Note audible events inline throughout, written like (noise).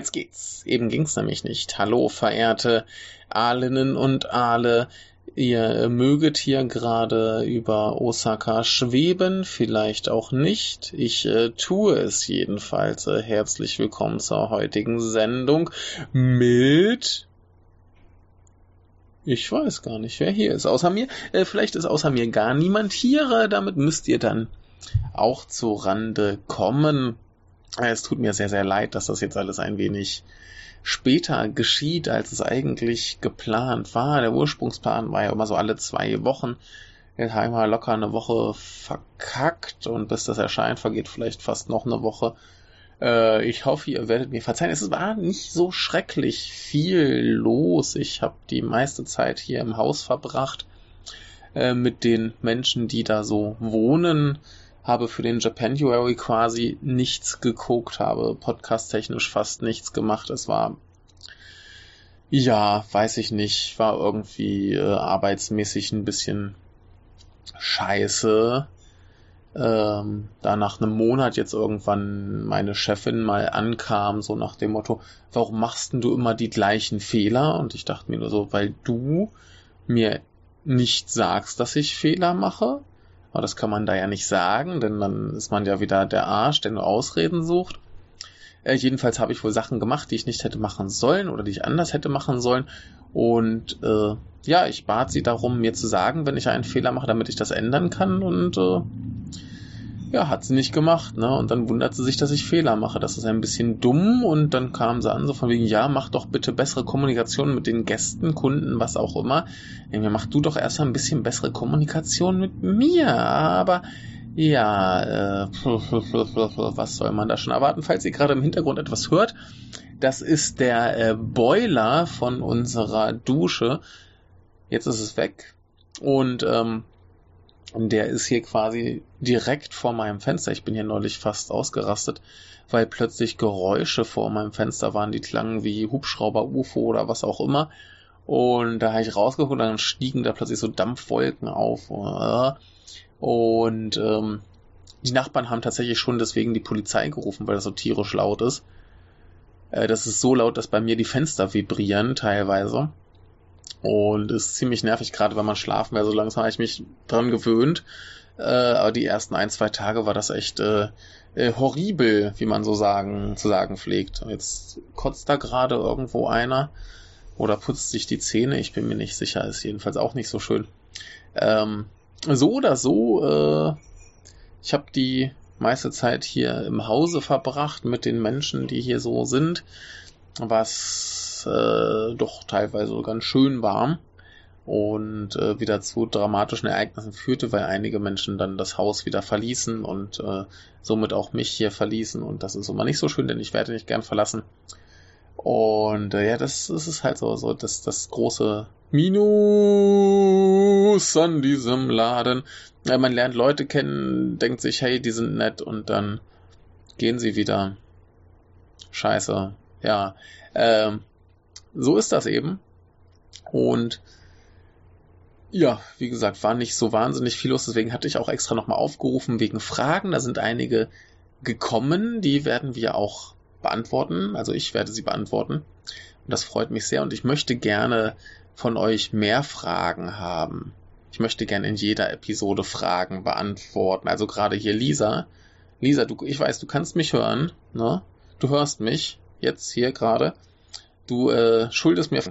Jetzt geht's. Eben ging's nämlich nicht. Hallo, verehrte Aalinnen und Aale. Ihr möget hier gerade über Osaka schweben, vielleicht auch nicht. Ich äh, tue es jedenfalls. Äh, herzlich willkommen zur heutigen Sendung mit ich weiß gar nicht, wer hier ist. Außer mir. Äh, vielleicht ist außer mir gar niemand hier. Äh, damit müsst ihr dann auch zu Rande kommen. Äh, es tut mir sehr, sehr leid, dass das jetzt alles ein wenig später geschieht, als es eigentlich geplant war. Der Ursprungsplan war ja immer so alle zwei Wochen. Jetzt haben wir locker eine Woche verkackt und bis das erscheint, vergeht vielleicht fast noch eine Woche. Äh, ich hoffe, ihr werdet mir verzeihen. Es war nicht so schrecklich viel los. Ich habe die meiste Zeit hier im Haus verbracht äh, mit den Menschen, die da so wohnen habe für den Japanuary quasi nichts geguckt, habe podcast-technisch fast nichts gemacht. Es war, ja, weiß ich nicht, war irgendwie äh, arbeitsmäßig ein bisschen scheiße. Ähm, da nach einem Monat jetzt irgendwann meine Chefin mal ankam, so nach dem Motto, warum machst denn du immer die gleichen Fehler? Und ich dachte mir nur so, weil du mir nicht sagst, dass ich Fehler mache aber das kann man da ja nicht sagen, denn dann ist man ja wieder der Arsch, der nur Ausreden sucht. Äh, jedenfalls habe ich wohl Sachen gemacht, die ich nicht hätte machen sollen oder die ich anders hätte machen sollen. Und äh, ja, ich bat sie darum, mir zu sagen, wenn ich einen Fehler mache, damit ich das ändern kann. Und äh, ja, hat sie nicht gemacht, ne? Und dann wundert sie sich, dass ich Fehler mache. Das ist ein bisschen dumm und dann kam sie an, so von wegen, ja, mach doch bitte bessere Kommunikation mit den Gästen, Kunden, was auch immer. Ja, mach du doch erst ein bisschen bessere Kommunikation mit mir, aber ja, äh, (laughs) was soll man da schon erwarten? Falls ihr gerade im Hintergrund etwas hört, das ist der äh, Boiler von unserer Dusche. Jetzt ist es weg. Und ähm, der ist hier quasi direkt vor meinem Fenster. Ich bin hier neulich fast ausgerastet, weil plötzlich Geräusche vor meinem Fenster waren, die klangen wie Hubschrauber, UFO oder was auch immer. Und da habe ich rausgeguckt und dann stiegen da plötzlich so Dampfwolken auf. Und ähm, die Nachbarn haben tatsächlich schon deswegen die Polizei gerufen, weil das so tierisch laut ist. Äh, das ist so laut, dass bei mir die Fenster vibrieren teilweise. Und ist ziemlich nervig, gerade wenn man schlafen will. So langsam habe ich mich dran gewöhnt. Äh, aber die ersten ein, zwei Tage war das echt äh, äh, horribel, wie man so sagen, zu sagen pflegt. Jetzt kotzt da gerade irgendwo einer oder putzt sich die Zähne. Ich bin mir nicht sicher, ist jedenfalls auch nicht so schön. Ähm, so oder so, äh, ich habe die meiste Zeit hier im Hause verbracht mit den Menschen, die hier so sind, was äh, doch teilweise ganz schön warm und äh, wieder zu dramatischen Ereignissen führte, weil einige Menschen dann das Haus wieder verließen und äh, somit auch mich hier verließen und das ist immer nicht so schön, denn ich werde nicht gern verlassen. Und äh, ja, das, das ist halt so, so das, das große Minus an diesem Laden. Ja, man lernt Leute kennen, denkt sich, hey, die sind nett und dann gehen sie wieder. Scheiße. Ja. Ähm, so ist das eben. Und ja, wie gesagt, war nicht so wahnsinnig viel los, deswegen hatte ich auch extra nochmal aufgerufen wegen Fragen. Da sind einige gekommen, die werden wir auch beantworten. Also ich werde sie beantworten. Und das freut mich sehr und ich möchte gerne von euch mehr Fragen haben. Ich möchte gerne in jeder Episode Fragen beantworten. Also gerade hier Lisa. Lisa, du, ich weiß, du kannst mich hören, ne? Du hörst mich jetzt hier gerade. Du äh, schuldest mir.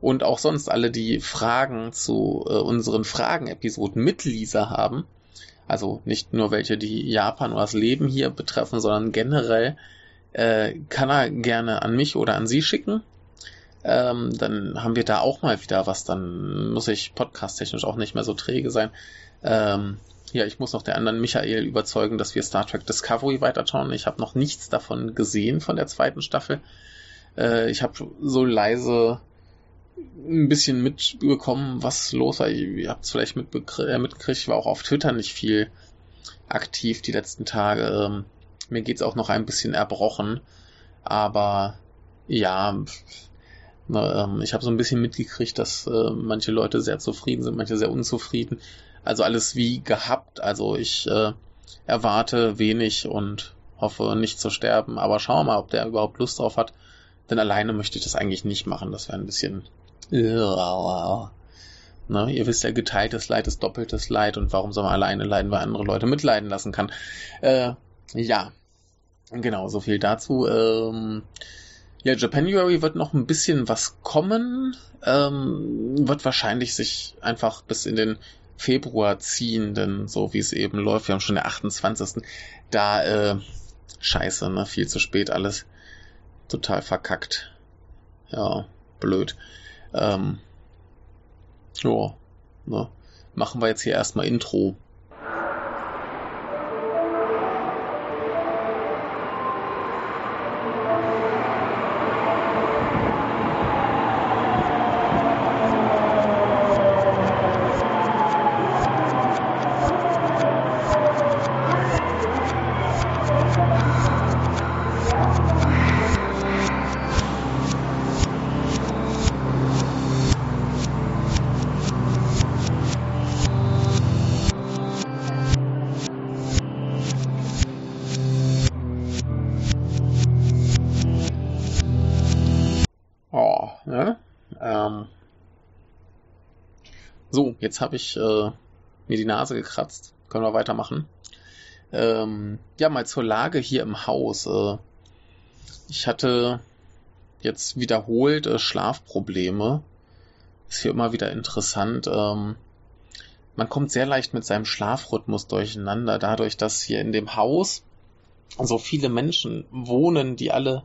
Und auch sonst alle, die Fragen zu äh, unseren Fragen-Episoden mit Lisa haben. Also nicht nur welche, die Japan oder das Leben hier betreffen, sondern generell äh, kann er gerne an mich oder an sie schicken. Ähm, dann haben wir da auch mal wieder was. Dann muss ich podcast-technisch auch nicht mehr so träge sein. Ähm, ja, ich muss noch der anderen Michael überzeugen, dass wir Star Trek Discovery weiterschauen. Ich habe noch nichts davon gesehen von der zweiten Staffel. Äh, ich habe so leise ein bisschen mitbekommen, was los war. Ihr habt es vielleicht äh, mitgekriegt, ich war auch auf Twitter nicht viel aktiv die letzten Tage. Ähm, mir geht's auch noch ein bisschen erbrochen, aber ja, ähm, ich habe so ein bisschen mitgekriegt, dass äh, manche Leute sehr zufrieden sind, manche sehr unzufrieden. Also alles wie gehabt. Also ich äh, erwarte wenig und hoffe nicht zu sterben, aber schauen wir mal, ob der überhaupt Lust drauf hat. Denn alleine möchte ich das eigentlich nicht machen. Das wäre ein bisschen. Ne, ihr wisst ja, geteiltes Leid ist doppeltes Leid und warum soll man alleine leiden, weil andere Leute mitleiden lassen kann. Äh, ja, genau, so viel dazu. Ähm, ja, Japanuary wird noch ein bisschen was kommen. Ähm, wird wahrscheinlich sich einfach bis in den Februar ziehen, denn so wie es eben läuft, wir haben schon den 28. Da, äh, scheiße, ne, viel zu spät alles. Total verkackt. Ja, blöd. Ähm, ja, ne. Machen wir jetzt hier erstmal Intro. Jetzt habe ich äh, mir die Nase gekratzt. Können wir weitermachen. Ähm, ja, mal zur Lage hier im Haus. Äh, ich hatte jetzt wiederholt äh, Schlafprobleme. Ist hier immer wieder interessant. Ähm, man kommt sehr leicht mit seinem Schlafrhythmus durcheinander, dadurch, dass hier in dem Haus so viele Menschen wohnen, die alle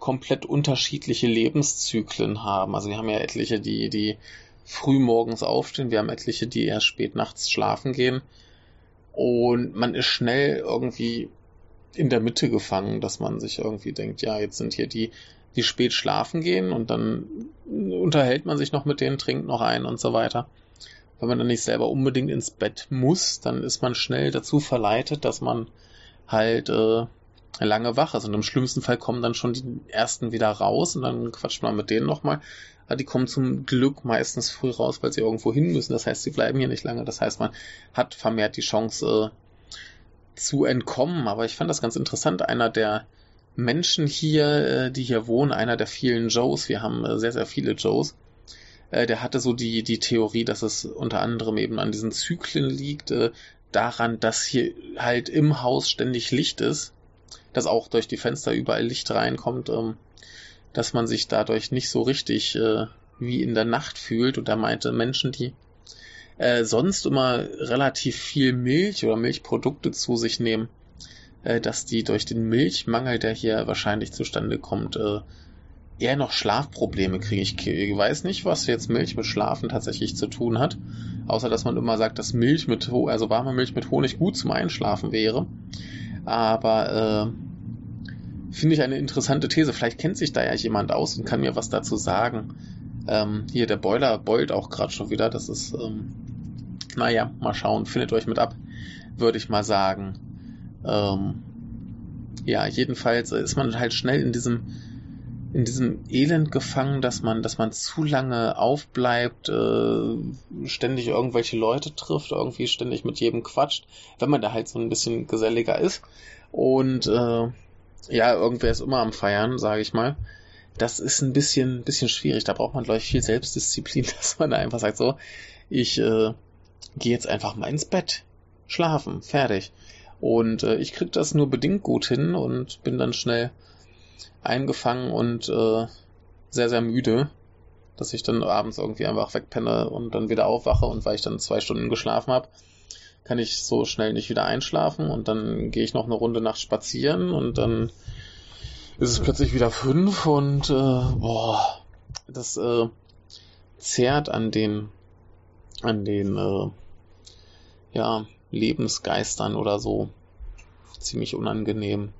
komplett unterschiedliche Lebenszyklen haben. Also wir haben ja etliche, die, die früh morgens aufstehen. Wir haben etliche, die erst spät nachts schlafen gehen. Und man ist schnell irgendwie in der Mitte gefangen, dass man sich irgendwie denkt, ja, jetzt sind hier die, die spät schlafen gehen und dann unterhält man sich noch mit denen, trinkt noch ein und so weiter. Wenn man dann nicht selber unbedingt ins Bett muss, dann ist man schnell dazu verleitet, dass man halt äh, lange wach ist. Und im schlimmsten Fall kommen dann schon die ersten wieder raus und dann quatscht man mit denen nochmal. Die kommen zum Glück meistens früh raus, weil sie irgendwo hin müssen. Das heißt, sie bleiben hier nicht lange. Das heißt, man hat vermehrt die Chance äh, zu entkommen. Aber ich fand das ganz interessant. Einer der Menschen hier, äh, die hier wohnen, einer der vielen Joes, wir haben äh, sehr, sehr viele Joes, der hatte so die, die Theorie, dass es unter anderem eben an diesen Zyklen liegt, daran, dass hier halt im Haus ständig Licht ist, dass auch durch die Fenster überall Licht reinkommt. Ähm, dass man sich dadurch nicht so richtig äh, wie in der Nacht fühlt. Und er meinte, Menschen, die äh, sonst immer relativ viel Milch oder Milchprodukte zu sich nehmen, äh, dass die durch den Milchmangel, der hier wahrscheinlich zustande kommt, äh, eher noch Schlafprobleme kriegen. Ich, ich weiß nicht, was jetzt Milch mit Schlafen tatsächlich zu tun hat, außer dass man immer sagt, dass Milch mit, also warme Milch mit Honig gut zum Einschlafen wäre. Aber äh, finde ich eine interessante These. Vielleicht kennt sich da ja jemand aus und kann mir was dazu sagen. Ähm, hier, der Boiler beult auch gerade schon wieder. Das ist, ähm, naja, mal schauen. Findet euch mit ab, würde ich mal sagen. Ähm, ja, jedenfalls ist man halt schnell in diesem in diesem Elend gefangen, dass man, dass man zu lange aufbleibt, äh, ständig irgendwelche Leute trifft, irgendwie ständig mit jedem quatscht, wenn man da halt so ein bisschen geselliger ist. Und äh, ja, irgendwer ist immer am Feiern, sage ich mal. Das ist ein bisschen, bisschen schwierig. Da braucht man, glaube ich, viel Selbstdisziplin, (laughs) dass man da einfach sagt, so, ich äh, gehe jetzt einfach mal ins Bett, schlafen, fertig. Und äh, ich krieg das nur bedingt gut hin und bin dann schnell eingefangen und äh, sehr, sehr müde, dass ich dann abends irgendwie einfach wegpenne und dann wieder aufwache und weil ich dann zwei Stunden geschlafen habe, kann ich so schnell nicht wieder einschlafen und dann gehe ich noch eine Runde nachts spazieren und dann ist es plötzlich wieder fünf und äh, boah, das äh, zerrt an den an den äh, ja Lebensgeistern oder so ziemlich unangenehm.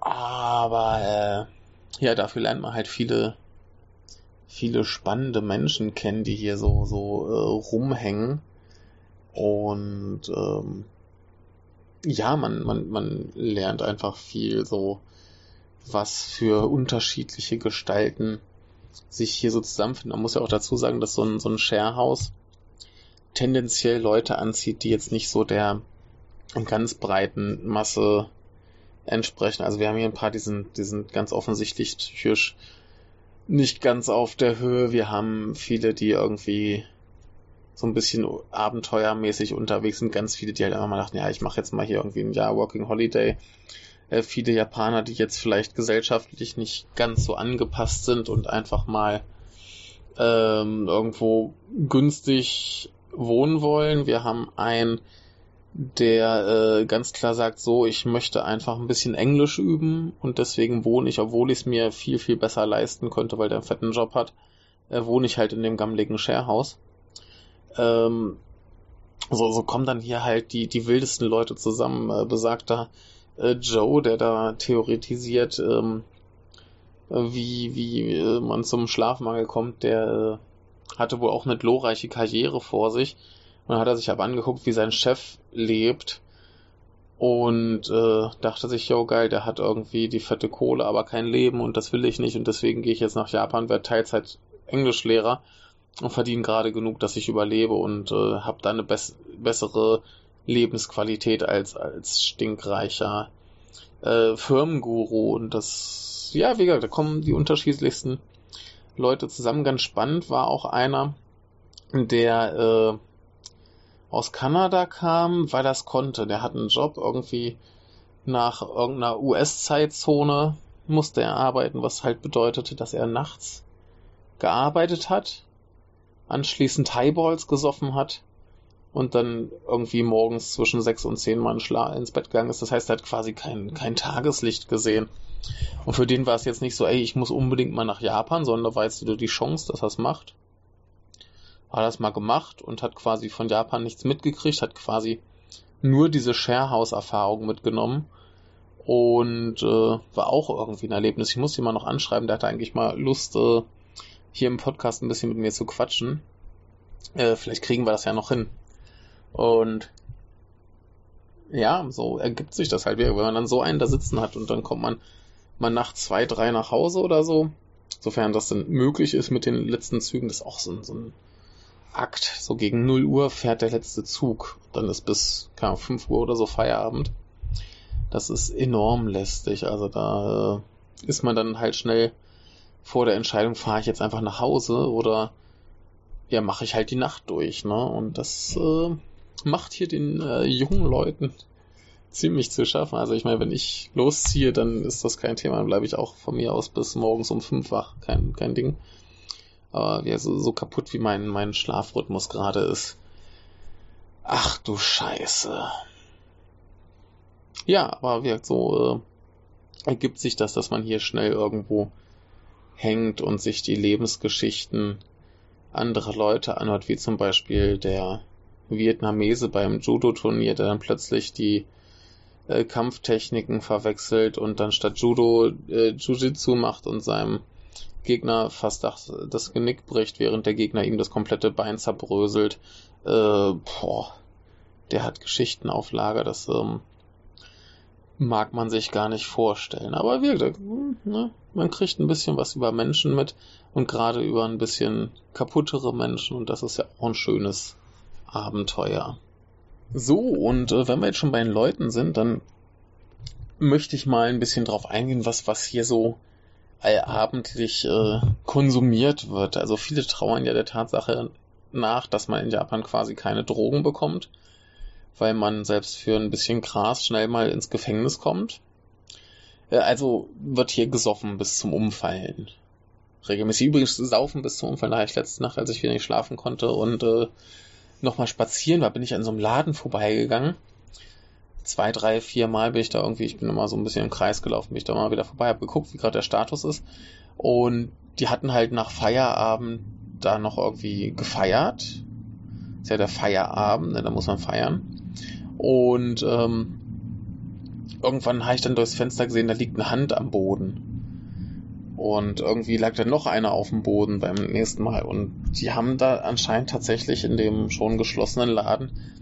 Aber äh, ja, dafür lernt man halt viele viele spannende Menschen kennen, die hier so, so äh, rumhängen. Und ähm, ja, man, man, man lernt einfach viel, so was für unterschiedliche Gestalten sich hier so zusammenfinden. Man muss ja auch dazu sagen, dass so ein, so ein Sharehouse tendenziell Leute anzieht, die jetzt nicht so der ganz breiten Masse entsprechen. Also wir haben hier ein paar, die sind, die sind ganz offensichtlich psychisch nicht ganz auf der Höhe. Wir haben viele, die irgendwie so ein bisschen abenteuermäßig unterwegs sind. Ganz viele, die halt einfach mal dachten, ja, ich mache jetzt mal hier irgendwie ein Jahr Working Holiday. Äh, viele Japaner, die jetzt vielleicht gesellschaftlich nicht ganz so angepasst sind und einfach mal ähm, irgendwo günstig wohnen wollen. Wir haben einen, der äh, ganz klar sagt, so, ich möchte einfach ein bisschen Englisch üben und deswegen wohne ich, obwohl ich es mir viel, viel besser leisten könnte, weil der einen fetten Job hat, äh, wohne ich halt in dem gammeligen Sharehouse. Ähm, so, so kommen dann hier halt die, die wildesten Leute zusammen. Äh, besagter äh, Joe, der da theoretisiert, ähm, wie, wie äh, man zum Schlafmangel kommt, der äh, hatte wohl auch eine glorreiche Karriere vor sich. Und dann hat er sich aber angeguckt, wie sein Chef lebt und äh, dachte sich, yo geil, der hat irgendwie die fette Kohle, aber kein Leben und das will ich nicht und deswegen gehe ich jetzt nach Japan, werde Teilzeit Englischlehrer und verdiene gerade genug, dass ich überlebe und äh, habe dann eine bess bessere Lebensqualität als als stinkreicher äh, Firmenguru und das ja wie gesagt, da kommen die unterschiedlichsten Leute zusammen. Ganz spannend war auch einer, der äh, aus Kanada kam, weil er es konnte. Der hat einen Job irgendwie nach irgendeiner US-Zeitzone musste er arbeiten, was halt bedeutete, dass er nachts gearbeitet hat, anschließend Highballs gesoffen hat und dann irgendwie morgens zwischen sechs und zehn Mal ins Bett gegangen ist. Das heißt, er hat quasi kein, kein Tageslicht gesehen. Und für den war es jetzt nicht so, ey, ich muss unbedingt mal nach Japan, sondern da weißt du die Chance, dass er es macht hat das mal gemacht und hat quasi von Japan nichts mitgekriegt, hat quasi nur diese Sharehouse-Erfahrung mitgenommen und äh, war auch irgendwie ein Erlebnis. Ich muss ihn mal noch anschreiben, der hatte eigentlich mal Lust, äh, hier im Podcast ein bisschen mit mir zu quatschen. Äh, vielleicht kriegen wir das ja noch hin. Und ja, so ergibt sich das halt wieder, wenn man dann so einen da sitzen hat und dann kommt man mal nach zwei, drei nach Hause oder so. Sofern das dann möglich ist mit den letzten Zügen, das ist auch so so ein Akt. So gegen 0 Uhr fährt der letzte Zug. Dann ist bis keine 5 Uhr oder so Feierabend. Das ist enorm lästig. Also da äh, ist man dann halt schnell vor der Entscheidung, fahre ich jetzt einfach nach Hause oder ja, mache ich halt die Nacht durch. Ne? Und das äh, macht hier den äh, jungen Leuten ziemlich zu schaffen. Also ich meine, wenn ich losziehe, dann ist das kein Thema. Dann bleibe ich auch von mir aus bis morgens um fünf wach. Kein, kein Ding. Aber ja, so, so kaputt wie mein, mein Schlafrhythmus gerade ist. Ach du Scheiße. Ja, aber wie so äh, ergibt sich das, dass man hier schnell irgendwo hängt und sich die Lebensgeschichten anderer Leute anhört, wie zum Beispiel der Vietnamese beim Judo-Turnier, der dann plötzlich die äh, Kampftechniken verwechselt und dann statt Judo äh, Jiu-Jitsu macht und seinem Gegner fast das, das Genick bricht, während der Gegner ihm das komplette Bein zerbröselt. Äh, boah, der hat Geschichten auf Lager, das ähm, mag man sich gar nicht vorstellen. Aber wirklich, ne, man kriegt ein bisschen was über Menschen mit und gerade über ein bisschen kaputtere Menschen und das ist ja auch ein schönes Abenteuer. So, und äh, wenn wir jetzt schon bei den Leuten sind, dann möchte ich mal ein bisschen drauf eingehen, was, was hier so allabendlich äh, konsumiert wird. Also viele trauern ja der Tatsache nach, dass man in Japan quasi keine Drogen bekommt, weil man selbst für ein bisschen Gras schnell mal ins Gefängnis kommt. Äh, also wird hier gesoffen bis zum Umfallen. Regelmäßig übrigens saufen bis zum Umfallen. Da ich letzte Nacht, als ich wieder nicht schlafen konnte und äh, nochmal spazieren war, bin ich an so einem Laden vorbeigegangen zwei, drei, vier Mal bin ich da irgendwie, ich bin immer so ein bisschen im Kreis gelaufen, bin ich da mal wieder vorbei, habe geguckt, wie gerade der Status ist. Und die hatten halt nach Feierabend da noch irgendwie gefeiert. ist ja der Feierabend, ne, da muss man feiern. Und ähm, irgendwann habe ich dann durchs Fenster gesehen, da liegt eine Hand am Boden. Und irgendwie lag da noch einer auf dem Boden beim nächsten Mal. Und die haben da anscheinend tatsächlich in dem schon geschlossenen Laden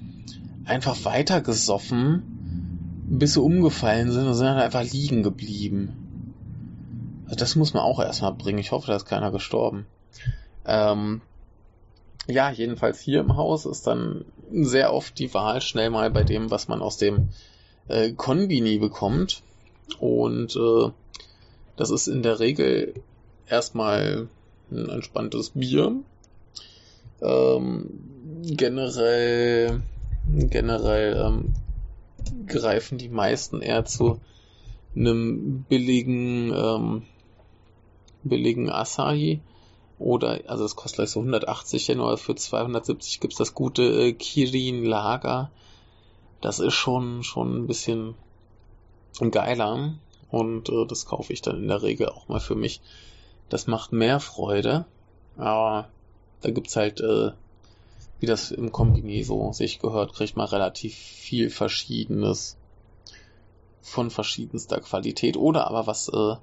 einfach weiter gesoffen, bis sie umgefallen sind und sind dann einfach liegen geblieben. Also das muss man auch erstmal bringen. Ich hoffe, da ist keiner gestorben. Ähm, ja, jedenfalls hier im Haus ist dann sehr oft die Wahl schnell mal bei dem, was man aus dem äh, Konbini bekommt. Und äh, das ist in der Regel erstmal ein entspanntes Bier. Ähm, generell generell ähm, greifen die meisten eher zu einem billigen ähm, billigen Asahi oder also es kostet gleich so 180 Yen oder für 270 gibt's das gute äh, Kirin Lager. Das ist schon schon ein bisschen geiler und äh, das kaufe ich dann in der Regel auch mal für mich. Das macht mehr Freude, aber da gibt's halt äh, wie das im Kombini so sich gehört, kriegt man relativ viel Verschiedenes von verschiedenster Qualität. Oder aber was äh,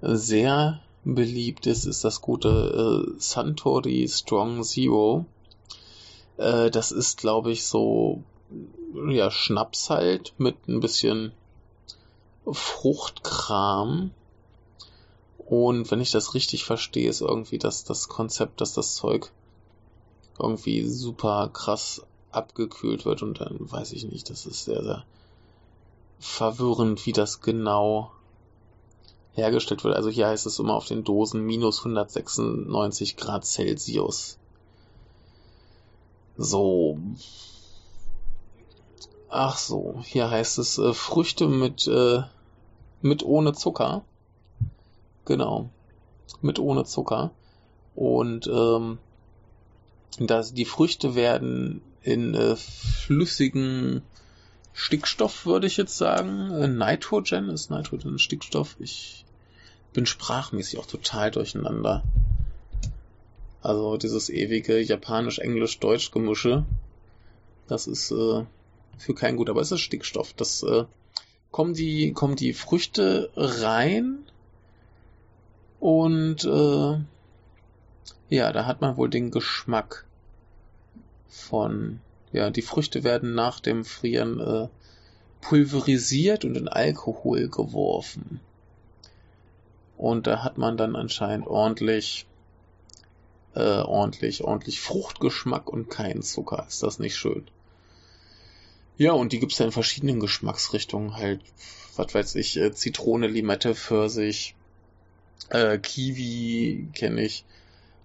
sehr beliebt ist, ist das gute äh, Suntory Strong Zero. Äh, das ist, glaube ich, so ja Schnaps halt mit ein bisschen Fruchtkram. Und wenn ich das richtig verstehe, ist irgendwie das, das Konzept, dass das Zeug irgendwie super krass abgekühlt wird und dann weiß ich nicht, das ist sehr, sehr verwirrend, wie das genau hergestellt wird. Also hier heißt es immer auf den Dosen minus 196 Grad Celsius. So. Ach so, hier heißt es äh, Früchte mit, äh, mit ohne Zucker. Genau. Mit ohne Zucker. Und ähm, dass die Früchte werden in äh, flüssigen Stickstoff, würde ich jetzt sagen. Äh, Nitrogen ist Nitrogen Stickstoff. Ich bin sprachmäßig auch total durcheinander. Also dieses ewige Japanisch-Englisch-Deutsch-Gemische, das ist äh, für kein gut, aber es ist Stickstoff. Das äh, kommen die kommen die Früchte rein und äh, ja, da hat man wohl den Geschmack von, ja, die Früchte werden nach dem Frieren äh, pulverisiert und in Alkohol geworfen. Und da hat man dann anscheinend ordentlich, äh, ordentlich, ordentlich Fruchtgeschmack und keinen Zucker. Ist das nicht schön? Ja, und die gibt's ja in verschiedenen Geschmacksrichtungen halt, was weiß ich, äh, Zitrone, Limette, Pfirsich, äh, Kiwi kenne ich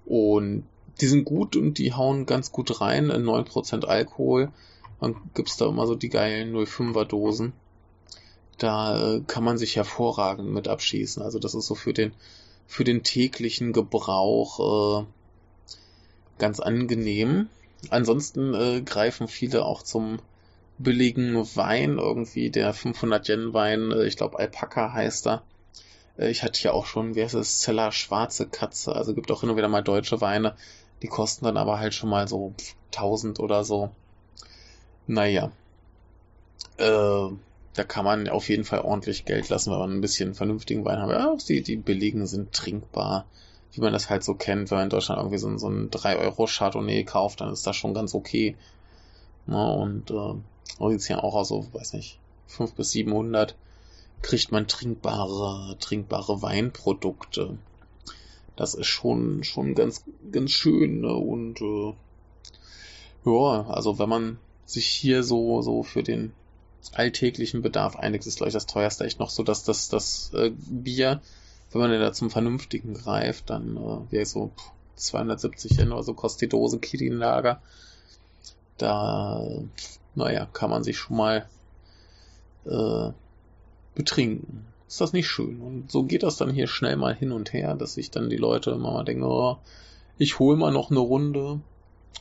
und die sind gut und die hauen ganz gut rein in 9% Alkohol. Dann gibt's da immer so die geilen 05er Dosen. Da äh, kann man sich hervorragend mit abschießen. Also das ist so für den, für den täglichen Gebrauch äh, ganz angenehm. Ansonsten äh, greifen viele auch zum billigen Wein irgendwie, der 500 Yen Wein, äh, ich glaube Alpaka heißt er. Äh, ich hatte ja auch schon, wie heißt es, Zeller Schwarze Katze. Also gibt auch und wieder mal deutsche Weine. Die kosten dann aber halt schon mal so 1000 oder so. Naja. Äh, da kann man auf jeden Fall ordentlich Geld lassen, wenn man ein bisschen vernünftigen Wein hat. Ja, die, die billigen sind trinkbar. Wie man das halt so kennt, wenn man in Deutschland irgendwie so, so ein 3 Euro Chardonnay kauft, dann ist das schon ganz okay. Na, und äh, so sieht's ja auch aus, so, weiß nicht, 5 bis 700 kriegt man trinkbare, trinkbare Weinprodukte. Das ist schon, schon ganz, ganz schön, ne? Und äh, ja, also wenn man sich hier so, so für den alltäglichen Bedarf einigt, ist glaube ich das teuerste echt noch so, dass das, das äh, Bier, wenn man da zum Vernünftigen greift, dann äh, wäre so 270 Yen oder so kostet die Dose Kirin-Lager. Da, naja, kann man sich schon mal äh, betrinken. Ist das nicht schön? Und so geht das dann hier schnell mal hin und her, dass sich dann die Leute immer mal denken, oh, ich hol mal noch eine Runde,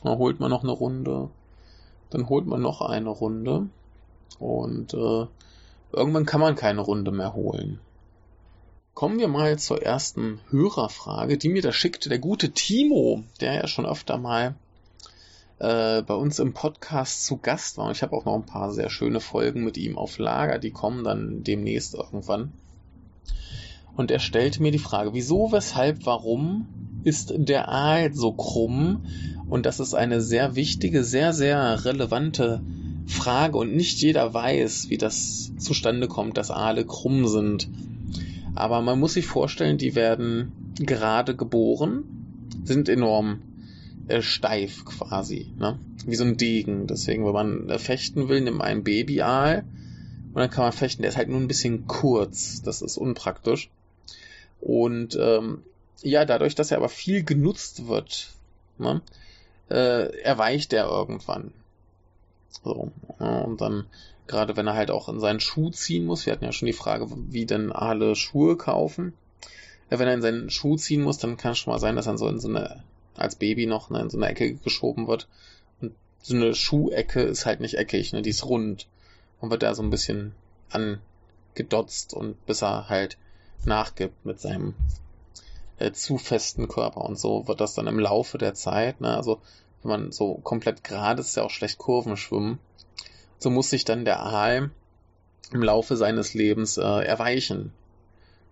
dann holt man noch eine Runde, dann holt man noch eine Runde und äh, irgendwann kann man keine Runde mehr holen. Kommen wir mal zur ersten Hörerfrage, die mir da schickte der gute Timo, der ja schon öfter mal äh, bei uns im Podcast zu Gast war. Und ich habe auch noch ein paar sehr schöne Folgen mit ihm auf Lager, die kommen dann demnächst irgendwann. Und er stellte mir die Frage, wieso, weshalb, warum ist der Aal so krumm? Und das ist eine sehr wichtige, sehr, sehr relevante Frage und nicht jeder weiß, wie das zustande kommt, dass Aale krumm sind. Aber man muss sich vorstellen, die werden gerade geboren, sind enorm äh, steif quasi. Ne? wie so ein Degen. Deswegen, wenn man fechten will, nimmt man einen Babyaal und dann kann man fechten. Der ist halt nur ein bisschen kurz. Das ist unpraktisch. Und ähm, ja, dadurch, dass er aber viel genutzt wird, ne, äh, erweicht er irgendwann. So, ja, und dann, gerade wenn er halt auch in seinen Schuh ziehen muss, wir hatten ja schon die Frage, wie denn alle Schuhe kaufen. Ja, wenn er in seinen Schuh ziehen muss, dann kann es schon mal sein, dass er so in so eine, als Baby noch ne, in so eine Ecke geschoben wird. Und so eine Schuhecke ist halt nicht eckig, ne, die ist rund. Und wird da so ein bisschen angedotzt und bis er halt nachgibt mit seinem äh, zu festen Körper. Und so wird das dann im Laufe der Zeit, ne, also wenn man so komplett gerade ist, ja auch schlecht Kurven schwimmen. So muss sich dann der Aal im Laufe seines Lebens äh, erweichen.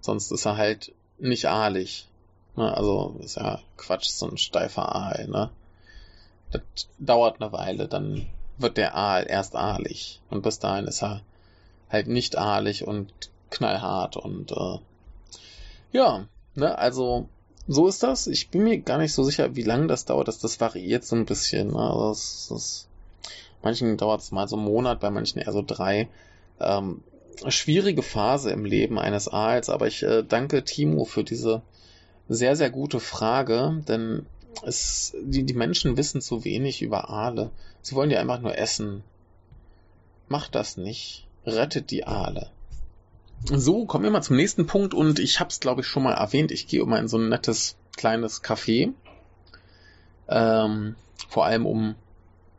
Sonst ist er halt nicht aalig. Ne? Also ist ja Quatsch, so ein steifer Aal. Ne? Das dauert eine Weile, dann wird der Aal erst aalig. Und bis dahin ist er halt nicht aalig und knallhart und äh, ja, ne, also so ist das. Ich bin mir gar nicht so sicher, wie lange das dauert. Das, das variiert so ein bisschen. Ne? Also das, das, manchen dauert es mal so einen Monat, bei manchen eher so drei. Ähm, schwierige Phase im Leben eines Aals, aber ich äh, danke Timo für diese sehr, sehr gute Frage, denn es, die, die Menschen wissen zu wenig über Aale. Sie wollen ja einfach nur essen. Macht das nicht. Rettet die Aale. So, kommen wir mal zum nächsten Punkt und ich habe es, glaube ich, schon mal erwähnt. Ich gehe immer in so ein nettes kleines Café. Ähm, vor allem um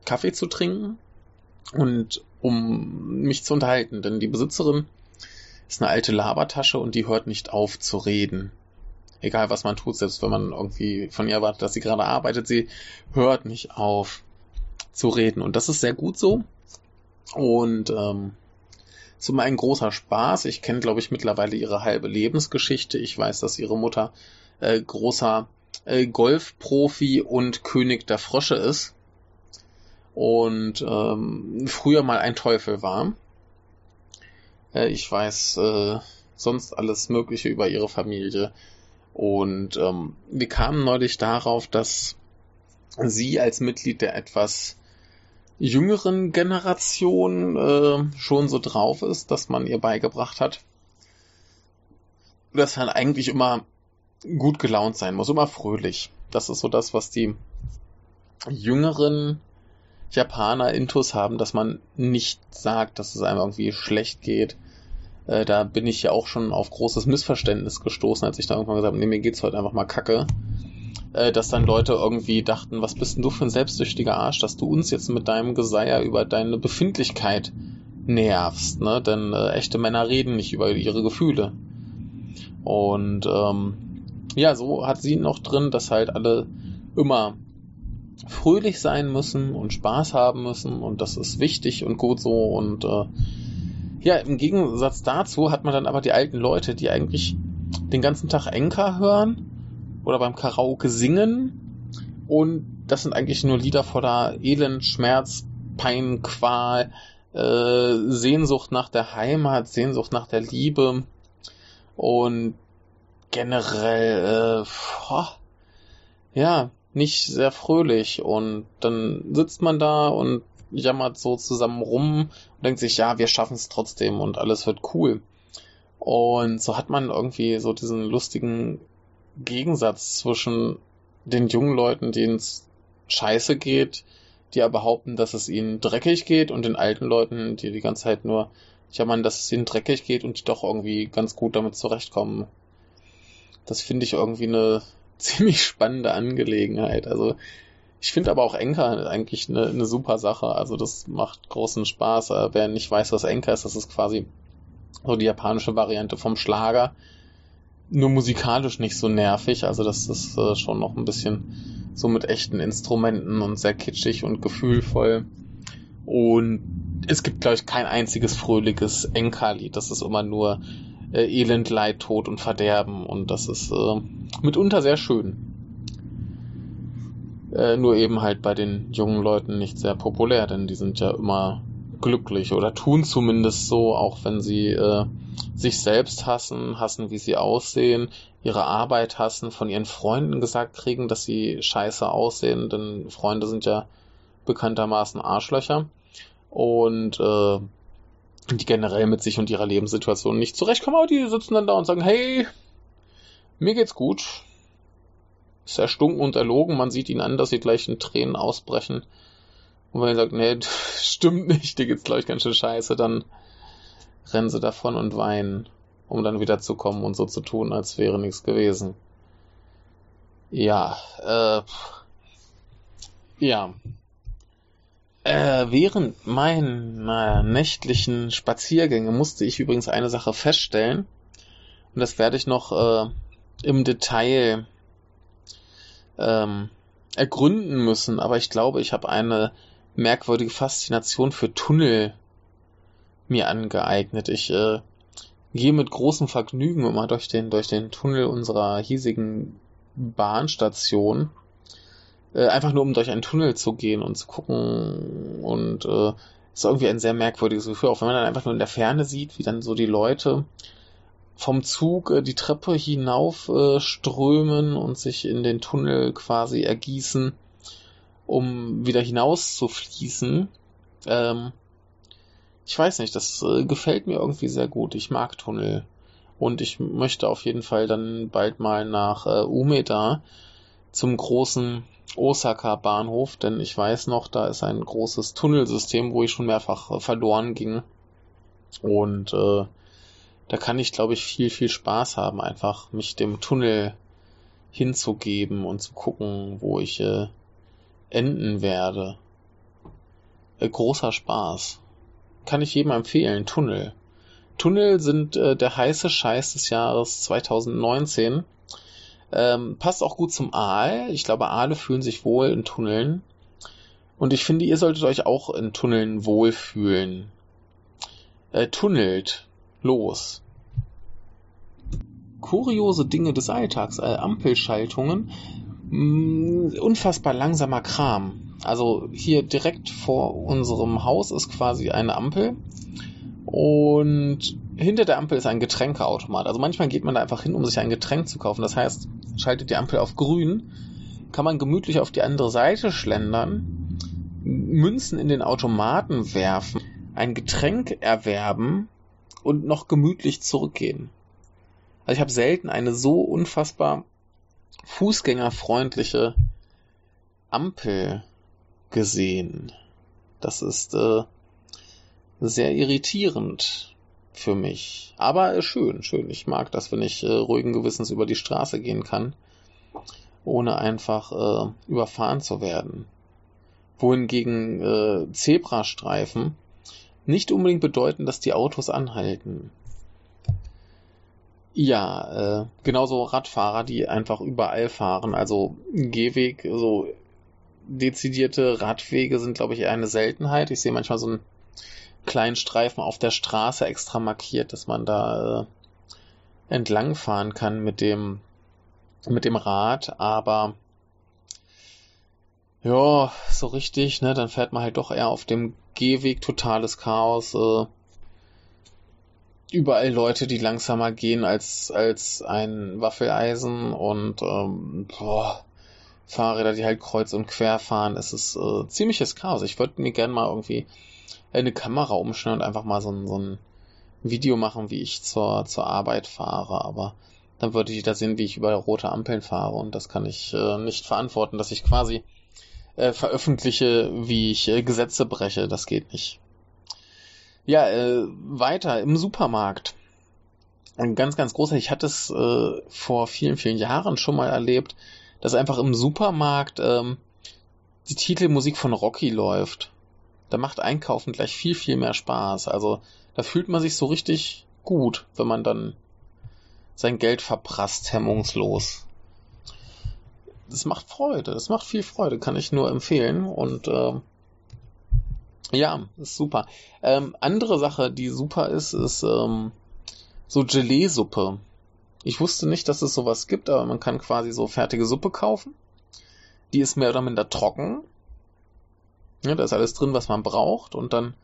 Kaffee zu trinken und um mich zu unterhalten, denn die Besitzerin ist eine alte Labertasche und die hört nicht auf zu reden. Egal was man tut, selbst wenn man irgendwie von ihr erwartet, dass sie gerade arbeitet, sie hört nicht auf zu reden. Und das ist sehr gut so. Und ähm, ist immer ein großer Spaß. Ich kenne, glaube ich, mittlerweile ihre halbe Lebensgeschichte. Ich weiß, dass ihre Mutter äh, großer äh, Golfprofi und König der Frösche ist. Und ähm, früher mal ein Teufel war. Äh, ich weiß äh, sonst alles Mögliche über ihre Familie. Und ähm, wir kamen neulich darauf, dass sie als Mitglied der etwas jüngeren Generation äh, schon so drauf ist, dass man ihr beigebracht hat, dass man eigentlich immer gut gelaunt sein muss, immer fröhlich. Das ist so das, was die jüngeren Japaner Intus haben, dass man nicht sagt, dass es einem irgendwie schlecht geht. Äh, da bin ich ja auch schon auf großes Missverständnis gestoßen, als ich da irgendwann gesagt habe, nee, mir geht's heute einfach mal kacke äh, dass dann Leute irgendwie dachten, was bist denn du für ein selbstsüchtiger Arsch, dass du uns jetzt mit deinem Geseier über deine Befindlichkeit nervst, ne? Denn äh, echte Männer reden nicht über ihre Gefühle. Und ähm, ja, so hat sie noch drin, dass halt alle immer fröhlich sein müssen und Spaß haben müssen und das ist wichtig und gut so und äh, ja, im Gegensatz dazu hat man dann aber die alten Leute, die eigentlich den ganzen Tag Enker hören oder beim Karaoke singen. Und das sind eigentlich nur Lieder voller Elend, Schmerz, Pein, Qual, äh, Sehnsucht nach der Heimat, Sehnsucht nach der Liebe und generell, äh, boah, ja, nicht sehr fröhlich. Und dann sitzt man da und jammert so zusammen rum und denkt sich, ja, wir schaffen es trotzdem und alles wird cool. Und so hat man irgendwie so diesen lustigen Gegensatz zwischen den jungen Leuten, denen es scheiße geht, die ja behaupten, dass es ihnen dreckig geht, und den alten Leuten, die die ganze Zeit nur jammern, dass es ihnen dreckig geht und die doch irgendwie ganz gut damit zurechtkommen. Das finde ich irgendwie eine (laughs) ziemlich spannende Angelegenheit. Also ich finde aber auch Enker eigentlich eine, eine super Sache. Also das macht großen Spaß. Äh, wer nicht weiß, was Enker ist, das ist quasi so die japanische Variante vom Schlager nur musikalisch nicht so nervig. Also das ist äh, schon noch ein bisschen so mit echten Instrumenten und sehr kitschig und gefühlvoll. Und es gibt, glaube ich, kein einziges fröhliches Enka-Lied. Das ist immer nur äh, Elend, Leid, Tod und Verderben. Und das ist äh, mitunter sehr schön. Äh, nur eben halt bei den jungen Leuten nicht sehr populär, denn die sind ja immer glücklich oder tun zumindest so, auch wenn sie äh, sich selbst hassen, hassen, wie sie aussehen, ihre Arbeit hassen, von ihren Freunden gesagt kriegen, dass sie scheiße aussehen, denn Freunde sind ja bekanntermaßen Arschlöcher und äh, die generell mit sich und ihrer Lebenssituation nicht zurechtkommen, aber die sitzen dann da und sagen, hey, mir geht's gut. Ist erstunken und erlogen, man sieht ihnen an, dass sie gleich in Tränen ausbrechen. Und wenn er sagt, nee, (laughs) stimmt nicht, dir geht's gleich ganz schön scheiße, dann rennen sie davon und weinen, um dann wieder zu kommen und so zu tun, als wäre nichts gewesen. Ja, äh, ja. Äh, während meiner nächtlichen Spaziergänge musste ich übrigens eine Sache feststellen. Und das werde ich noch äh, im Detail ähm, ergründen müssen. Aber ich glaube, ich habe eine merkwürdige Faszination für Tunnel mir angeeignet. Ich äh, gehe mit großem Vergnügen immer durch den, durch den Tunnel unserer hiesigen Bahnstation. Äh, einfach nur um durch einen Tunnel zu gehen und zu gucken und äh, ist irgendwie ein sehr merkwürdiges Gefühl, auch wenn man dann einfach nur in der Ferne sieht, wie dann so die Leute vom Zug äh, die Treppe hinauf äh, und sich in den Tunnel quasi ergießen, um wieder hinaus zu fließen. Ähm, ich weiß nicht, das äh, gefällt mir irgendwie sehr gut. Ich mag Tunnel. Und ich möchte auf jeden Fall dann bald mal nach äh, Umeda zum großen Osaka Bahnhof, denn ich weiß noch, da ist ein großes Tunnelsystem, wo ich schon mehrfach äh, verloren ging. Und äh, da kann ich, glaube ich, viel, viel Spaß haben, einfach mich dem Tunnel hinzugeben und zu gucken, wo ich äh, enden werde. Äh, großer Spaß kann ich jedem empfehlen. Tunnel. Tunnel sind äh, der heiße Scheiß des Jahres 2019. Ähm, passt auch gut zum Aal. Ich glaube, Aale fühlen sich wohl in Tunneln. Und ich finde, ihr solltet euch auch in Tunneln wohlfühlen. Äh, tunnelt. Los. Kuriose Dinge des Alltags, äh, Ampelschaltungen. Mh, mm, unfassbar langsamer Kram. Also hier direkt vor unserem Haus ist quasi eine Ampel und hinter der Ampel ist ein Getränkeautomat. Also manchmal geht man da einfach hin, um sich ein Getränk zu kaufen. Das heißt, schaltet die Ampel auf grün, kann man gemütlich auf die andere Seite schlendern, Münzen in den Automaten werfen, ein Getränk erwerben und noch gemütlich zurückgehen. Also ich habe selten eine so unfassbar fußgängerfreundliche Ampel gesehen. Das ist äh, sehr irritierend für mich. Aber schön, schön. Ich mag das, wenn ich äh, ruhigen Gewissens über die Straße gehen kann, ohne einfach äh, überfahren zu werden. Wohingegen äh, Zebrastreifen nicht unbedingt bedeuten, dass die Autos anhalten. Ja, äh, genauso Radfahrer, die einfach überall fahren. Also Gehweg, so dezidierte Radwege sind, glaube ich, eher eine Seltenheit. Ich sehe manchmal so einen kleinen Streifen auf der Straße extra markiert, dass man da äh, entlangfahren kann mit dem, mit dem Rad, aber ja, so richtig, ne, dann fährt man halt doch eher auf dem Gehweg, totales Chaos, äh, überall Leute, die langsamer gehen als, als ein Waffeleisen und ähm, boah, Fahrräder, die halt kreuz und quer fahren. Es ist äh, ziemliches Chaos. Ich würde mir gerne mal irgendwie eine Kamera umschneiden und einfach mal so ein, so ein Video machen, wie ich zur, zur Arbeit fahre. Aber dann würde ich da sehen, wie ich über rote Ampeln fahre. Und das kann ich äh, nicht verantworten, dass ich quasi äh, veröffentliche, wie ich äh, Gesetze breche. Das geht nicht. Ja, äh, weiter im Supermarkt. Ein ganz, ganz großer. Ich hatte es äh, vor vielen, vielen Jahren schon mal erlebt dass einfach im Supermarkt ähm, die Titelmusik von Rocky läuft. Da macht Einkaufen gleich viel, viel mehr Spaß. Also da fühlt man sich so richtig gut, wenn man dann sein Geld verprasst, hemmungslos. Das macht Freude, das macht viel Freude, kann ich nur empfehlen. Und äh, ja, ist super. Ähm, andere Sache, die super ist, ist ähm, so Gelee-Suppe. Ich wusste nicht, dass es sowas gibt, aber man kann quasi so fertige Suppe kaufen. Die ist mehr oder minder trocken. Ja, da ist alles drin, was man braucht. Und dann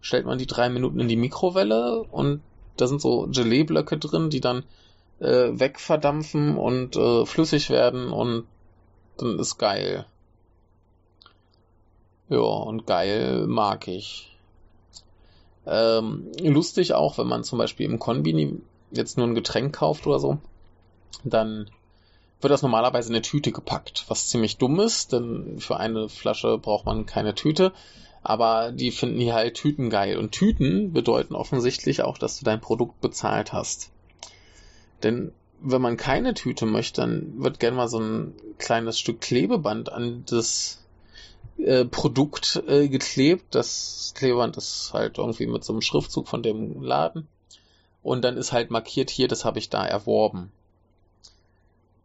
stellt man die drei Minuten in die Mikrowelle und da sind so Gelee-Blöcke drin, die dann äh, wegverdampfen und äh, flüssig werden und dann ist geil. Ja, und geil mag ich. Ähm, lustig auch, wenn man zum Beispiel im Konbini jetzt nur ein Getränk kauft oder so, dann wird das normalerweise in eine Tüte gepackt, was ziemlich dumm ist, denn für eine Flasche braucht man keine Tüte. Aber die finden hier halt Tüten geil. Und Tüten bedeuten offensichtlich auch, dass du dein Produkt bezahlt hast. Denn wenn man keine Tüte möchte, dann wird gerne mal so ein kleines Stück Klebeband an das äh, Produkt äh, geklebt. Das Klebeband ist halt irgendwie mit so einem Schriftzug von dem Laden. Und dann ist halt markiert hier, das habe ich da erworben.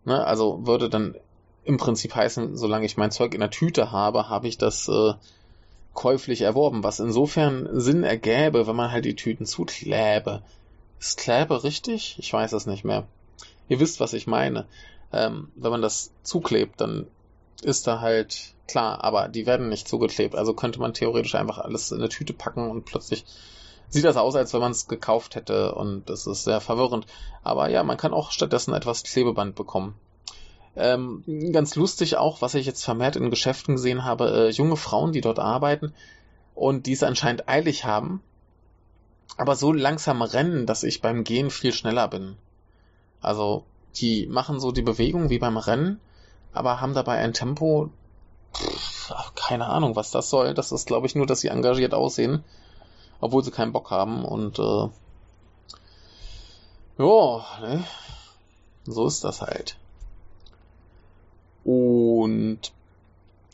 Ne? Also würde dann im Prinzip heißen, solange ich mein Zeug in der Tüte habe, habe ich das äh, käuflich erworben, was insofern Sinn ergäbe, wenn man halt die Tüten zukläbe. Ist Kläbe richtig? Ich weiß es nicht mehr. Ihr wisst, was ich meine. Ähm, wenn man das zuklebt, dann ist da halt klar, aber die werden nicht zugeklebt. Also könnte man theoretisch einfach alles in eine Tüte packen und plötzlich sieht das aus, als wenn man es gekauft hätte und das ist sehr verwirrend. Aber ja, man kann auch stattdessen etwas Klebeband bekommen. Ähm, ganz lustig auch, was ich jetzt vermehrt in Geschäften gesehen habe, äh, junge Frauen, die dort arbeiten und die es anscheinend eilig haben, aber so langsam rennen, dass ich beim Gehen viel schneller bin. Also, die machen so die Bewegung wie beim Rennen, aber haben dabei ein Tempo, pff, keine Ahnung, was das soll. Das ist, glaube ich, nur, dass sie engagiert aussehen, obwohl sie keinen Bock haben und äh, ja, ne? so ist das halt. Und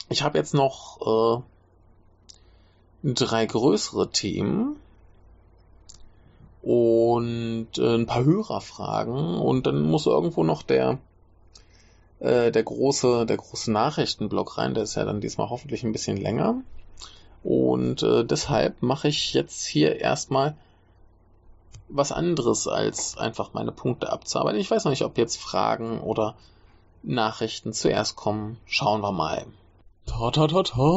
ich habe jetzt noch äh, drei größere Themen und äh, ein paar Hörerfragen und dann muss irgendwo noch der äh, der große der große Nachrichtenblock rein, der ist ja dann diesmal hoffentlich ein bisschen länger und äh, deshalb mache ich jetzt hier erstmal was anderes als einfach meine Punkte abzuarbeiten. Ich weiß noch nicht, ob jetzt Fragen oder Nachrichten zuerst kommen. Schauen wir mal. Ta ta ta ta.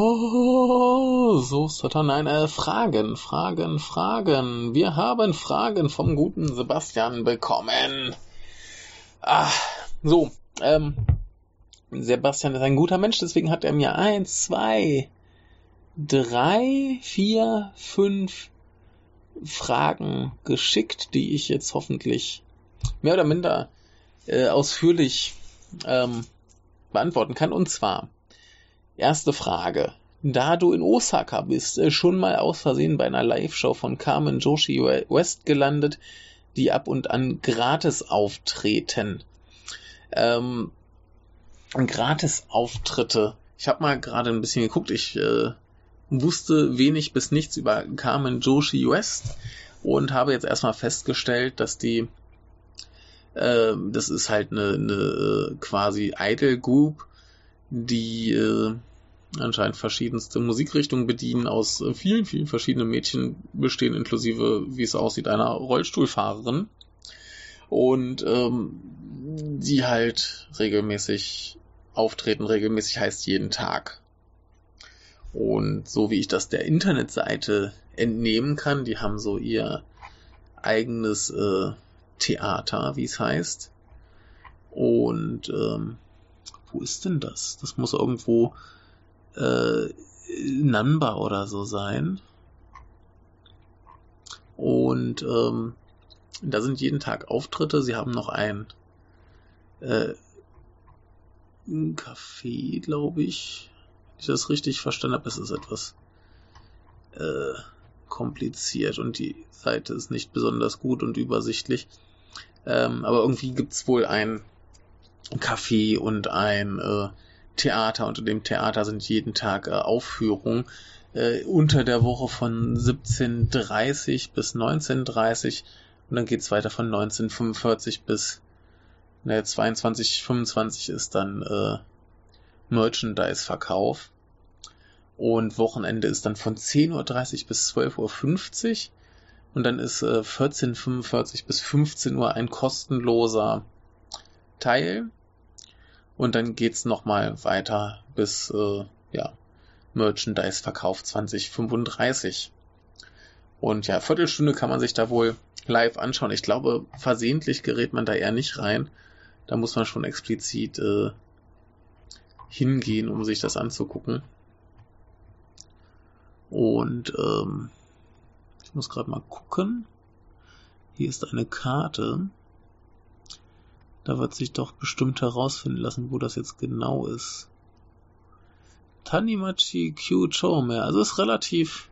So, ta nein, äh, Fragen, Fragen, Fragen. Wir haben Fragen vom guten Sebastian bekommen. Ah, so, ähm, Sebastian ist ein guter Mensch, deswegen hat er mir eins, zwei, drei, vier, fünf Fragen geschickt, die ich jetzt hoffentlich mehr oder minder äh, ausführlich ähm, beantworten kann. Und zwar, erste Frage. Da du in Osaka bist, äh, schon mal aus Versehen bei einer Live-Show von Carmen Joshi West gelandet, die ab und an gratis auftreten. Ähm, Gratis-Auftritte. Ich habe mal gerade ein bisschen geguckt. Ich äh, wusste wenig bis nichts über Carmen Joshi West und habe jetzt erstmal festgestellt, dass die äh, das ist halt eine, eine äh, quasi Idol Group, die äh, anscheinend verschiedenste Musikrichtungen bedienen, aus äh, vielen, vielen verschiedenen Mädchen bestehen, inklusive, wie es aussieht, einer Rollstuhlfahrerin. Und ähm, die halt regelmäßig auftreten, regelmäßig heißt jeden Tag. Und so wie ich das der Internetseite entnehmen kann, die haben so ihr eigenes äh, Theater, wie es heißt. Und ähm, wo ist denn das? Das muss irgendwo äh, Namba oder so sein. Und ähm, da sind jeden Tag Auftritte. Sie haben noch ein, äh, Café, glaube ich. Wenn ich das richtig verstanden habe, ist es etwas äh, kompliziert und die Seite ist nicht besonders gut und übersichtlich. Ähm, aber irgendwie gibt's wohl ein Café und ein äh, Theater. Unter dem Theater sind jeden Tag äh, Aufführungen. Äh, unter der Woche von 17.30 bis 19.30 und dann geht's weiter von 1945 bis ne, 22, 25 ist dann äh, Merchandise-Verkauf. Und Wochenende ist dann von 10.30 Uhr bis 12.50 Uhr und dann ist äh, 14.45 bis 15 Uhr ein kostenloser Teil und dann geht's nochmal weiter bis äh, ja Merchandise-Verkauf 2035. Und ja, Viertelstunde kann man sich da wohl live anschauen. Ich glaube, versehentlich gerät man da eher nicht rein. Da muss man schon explizit äh, hingehen, um sich das anzugucken. Und ähm, ich muss gerade mal gucken. Hier ist eine Karte. Da wird sich doch bestimmt herausfinden lassen, wo das jetzt genau ist. Tanimachi Kyuchome. Also ist relativ.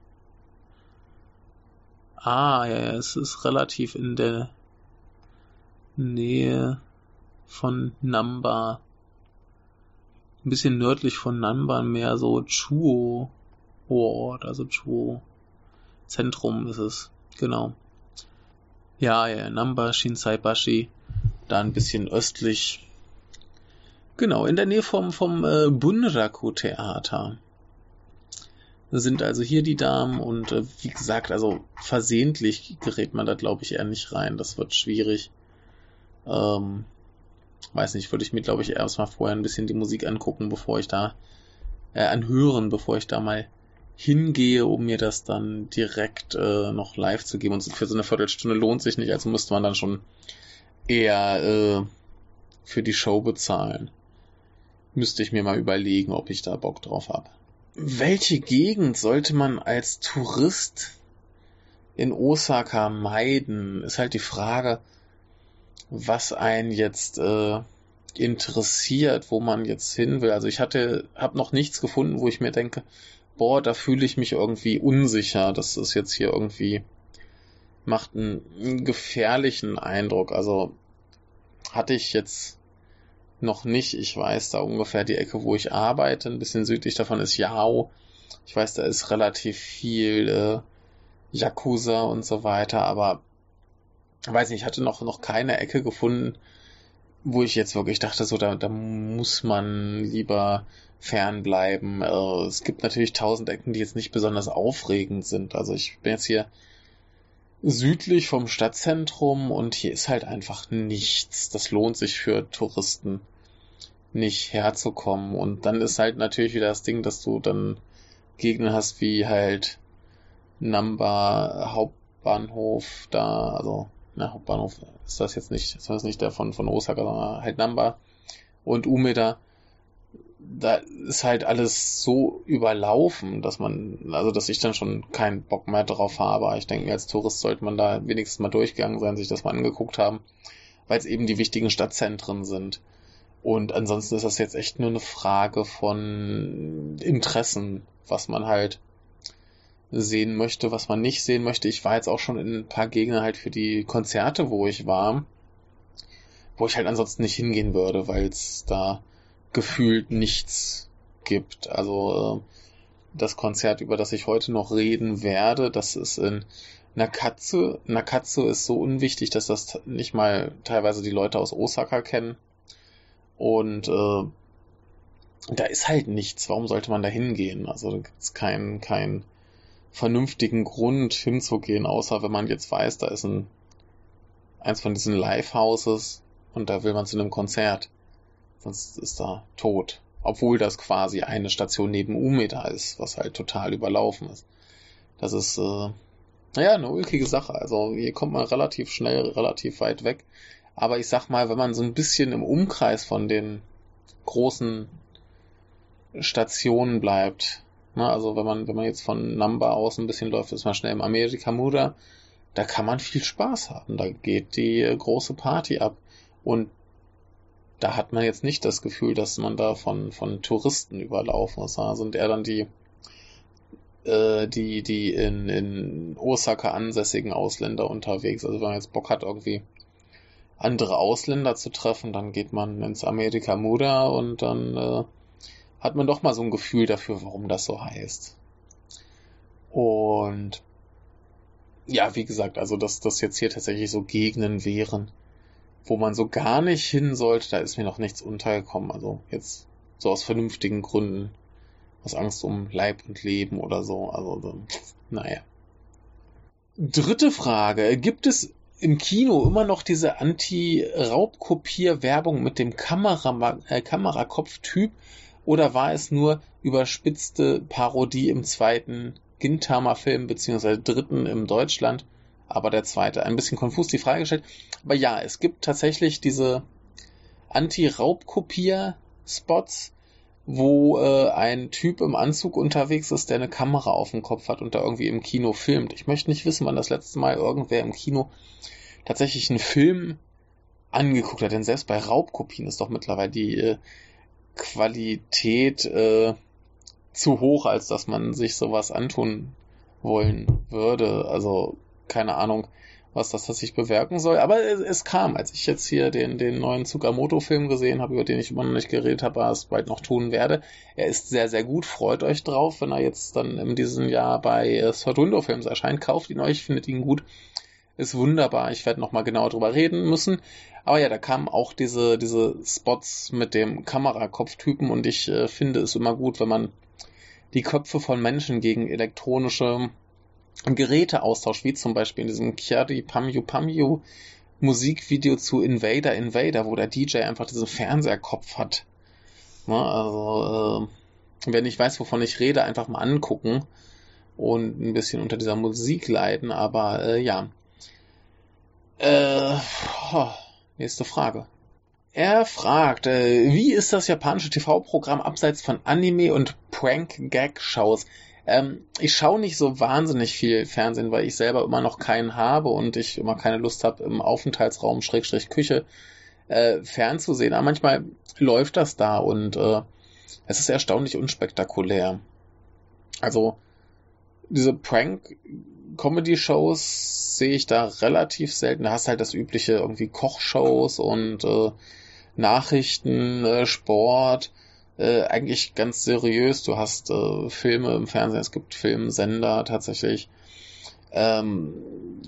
Ah, ja, ja, es ist relativ in der Nähe von Namba. Ein bisschen nördlich von Namba, mehr so Chuo Ort, also Chuo Zentrum ist es. Genau. Ja, ja, Namba Shinsaibashi. Da ein bisschen östlich Genau, in der Nähe vom, vom äh, Bunraku-Theater sind also hier die Damen und äh, wie gesagt, also versehentlich gerät man da glaube ich eher nicht rein. Das wird schwierig. Ähm, weiß nicht, würde ich mir glaube ich erstmal vorher ein bisschen die Musik angucken, bevor ich da äh, anhören, bevor ich da mal hingehe, um mir das dann direkt äh, noch live zu geben. Und für so eine Viertelstunde lohnt sich nicht, also müsste man dann schon eher äh, für die Show bezahlen müsste ich mir mal überlegen, ob ich da Bock drauf habe. Welche Gegend sollte man als Tourist in Osaka meiden? Ist halt die Frage, was einen jetzt äh, interessiert, wo man jetzt hin will. Also ich hatte, habe noch nichts gefunden, wo ich mir denke, boah, da fühle ich mich irgendwie unsicher. Das ist jetzt hier irgendwie macht einen, gefährlichen Eindruck. Also hatte ich jetzt noch nicht. Ich weiß da ungefähr die Ecke, wo ich arbeite. Ein bisschen südlich davon ist Yao. Ich weiß, da ist relativ viel äh, Yakuza und so weiter, aber weiß nicht, ich hatte noch, noch keine Ecke gefunden, wo ich jetzt wirklich dachte, so, da, da muss man lieber fernbleiben. Äh, es gibt natürlich tausend Ecken, die jetzt nicht besonders aufregend sind. Also ich bin jetzt hier südlich vom Stadtzentrum und hier ist halt einfach nichts. Das lohnt sich für Touristen nicht herzukommen. Und dann ist halt natürlich wieder das Ding, dass du dann Gegner hast wie halt Namba Hauptbahnhof da, also na, Hauptbahnhof ist das jetzt nicht, ist das nicht der von, von Osaka, sondern halt Namba und Umeda da ist halt alles so überlaufen, dass man, also dass ich dann schon keinen Bock mehr drauf habe. Ich denke, als Tourist sollte man da wenigstens mal durchgegangen sein, sich das mal angeguckt haben, weil es eben die wichtigen Stadtzentren sind. Und ansonsten ist das jetzt echt nur eine Frage von Interessen, was man halt sehen möchte, was man nicht sehen möchte. Ich war jetzt auch schon in ein paar Gegner halt für die Konzerte, wo ich war, wo ich halt ansonsten nicht hingehen würde, weil es da gefühlt nichts gibt. Also äh, das Konzert, über das ich heute noch reden werde, das ist in Nakatsu. Nakatsu ist so unwichtig, dass das nicht mal teilweise die Leute aus Osaka kennen. Und äh, da ist halt nichts. Warum sollte man da hingehen? Also da gibt es keinen keinen vernünftigen Grund hinzugehen, außer wenn man jetzt weiß, da ist ein eins von diesen Live-Houses und da will man zu einem Konzert sonst ist da tot. Obwohl das quasi eine Station neben Umeda ist, was halt total überlaufen ist. Das ist, äh, naja, eine ulkige Sache. Also hier kommt man relativ schnell, relativ weit weg. Aber ich sag mal, wenn man so ein bisschen im Umkreis von den großen Stationen bleibt, ne, also wenn man, wenn man jetzt von Namba aus ein bisschen läuft, ist man schnell im Amerikamura, da kann man viel Spaß haben. Da geht die große Party ab. Und da hat man jetzt nicht das Gefühl, dass man da von, von Touristen überlaufen ist. Da sind eher dann die, äh, die, die in, in Osaka ansässigen Ausländer unterwegs. Also wenn man jetzt Bock hat, irgendwie andere Ausländer zu treffen, dann geht man ins Amerika Muda und dann äh, hat man doch mal so ein Gefühl dafür, warum das so heißt. Und ja, wie gesagt, also dass das jetzt hier tatsächlich so Gegenden wären, wo man so gar nicht hin sollte, da ist mir noch nichts untergekommen. Also jetzt so aus vernünftigen Gründen. Aus Angst um Leib und Leben oder so. Also, so, (laughs) naja. Dritte Frage. Gibt es im Kino immer noch diese Anti-Raubkopier-Werbung mit dem Kamera äh, Kamerakopf-Typ oder war es nur überspitzte Parodie im zweiten Gintama-Film beziehungsweise dritten im Deutschland? Aber der zweite. Ein bisschen konfus die Frage gestellt. Aber ja, es gibt tatsächlich diese Anti-Raubkopier-Spots. wo äh, ein Typ im Anzug unterwegs ist, der eine Kamera auf dem Kopf hat und da irgendwie im Kino filmt. Ich möchte nicht wissen, wann das letzte Mal irgendwer im Kino tatsächlich einen Film angeguckt hat, denn selbst bei Raubkopien ist doch mittlerweile die äh, Qualität äh, zu hoch, als dass man sich sowas antun wollen würde. Also keine Ahnung, was das tatsächlich bewirken soll. Aber es, es kam, als ich jetzt hier den, den neuen Tsukamoto-Film gesehen habe, über den ich immer noch nicht geredet habe, aber es bald noch tun werde. Er ist sehr, sehr gut. Freut euch drauf, wenn er jetzt dann in diesem Jahr bei äh, Third Window Films erscheint. Kauft ihn euch, findet ihn gut. Ist wunderbar. Ich werde noch mal genauer drüber reden müssen. Aber ja, da kamen auch diese, diese Spots mit dem Kamerakopftypen und ich äh, finde es immer gut, wenn man die Köpfe von Menschen gegen elektronische Geräte austauscht, wie zum Beispiel in diesem Kyari Pamyu Pamyu Musikvideo zu Invader Invader, wo der DJ einfach diesen Fernseherkopf hat. Na, also, äh, wer nicht weiß, wovon ich rede, einfach mal angucken und ein bisschen unter dieser Musik leiden, aber äh, ja. Äh, oh, nächste Frage. Er fragt, äh, wie ist das japanische TV-Programm abseits von Anime und Prank-Gag-Shows? Ähm, ich schaue nicht so wahnsinnig viel Fernsehen, weil ich selber immer noch keinen habe und ich immer keine Lust habe, im Aufenthaltsraum Schrägstrich Küche äh, fernzusehen. Aber manchmal läuft das da und äh, es ist erstaunlich unspektakulär. Also diese Prank-Comedy-Shows sehe ich da relativ selten. Da hast halt das übliche irgendwie Kochshows und äh, Nachrichten, äh, Sport, äh, eigentlich ganz seriös. Du hast äh, Filme im Fernsehen, es gibt Filmsender tatsächlich. Ähm,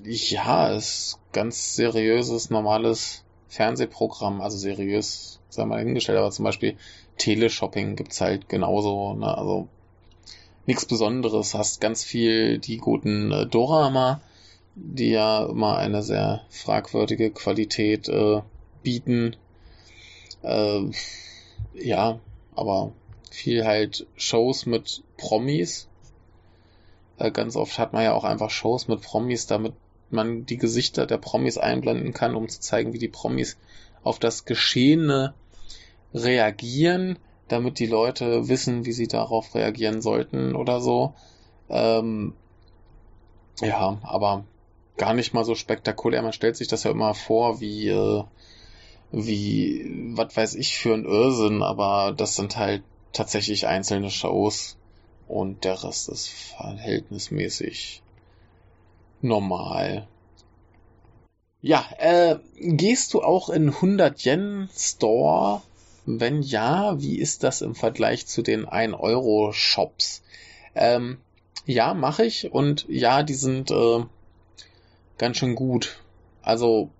ja, ist ganz seriöses, normales Fernsehprogramm, also seriös, sei mal hingestellt, aber zum Beispiel Teleshopping gibt's halt genauso, ne? also nichts Besonderes, hast ganz viel die guten äh, Dorama, die ja immer eine sehr fragwürdige Qualität äh, bieten, äh, ja, aber viel halt Shows mit Promis. Äh, ganz oft hat man ja auch einfach Shows mit Promis, damit man die Gesichter der Promis einblenden kann, um zu zeigen, wie die Promis auf das Geschehene reagieren, damit die Leute wissen, wie sie darauf reagieren sollten oder so. Ähm, ja, aber gar nicht mal so spektakulär. Man stellt sich das ja immer vor, wie äh, wie, was weiß ich, für ein Irrsinn, aber das sind halt tatsächlich einzelne Shows und der Rest ist verhältnismäßig normal. Ja, äh, gehst du auch in 100 Yen Store? Wenn ja, wie ist das im Vergleich zu den 1 Euro Shops? Ähm, ja, mache ich und ja, die sind äh, ganz schön gut. Also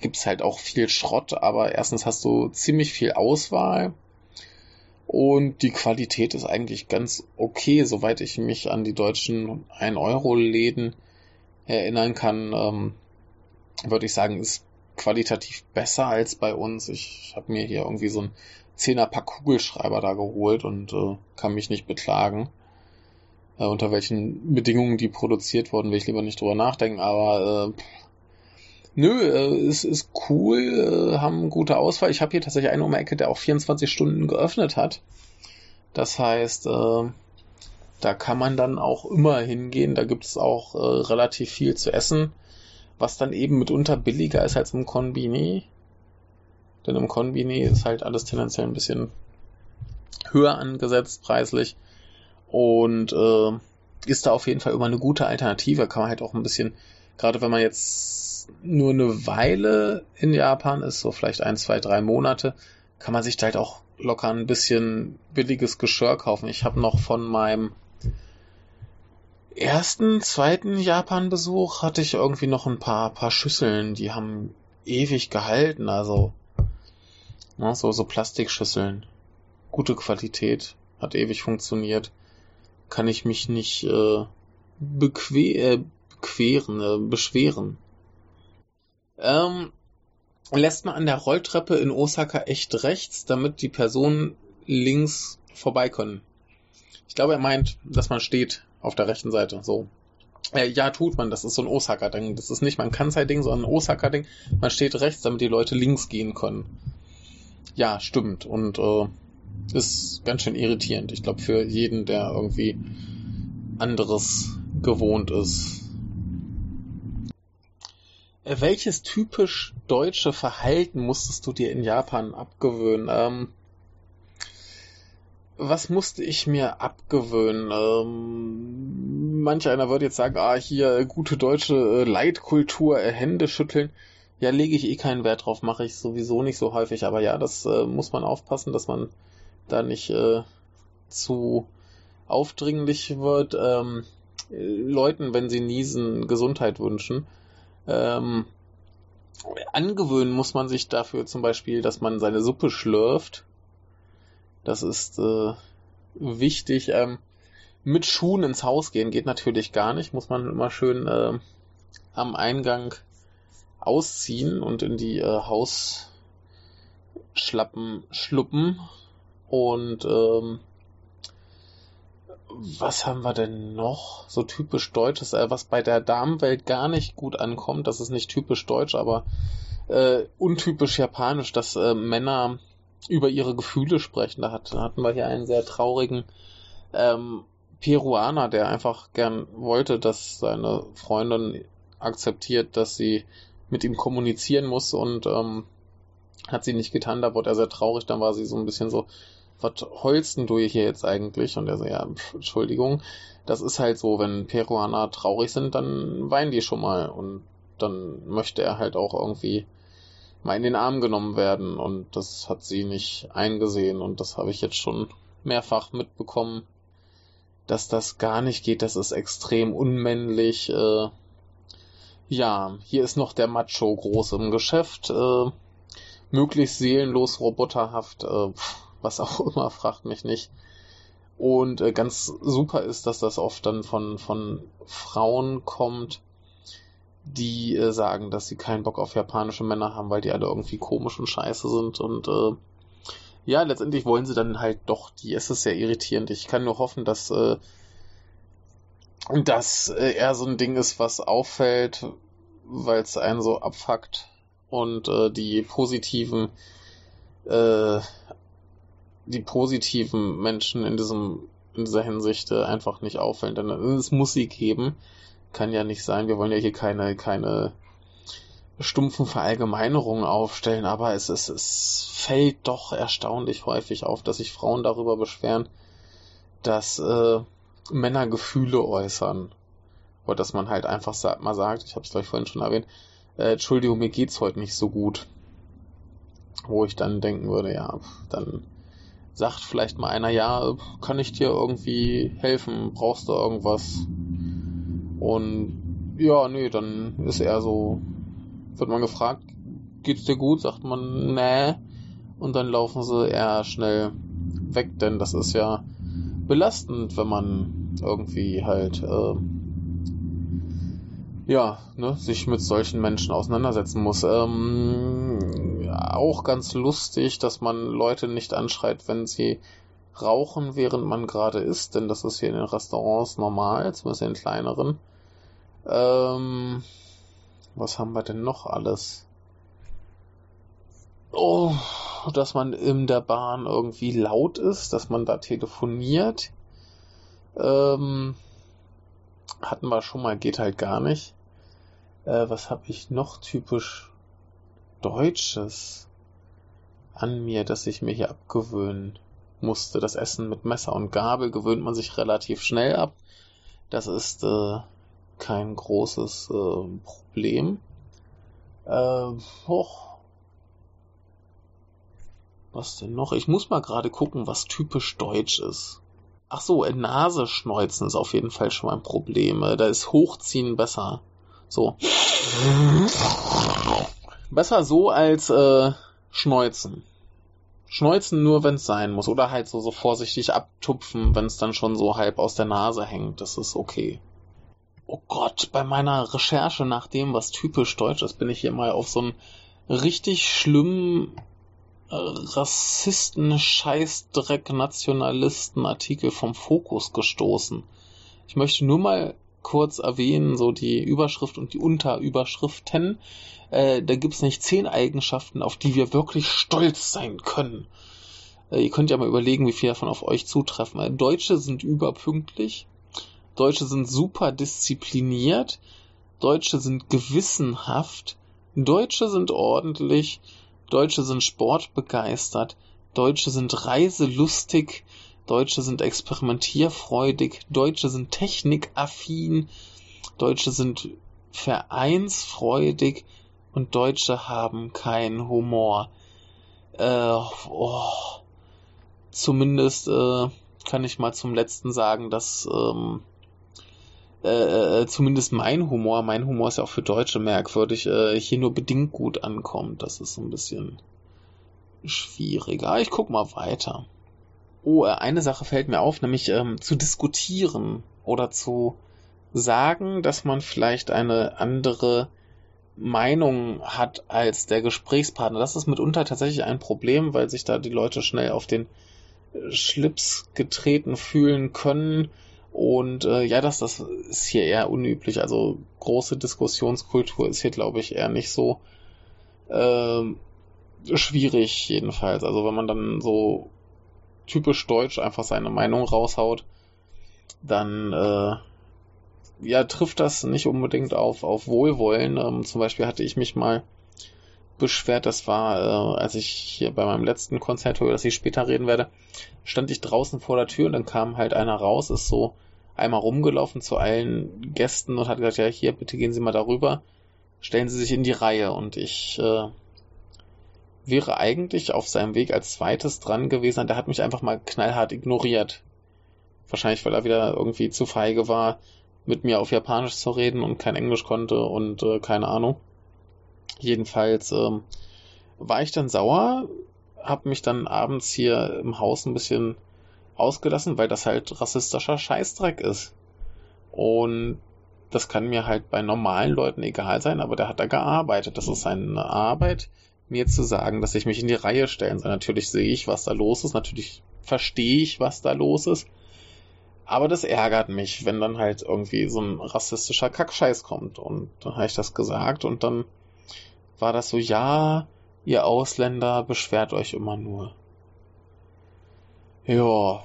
gibt's halt auch viel Schrott, aber erstens hast du ziemlich viel Auswahl und die Qualität ist eigentlich ganz okay, soweit ich mich an die deutschen 1-Euro-Läden erinnern kann, ähm, würde ich sagen, ist qualitativ besser als bei uns. Ich habe mir hier irgendwie so ein 10er Pack Kugelschreiber da geholt und äh, kann mich nicht beklagen. Äh, unter welchen Bedingungen die produziert wurden, will ich lieber nicht drüber nachdenken, aber äh, Nö, äh, es ist cool, äh, haben gute Auswahl. Ich habe hier tatsächlich einen um die Ecke, der auch 24 Stunden geöffnet hat. Das heißt, äh, da kann man dann auch immer hingehen. Da gibt es auch äh, relativ viel zu essen, was dann eben mitunter billiger ist als im Konbini. Denn im Konbini ist halt alles tendenziell ein bisschen höher angesetzt preislich. Und äh, ist da auf jeden Fall immer eine gute Alternative. Kann man halt auch ein bisschen, gerade wenn man jetzt nur eine Weile in Japan ist, so vielleicht ein, zwei, drei Monate, kann man sich da halt auch locker ein bisschen billiges Geschirr kaufen. Ich habe noch von meinem ersten, zweiten Japan-Besuch hatte ich irgendwie noch ein paar, paar Schüsseln, die haben ewig gehalten, also ne, so, so Plastikschüsseln. Gute Qualität, hat ewig funktioniert. Kann ich mich nicht äh, beque äh, bequeren, äh, beschweren. Ähm, lässt man an der Rolltreppe in Osaka echt rechts, damit die Personen links vorbei können. Ich glaube, er meint, dass man steht auf der rechten Seite. So. Äh, ja, tut man. Das ist so ein Osaka-Ding. Das ist nicht mal ein Kansai-Ding, sondern ein Osaka-Ding. Man steht rechts, damit die Leute links gehen können. Ja, stimmt. Und äh, ist ganz schön irritierend. Ich glaube, für jeden, der irgendwie anderes gewohnt ist. Welches typisch deutsche Verhalten musstest du dir in Japan abgewöhnen? Ähm, was musste ich mir abgewöhnen? Ähm, manch einer würde jetzt sagen, ah, hier gute deutsche äh, Leitkultur, äh, Hände schütteln. Ja, lege ich eh keinen Wert drauf, mache ich sowieso nicht so häufig. Aber ja, das äh, muss man aufpassen, dass man da nicht äh, zu aufdringlich wird. Ähm, Leuten, wenn sie niesen, Gesundheit wünschen. Ähm, angewöhnen muss man sich dafür zum Beispiel, dass man seine Suppe schlürft. Das ist äh, wichtig. Ähm, mit Schuhen ins Haus gehen geht natürlich gar nicht. Muss man immer schön äh, am Eingang ausziehen und in die äh, Hausschlappen schluppen. Und ähm, was haben wir denn noch? So typisch deutsches, äh, was bei der Damenwelt gar nicht gut ankommt. Das ist nicht typisch deutsch, aber äh, untypisch japanisch, dass äh, Männer über ihre Gefühle sprechen. Da, hat, hatten wir hier einen sehr traurigen ähm, Peruaner, der einfach gern wollte, dass seine Freundin akzeptiert, dass sie mit ihm kommunizieren muss und ähm, hat sie nicht getan. Da wurde er sehr traurig. Dann war sie so ein bisschen so, was holsten du hier jetzt eigentlich? Und er so, ja, Entschuldigung, das ist halt so, wenn Peruaner traurig sind, dann weinen die schon mal. Und dann möchte er halt auch irgendwie mal in den Arm genommen werden. Und das hat sie nicht eingesehen. Und das habe ich jetzt schon mehrfach mitbekommen, dass das gar nicht geht, das ist extrem unmännlich. Äh, ja, hier ist noch der Macho groß im Geschäft, äh, möglichst seelenlos, roboterhaft, äh, was auch (laughs) immer, fragt mich nicht. Und äh, ganz super ist, dass das oft dann von, von Frauen kommt, die äh, sagen, dass sie keinen Bock auf japanische Männer haben, weil die alle irgendwie komisch und scheiße sind. Und äh, ja, letztendlich wollen sie dann halt doch die. Es ist sehr irritierend. Ich kann nur hoffen, dass äh, dass äh, er so ein Ding ist, was auffällt, weil es einen so abfuckt und äh, die positiven äh, die positiven Menschen in diesem in dieser Hinsicht äh, einfach nicht auffällen. Denn es muss sie geben. Kann ja nicht sein. Wir wollen ja hier keine keine stumpfen Verallgemeinerungen aufstellen, aber es, es, es fällt doch erstaunlich häufig auf, dass sich Frauen darüber beschweren, dass äh, Männer Gefühle äußern. Oder dass man halt einfach sagt, mal sagt, ich habe es euch vorhin schon erwähnt, äh, Entschuldigung, mir geht's heute nicht so gut. Wo ich dann denken würde, ja, dann sagt vielleicht mal einer, ja, kann ich dir irgendwie helfen? Brauchst du irgendwas? Und ja, nee, dann ist er so, wird man gefragt, geht's dir gut? Sagt man, nee. Und dann laufen sie eher schnell weg, denn das ist ja belastend, wenn man irgendwie halt, äh, ja, ne, sich mit solchen Menschen auseinandersetzen muss. Ähm, auch ganz lustig, dass man Leute nicht anschreit, wenn sie rauchen, während man gerade isst, denn das ist hier in den Restaurants normal, zumindest in kleineren. Ähm, was haben wir denn noch alles? Oh, dass man in der Bahn irgendwie laut ist, dass man da telefoniert. Ähm, hatten wir schon mal, geht halt gar nicht. Äh, was habe ich noch typisch Deutsches an mir, das ich mir hier abgewöhnen musste. Das Essen mit Messer und Gabel gewöhnt man sich relativ schnell ab. Das ist äh, kein großes äh, Problem. Äh, hoch. Was denn noch? Ich muss mal gerade gucken, was typisch deutsch ist. Ach so, Nase schneuzen ist auf jeden Fall schon mal ein Problem. Äh, da ist Hochziehen besser. So. Besser so als äh, Schneuzen. Schneuzen nur, wenn es sein muss. Oder halt so, so vorsichtig abtupfen, wenn es dann schon so halb aus der Nase hängt. Das ist okay. Oh Gott, bei meiner Recherche nach dem, was typisch deutsch ist, bin ich hier mal auf so einen richtig schlimmen äh, Rassisten, Scheißdreck, Nationalisten Artikel vom Fokus gestoßen. Ich möchte nur mal kurz erwähnen, so die Überschrift und die Unterüberschriften. Äh, da gibt's nicht zehn Eigenschaften, auf die wir wirklich stolz sein können. Äh, ihr könnt ja mal überlegen, wie viel davon auf euch zutreffen. Äh, Deutsche sind überpünktlich. Deutsche sind super diszipliniert. Deutsche sind gewissenhaft. Deutsche sind ordentlich. Deutsche sind sportbegeistert. Deutsche sind reiselustig. Deutsche sind experimentierfreudig. Deutsche sind technikaffin. Deutsche sind vereinsfreudig. Und Deutsche haben keinen Humor. Äh, oh. Zumindest äh, kann ich mal zum letzten sagen, dass ähm, äh, äh, zumindest mein Humor, mein Humor ist ja auch für Deutsche merkwürdig, äh, hier nur bedingt gut ankommt. Das ist so ein bisschen schwieriger. Ich guck mal weiter. Oh, äh, eine Sache fällt mir auf, nämlich ähm, zu diskutieren oder zu sagen, dass man vielleicht eine andere Meinung hat als der Gesprächspartner. Das ist mitunter tatsächlich ein Problem, weil sich da die Leute schnell auf den Schlips getreten fühlen können und äh, ja, das, das ist hier eher unüblich. Also große Diskussionskultur ist hier, glaube ich, eher nicht so äh, schwierig jedenfalls. Also wenn man dann so typisch deutsch einfach seine Meinung raushaut, dann äh, ja, trifft das nicht unbedingt auf, auf Wohlwollen. Ähm, zum Beispiel hatte ich mich mal beschwert, das war, äh, als ich hier bei meinem letzten Konzert, über das ich später reden werde, stand ich draußen vor der Tür und dann kam halt einer raus, ist so einmal rumgelaufen zu allen Gästen und hat gesagt, ja, hier, bitte gehen Sie mal darüber, stellen Sie sich in die Reihe. Und ich äh, wäre eigentlich auf seinem Weg als zweites dran gewesen. Der hat mich einfach mal knallhart ignoriert. Wahrscheinlich, weil er wieder irgendwie zu feige war, mit mir auf Japanisch zu reden und kein Englisch konnte und äh, keine Ahnung. Jedenfalls ähm, war ich dann sauer, hab mich dann abends hier im Haus ein bisschen ausgelassen, weil das halt rassistischer Scheißdreck ist. Und das kann mir halt bei normalen Leuten egal sein, aber der hat da gearbeitet. Das ist seine Arbeit, mir zu sagen, dass ich mich in die Reihe stellen soll. Natürlich sehe ich, was da los ist, natürlich verstehe ich, was da los ist. Aber das ärgert mich, wenn dann halt irgendwie so ein rassistischer Kackscheiß kommt. Und dann habe ich das gesagt und dann war das so, ja, ihr Ausländer beschwert euch immer nur. Ja,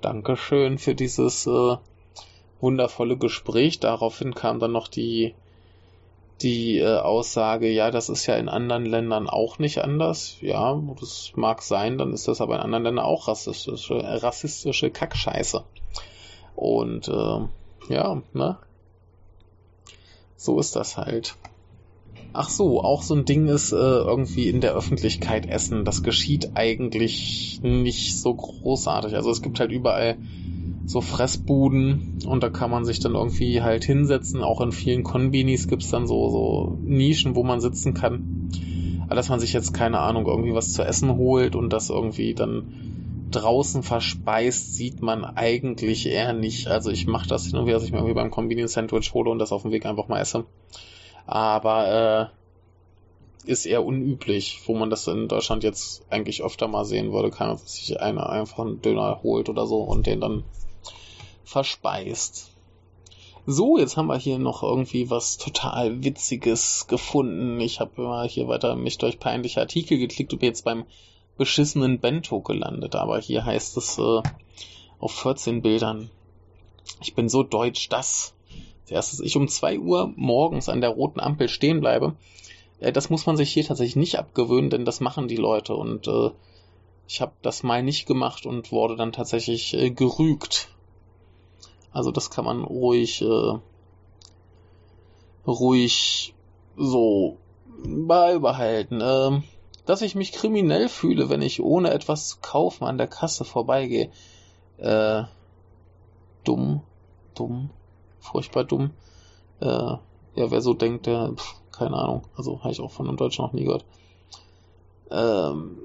danke schön für dieses äh, wundervolle Gespräch. Daraufhin kam dann noch die die äh, Aussage, ja, das ist ja in anderen Ländern auch nicht anders. Ja, das mag sein, dann ist das aber in anderen Ländern auch rassistische, rassistische Kackscheiße. Und äh, ja, ne? So ist das halt. Ach so, auch so ein Ding ist äh, irgendwie in der Öffentlichkeit essen. Das geschieht eigentlich nicht so großartig. Also es gibt halt überall so Fressbuden und da kann man sich dann irgendwie halt hinsetzen. Auch in vielen Konbinis gibt's dann so, so Nischen, wo man sitzen kann. Aber dass man sich jetzt keine Ahnung irgendwie was zu essen holt und das irgendwie dann draußen verspeist, sieht man eigentlich eher nicht. Also ich mache das hin und wieder, dass ich mir irgendwie beim Konbini-Sandwich hole und das auf dem Weg einfach mal esse aber äh, ist eher unüblich, wo man das in Deutschland jetzt eigentlich öfter mal sehen würde, keiner sich einer einfach einen Döner holt oder so und den dann verspeist. So, jetzt haben wir hier noch irgendwie was total Witziges gefunden. Ich habe mal hier weiter mich durch peinliche Artikel geklickt und bin jetzt beim beschissenen Bento gelandet. Aber hier heißt es äh, auf 14 Bildern. Ich bin so deutsch, dass dass ich um zwei Uhr morgens an der roten Ampel stehen bleibe, äh, das muss man sich hier tatsächlich nicht abgewöhnen, denn das machen die Leute und äh, ich habe das mal nicht gemacht und wurde dann tatsächlich äh, gerügt. Also das kann man ruhig, äh, ruhig so beibehalten. Äh, dass ich mich kriminell fühle, wenn ich ohne etwas zu kaufen an der Kasse vorbeigehe. Äh, dumm, dumm, furchtbar dumm. Äh, ja, wer so denkt, der, pff, keine Ahnung, also habe ich auch von einem Deutschen noch nie gehört. Ähm,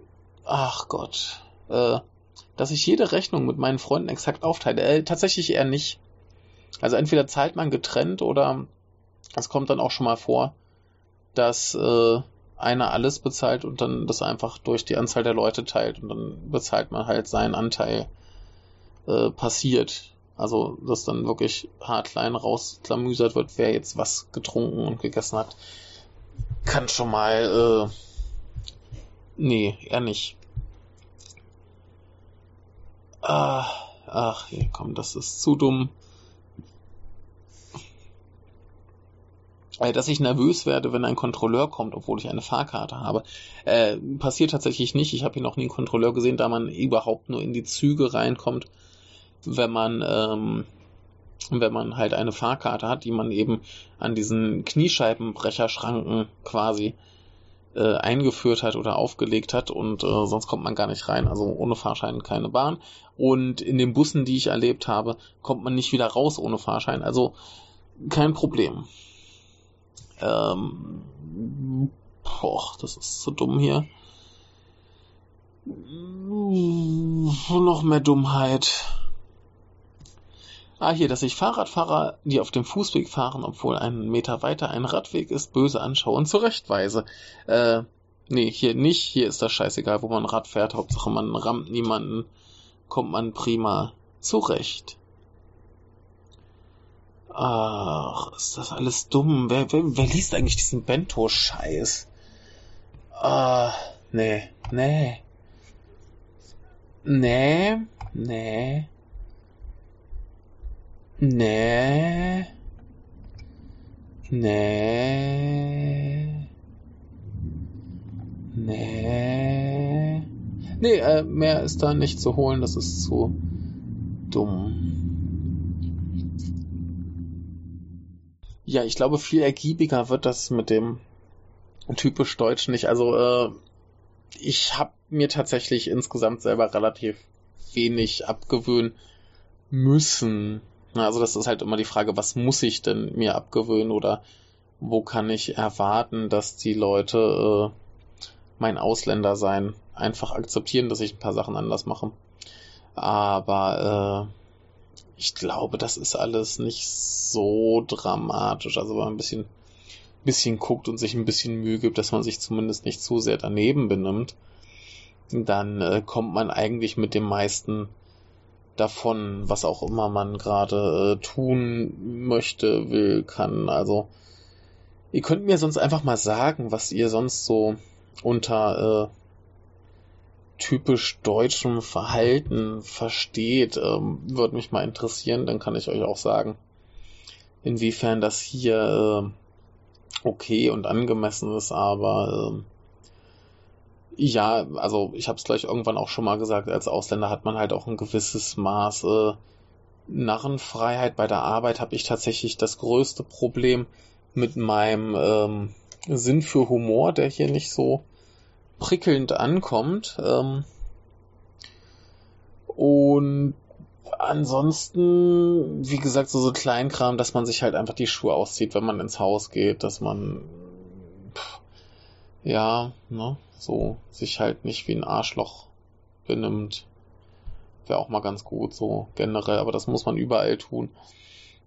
ach Gott. Äh, dass ich jede Rechnung mit meinen Freunden exakt aufteile. Äh, tatsächlich eher nicht. Also entweder zahlt man getrennt oder es kommt dann auch schon mal vor, dass äh, einer alles bezahlt und dann das einfach durch die Anzahl der Leute teilt und dann bezahlt man halt seinen Anteil äh, passiert. Also, dass dann wirklich haarklein rausklamüsert wird, wer jetzt was getrunken und gegessen hat. Kann schon mal, äh, nee, eher nicht. Ah, ach, hier, komm, das ist zu dumm. Äh, dass ich nervös werde, wenn ein Kontrolleur kommt, obwohl ich eine Fahrkarte habe. Äh, passiert tatsächlich nicht. Ich habe hier noch nie einen Kontrolleur gesehen, da man überhaupt nur in die Züge reinkommt, wenn man ähm, wenn man halt eine Fahrkarte hat, die man eben an diesen Kniescheibenbrecherschranken quasi äh, eingeführt hat oder aufgelegt hat und äh, sonst kommt man gar nicht rein. Also ohne Fahrschein keine Bahn. Und in den Bussen, die ich erlebt habe, kommt man nicht wieder raus ohne Fahrschein. Also kein Problem. Ähm, boah, das ist so dumm hier. Noch mehr Dummheit. Ah, hier, dass ich Fahrradfahrer, die auf dem Fußweg fahren, obwohl einen Meter weiter ein Radweg ist, böse anschaue und zurechtweise. Äh, nee, hier nicht. Hier ist das scheißegal, wo man Rad fährt. Hauptsache man rammt niemanden, kommt man prima zurecht. Ach, ist das alles dumm? Wer, wer, wer liest eigentlich diesen Bento-Scheiß? Ah, nee, nee. Nee, nee. Nee. Nee. Nee. Nee, äh, mehr ist da nicht zu holen, das ist zu dumm. Ja, ich glaube, viel ergiebiger wird das mit dem typisch Deutsch nicht. Also, äh, ich habe mir tatsächlich insgesamt selber relativ wenig abgewöhnen müssen. Also das ist halt immer die Frage, was muss ich denn mir abgewöhnen oder wo kann ich erwarten, dass die Leute äh, mein Ausländer sein einfach akzeptieren, dass ich ein paar Sachen anders mache. Aber äh, ich glaube, das ist alles nicht so dramatisch. Also wenn man ein bisschen, bisschen guckt und sich ein bisschen Mühe gibt, dass man sich zumindest nicht zu sehr daneben benimmt, dann äh, kommt man eigentlich mit dem meisten davon, was auch immer man gerade äh, tun möchte, will, kann. Also ihr könnt mir sonst einfach mal sagen, was ihr sonst so unter äh, typisch deutschem Verhalten versteht. Ähm, Würde mich mal interessieren, dann kann ich euch auch sagen, inwiefern das hier äh, okay und angemessen ist, aber äh, ja, also ich habe es gleich irgendwann auch schon mal gesagt, als Ausländer hat man halt auch ein gewisses Maß äh, Narrenfreiheit. Bei der Arbeit habe ich tatsächlich das größte Problem mit meinem ähm, Sinn für Humor, der hier nicht so prickelnd ankommt. Ähm, und ansonsten, wie gesagt, so, so Kleinkram, dass man sich halt einfach die Schuhe auszieht, wenn man ins Haus geht, dass man ja, ne, so sich halt nicht wie ein Arschloch benimmt. Wäre auch mal ganz gut, so generell, aber das muss man überall tun.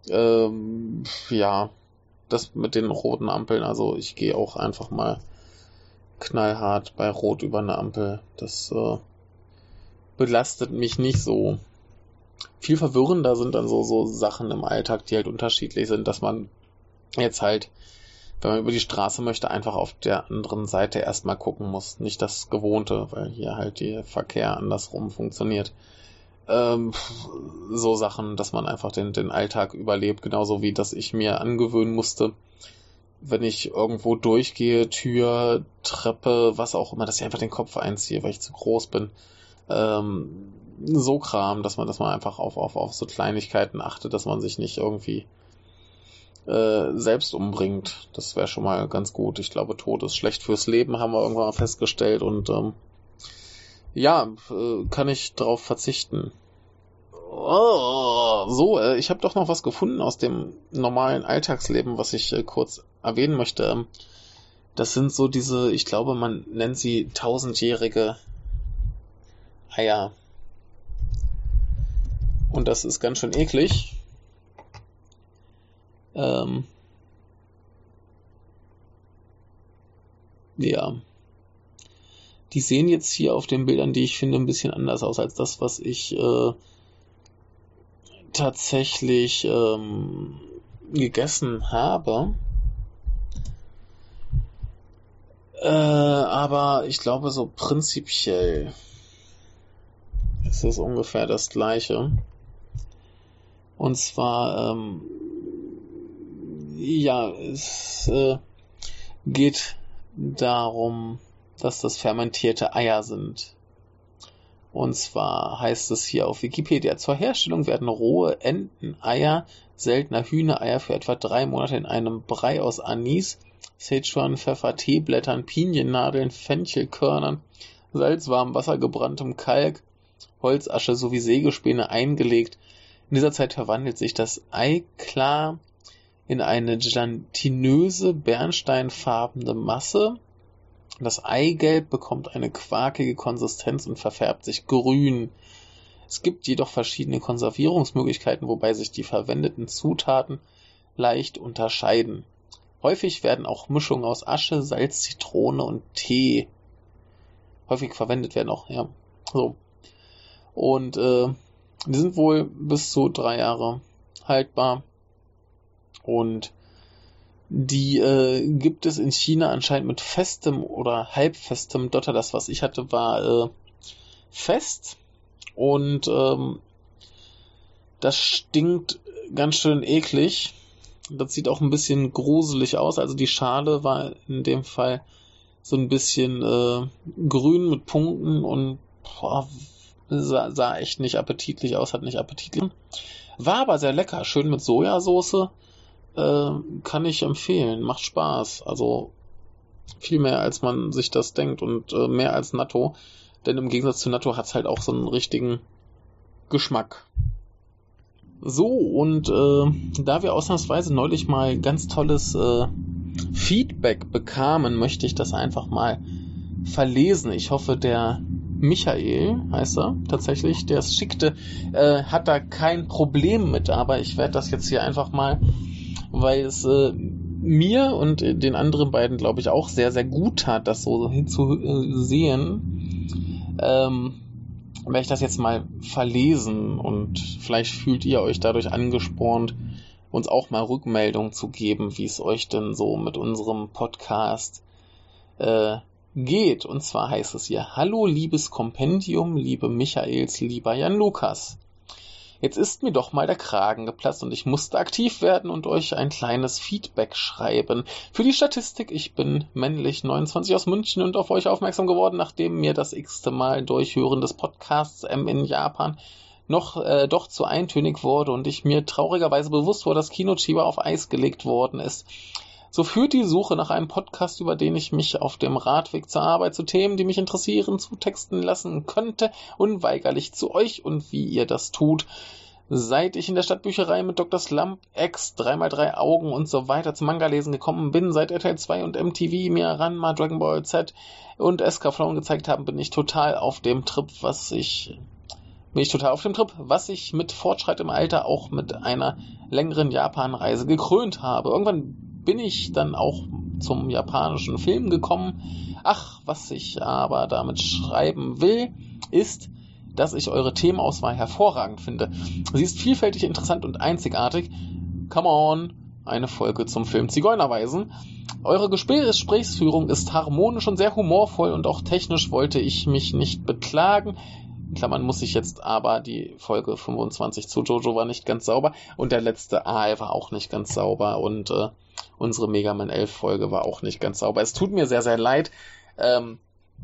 Ähm, ja, das mit den roten Ampeln, also ich gehe auch einfach mal knallhart bei Rot über eine Ampel. Das äh, belastet mich nicht so. Viel verwirrender sind dann so, so Sachen im Alltag, die halt unterschiedlich sind, dass man jetzt halt wenn man über die Straße möchte, einfach auf der anderen Seite erstmal gucken muss. Nicht das Gewohnte, weil hier halt der Verkehr andersrum funktioniert. Ähm, so Sachen, dass man einfach den, den Alltag überlebt, genauso wie dass ich mir angewöhnen musste, wenn ich irgendwo durchgehe, Tür, Treppe, was auch immer, dass ich einfach den Kopf einziehe, weil ich zu groß bin. Ähm, so Kram, dass man, dass man einfach auf, auf, auf so Kleinigkeiten achtet, dass man sich nicht irgendwie äh, selbst umbringt. Das wäre schon mal ganz gut. Ich glaube, Tod ist schlecht fürs Leben, haben wir irgendwann mal festgestellt. Und ähm, ja, äh, kann ich darauf verzichten. Oh, so, äh, ich habe doch noch was gefunden aus dem normalen Alltagsleben, was ich äh, kurz erwähnen möchte. Ähm, das sind so diese, ich glaube, man nennt sie tausendjährige Eier. Und das ist ganz schön eklig. Ähm, ja. Die sehen jetzt hier auf den Bildern, die ich finde, ein bisschen anders aus als das, was ich äh, tatsächlich ähm, gegessen habe. Äh, aber ich glaube so prinzipiell ist es ungefähr das gleiche. Und zwar, ähm, ja, es äh, geht darum, dass das fermentierte Eier sind. Und zwar heißt es hier auf Wikipedia, zur Herstellung werden rohe Enteneier, seltener Hühnereier für etwa drei Monate in einem Brei aus Anis, Sichuan, Pfeffer, Teeblättern, Piniennadeln, Fenchelkörnern, Salz, warmem Wasser, gebranntem Kalk, Holzasche sowie Sägespäne eingelegt. In dieser Zeit verwandelt sich das Ei klar in eine gelatinöse, bernsteinfarbene Masse, das Eigelb bekommt eine quarkige Konsistenz und verfärbt sich grün. Es gibt jedoch verschiedene Konservierungsmöglichkeiten, wobei sich die verwendeten Zutaten leicht unterscheiden. Häufig werden auch Mischungen aus Asche, Salz, Zitrone und Tee häufig verwendet werden auch, ja. So. Und äh, die sind wohl bis zu drei Jahre haltbar. Und die äh, gibt es in China anscheinend mit festem oder halbfestem Dotter. Das, was ich hatte, war äh, fest. Und ähm, das stinkt ganz schön eklig. Das sieht auch ein bisschen gruselig aus. Also die Schale war in dem Fall so ein bisschen äh, grün mit Punkten und boah, sah, sah echt nicht appetitlich aus, hat nicht appetitlich. War aber sehr lecker, schön mit Sojasauce äh, kann ich empfehlen. Macht Spaß. Also viel mehr, als man sich das denkt und äh, mehr als Natto. Denn im Gegensatz zu Natto hat's halt auch so einen richtigen Geschmack. So, und äh, da wir ausnahmsweise neulich mal ganz tolles äh, Feedback bekamen, möchte ich das einfach mal verlesen. Ich hoffe, der Michael heißt er tatsächlich, der es schickte, äh, hat da kein Problem mit, aber ich werde das jetzt hier einfach mal weil es äh, mir und den anderen beiden, glaube ich, auch sehr, sehr gut tat, das so hinzusehen. Ähm, werde ich das jetzt mal verlesen und vielleicht fühlt ihr euch dadurch angespornt, uns auch mal Rückmeldung zu geben, wie es euch denn so mit unserem Podcast äh, geht. Und zwar heißt es hier, Hallo liebes Kompendium, liebe Michaels, lieber Jan Lukas. Jetzt ist mir doch mal der Kragen geplatzt und ich musste aktiv werden und euch ein kleines Feedback schreiben. Für die Statistik, ich bin männlich 29 aus München und auf euch aufmerksam geworden, nachdem mir das x-te Mal Durchhören des Podcasts M in Japan noch äh, doch zu eintönig wurde und ich mir traurigerweise bewusst wurde, dass Kino Chiba auf Eis gelegt worden ist. So führt die Suche nach einem Podcast, über den ich mich auf dem Radweg zur Arbeit zu Themen, die mich interessieren, zutexten lassen könnte, unweigerlich zu euch und wie ihr das tut. Seit ich in der Stadtbücherei mit Dr. Slump, X, 3x3 Augen und so weiter zum Manga-Lesen gekommen bin, seit RTL 2 und MTV mir Ranma, Dragon Ball Z und Escaflown gezeigt haben, bin ich total auf dem Trip, was ich bin ich total auf dem Trip, was ich mit Fortschritt im Alter auch mit einer längeren Japan-Reise gekrönt habe. Irgendwann bin ich dann auch zum japanischen Film gekommen. Ach, was ich aber damit schreiben will, ist, dass ich eure Themenauswahl hervorragend finde. Sie ist vielfältig interessant und einzigartig. Come on, eine Folge zum Film Zigeunerweisen. Eure Gesprächsführung ist harmonisch und sehr humorvoll und auch technisch wollte ich mich nicht beklagen. In Klammern muss ich jetzt aber, die Folge 25 zu Jojo war nicht ganz sauber und der letzte A war auch nicht ganz sauber und äh, unsere Mega Man 11 Folge war auch nicht ganz sauber. Es tut mir sehr, sehr leid. Ähm,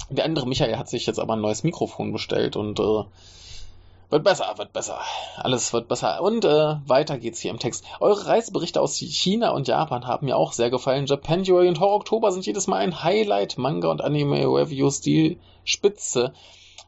der andere Michael hat sich jetzt aber ein neues Mikrofon bestellt und äh, wird besser, wird besser. Alles wird besser. Und äh, weiter geht's hier im Text. Eure Reiseberichte aus China und Japan haben mir auch sehr gefallen. Japanuary und Horror Oktober sind jedes Mal ein Highlight. Manga und Anime Reviews die Spitze.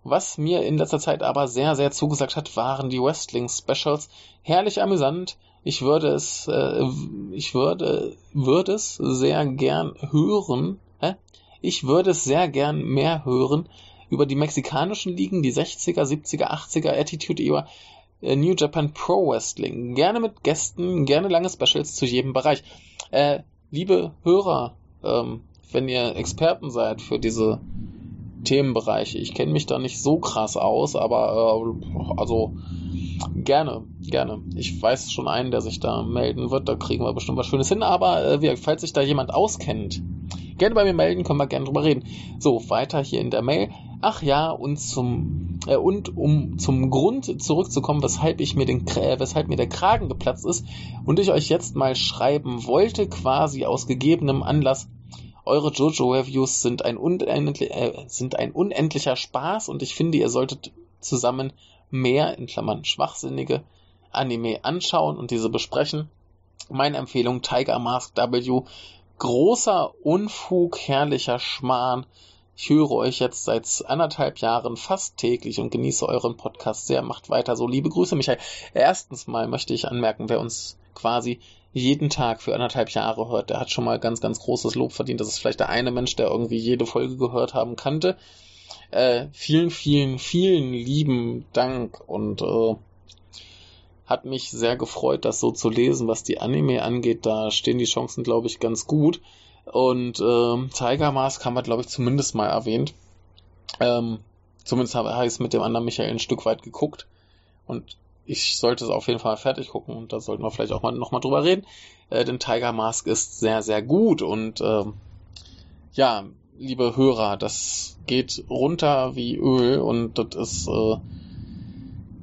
Was mir in letzter Zeit aber sehr, sehr zugesagt hat, waren die Wrestling Specials. Herrlich amüsant. Ich würde es, äh, ich würde, würde es sehr gern hören. Hä? Ich würde es sehr gern mehr hören über die mexikanischen Ligen, die 60er, 70er, 80er, Attitude Era, äh, New Japan Pro Wrestling. Gerne mit Gästen, gerne lange Specials zu jedem Bereich. Äh, liebe Hörer, ähm, wenn ihr Experten seid für diese Themenbereiche, ich kenne mich da nicht so krass aus, aber äh, also gerne, gerne. Ich weiß schon einen, der sich da melden wird, da kriegen wir bestimmt was Schönes hin, aber äh, falls sich da jemand auskennt, gerne bei mir melden, können wir gerne drüber reden. So, weiter hier in der Mail. Ach ja, und zum äh, und um zum Grund zurückzukommen, weshalb ich mir den äh, weshalb mir der Kragen geplatzt ist und ich euch jetzt mal schreiben wollte, quasi aus gegebenem Anlass. Eure Jojo Reviews sind ein, äh, sind ein unendlicher Spaß und ich finde, ihr solltet zusammen mehr in Klammern schwachsinnige Anime anschauen und diese besprechen. Meine Empfehlung Tiger Mask W. Großer Unfug, herrlicher Schmarrn ich höre euch jetzt seit anderthalb Jahren fast täglich und genieße euren Podcast sehr. Macht weiter so. Liebe Grüße, Michael. Erstens mal möchte ich anmerken, wer uns quasi jeden Tag für anderthalb Jahre hört, der hat schon mal ganz, ganz großes Lob verdient. Das ist vielleicht der eine Mensch, der irgendwie jede Folge gehört haben kannte. Äh, vielen, vielen, vielen lieben Dank und äh, hat mich sehr gefreut, das so zu lesen, was die Anime angeht. Da stehen die Chancen, glaube ich, ganz gut. Und ähm, Tiger Mask haben wir, glaube ich, zumindest mal erwähnt. Ähm, zumindest habe ich es mit dem anderen Michael ein Stück weit geguckt. Und ich sollte es auf jeden Fall fertig gucken. Und da sollten wir vielleicht auch mal nochmal drüber reden. Äh, denn Tiger Mask ist sehr, sehr gut. Und ähm, ja, liebe Hörer, das geht runter wie Öl. Und das ist äh,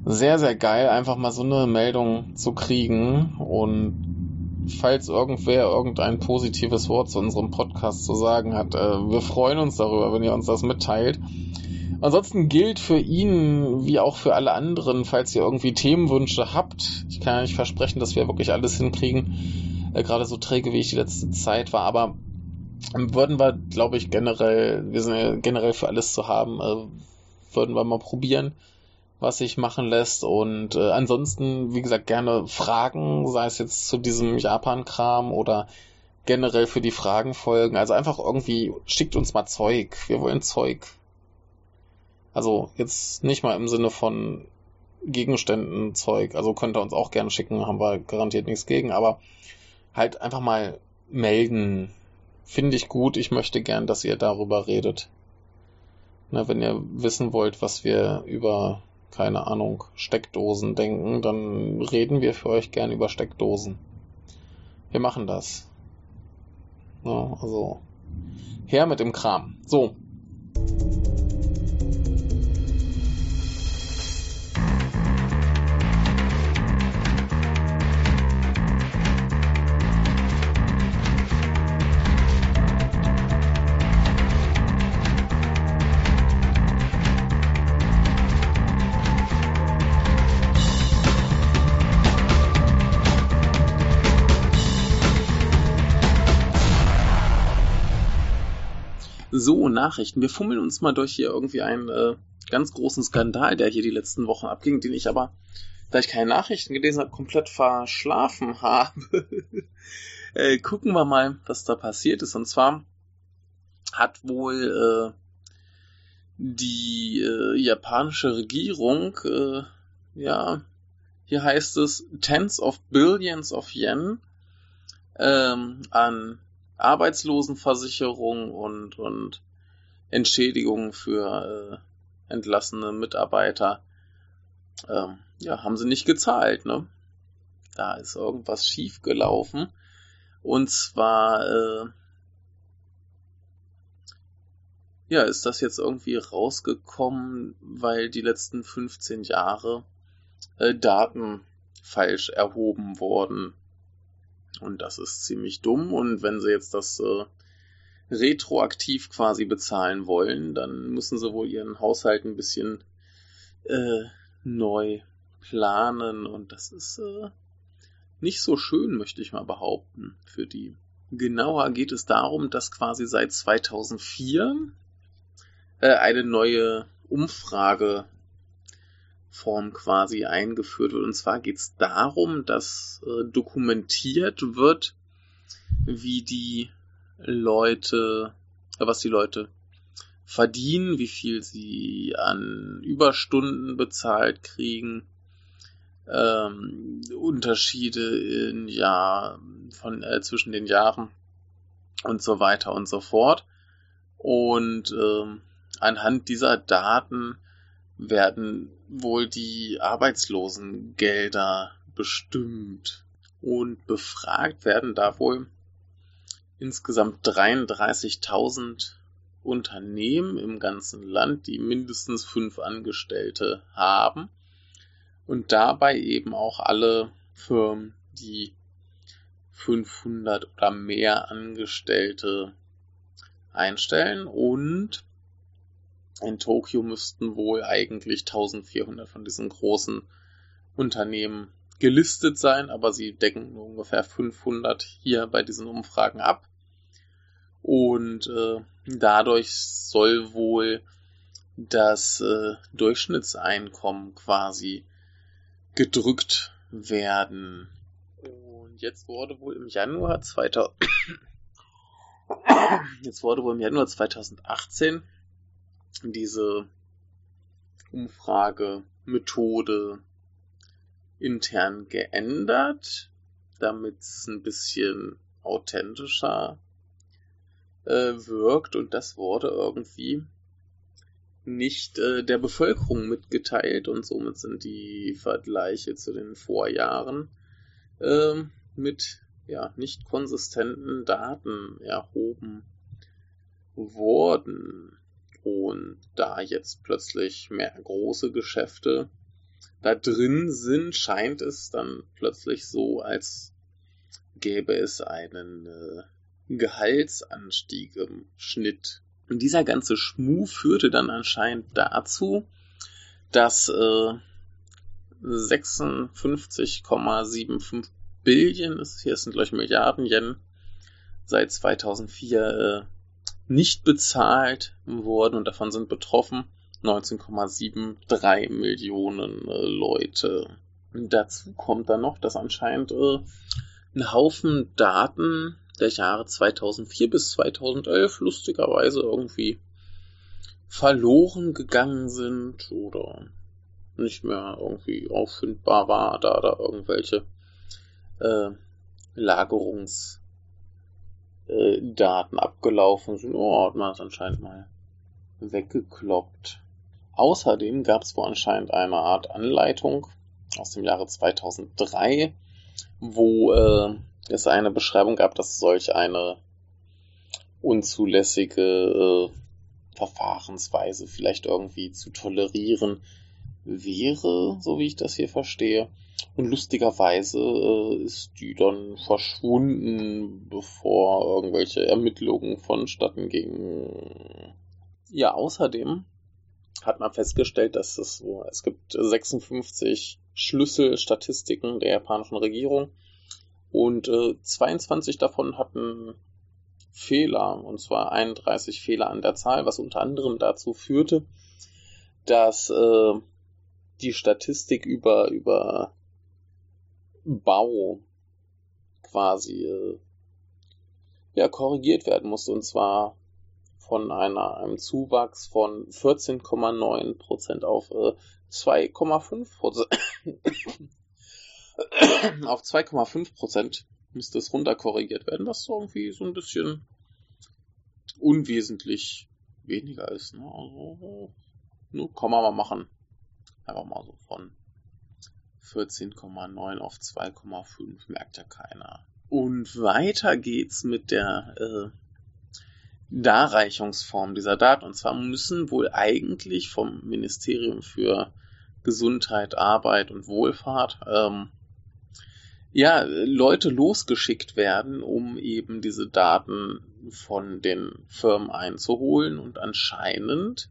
sehr, sehr geil, einfach mal so eine Meldung zu kriegen. Und falls irgendwer irgendein positives Wort zu unserem Podcast zu sagen hat. Äh, wir freuen uns darüber, wenn ihr uns das mitteilt. Ansonsten gilt für ihn, wie auch für alle anderen, falls ihr irgendwie Themenwünsche habt. Ich kann ja nicht versprechen, dass wir wirklich alles hinkriegen, äh, gerade so träge, wie ich die letzte Zeit war, aber würden wir, glaube ich, generell, wir sind ja generell für alles zu haben, äh, würden wir mal probieren was sich machen lässt. Und äh, ansonsten, wie gesagt, gerne Fragen, sei es jetzt zu diesem Japan-Kram oder generell für die Fragen folgen. Also einfach irgendwie schickt uns mal Zeug. Wir wollen Zeug. Also jetzt nicht mal im Sinne von Gegenständen Zeug. Also könnt ihr uns auch gerne schicken, haben wir garantiert nichts gegen. Aber halt einfach mal melden. Finde ich gut. Ich möchte gern, dass ihr darüber redet. Na, wenn ihr wissen wollt, was wir über keine Ahnung, Steckdosen denken, dann reden wir für euch gern über Steckdosen. Wir machen das. Ja, also, her mit dem Kram. So. So, Nachrichten. Wir fummeln uns mal durch hier irgendwie einen äh, ganz großen Skandal, der hier die letzten Wochen abging, den ich aber, da ich keine Nachrichten gelesen habe, komplett verschlafen (laughs) habe. äh, gucken wir mal, was da passiert ist. Und zwar hat wohl äh, die äh, japanische Regierung, äh, ja, hier heißt es Tens of Billions of Yen ähm, an Arbeitslosenversicherung und, und Entschädigung für äh, entlassene Mitarbeiter, ähm, ja, haben sie nicht gezahlt, ne? Da ist irgendwas schiefgelaufen. Und zwar, äh, ja, ist das jetzt irgendwie rausgekommen, weil die letzten 15 Jahre äh, Daten falsch erhoben wurden und das ist ziemlich dumm. Und wenn sie jetzt das äh, retroaktiv quasi bezahlen wollen, dann müssen sie wohl ihren Haushalt ein bisschen äh, neu planen. Und das ist äh, nicht so schön, möchte ich mal behaupten, für die. Genauer geht es darum, dass quasi seit 2004 äh, eine neue Umfrage Form quasi eingeführt wird. Und zwar geht es darum, dass äh, dokumentiert wird, wie die Leute, äh, was die Leute verdienen, wie viel sie an Überstunden bezahlt kriegen, ähm, Unterschiede in Jahr von äh, zwischen den Jahren und so weiter und so fort. Und ähm, anhand dieser Daten werden wohl die Arbeitslosengelder bestimmt. Und befragt werden da wohl insgesamt 33.000 Unternehmen im ganzen Land, die mindestens fünf Angestellte haben und dabei eben auch alle Firmen, die 500 oder mehr Angestellte einstellen und in Tokio müssten wohl eigentlich 1400 von diesen großen Unternehmen gelistet sein, aber sie decken nur ungefähr 500 hier bei diesen Umfragen ab. Und äh, dadurch soll wohl das äh, Durchschnittseinkommen quasi gedrückt werden. Und jetzt wurde wohl im Januar 2000 (coughs) jetzt wurde wohl im Januar 2018 diese Umfragemethode intern geändert, damit es ein bisschen authentischer äh, wirkt und das wurde irgendwie nicht äh, der Bevölkerung mitgeteilt und somit sind die Vergleiche zu den Vorjahren äh, mit ja nicht konsistenten Daten erhoben worden. Und da jetzt plötzlich mehr große Geschäfte da drin sind, scheint es dann plötzlich so, als gäbe es einen äh, Gehaltsanstieg im Schnitt. Und dieser ganze Schmuh führte dann anscheinend dazu, dass äh, 56,75 Billionen, hier sind gleich Milliarden Yen, seit 2004 äh, nicht bezahlt wurden und davon sind betroffen 19,73 Millionen äh, Leute. Dazu kommt dann noch, dass anscheinend äh, ein Haufen Daten der Jahre 2004 bis 2011 lustigerweise irgendwie verloren gegangen sind oder nicht mehr irgendwie auffindbar war, da da irgendwelche äh, Lagerungs äh, Daten abgelaufen sind. Oh, hat man es anscheinend mal weggekloppt. Außerdem gab es wohl anscheinend eine Art Anleitung aus dem Jahre 2003, wo äh, es eine Beschreibung gab, dass solch eine unzulässige äh, Verfahrensweise vielleicht irgendwie zu tolerieren wäre, so wie ich das hier verstehe. Und lustigerweise äh, ist die dann verschwunden, bevor irgendwelche Ermittlungen vonstatten gingen. Ja, außerdem hat man festgestellt, dass es so, es gibt 56 Schlüsselstatistiken der japanischen Regierung und äh, 22 davon hatten Fehler, und zwar 31 Fehler an der Zahl, was unter anderem dazu führte, dass äh, die Statistik über, über Bau quasi äh, ja, korrigiert werden musste, und zwar von einer, einem Zuwachs von 14,9% auf äh, 2,5% auf 2,5% müsste es runterkorrigiert werden, was so irgendwie so ein bisschen unwesentlich weniger ist. Ne? Also, ne, kann man mal machen. Einfach mal so von 14,9 auf 2,5, merkt ja keiner. Und weiter geht's mit der äh, Darreichungsform dieser Daten. Und zwar müssen wohl eigentlich vom Ministerium für Gesundheit, Arbeit und Wohlfahrt ähm, ja, Leute losgeschickt werden, um eben diese Daten von den Firmen einzuholen. Und anscheinend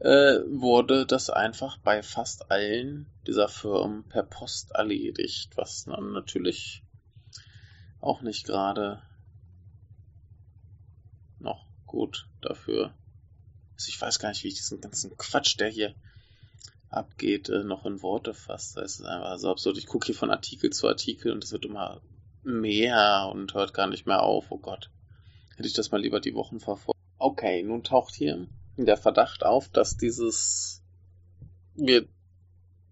äh, wurde das einfach bei fast allen dieser Firmen per Post erledigt, was dann natürlich auch nicht gerade noch gut dafür. Also ich weiß gar nicht, wie ich diesen ganzen Quatsch, der hier abgeht, äh, noch in Worte fasst. Das ist einfach so absurd. Ich gucke hier von Artikel zu Artikel und es wird immer mehr und hört gar nicht mehr auf. Oh Gott. Hätte ich das mal lieber die Wochen verfolgt. Okay, nun taucht hier der Verdacht auf, dass dieses wir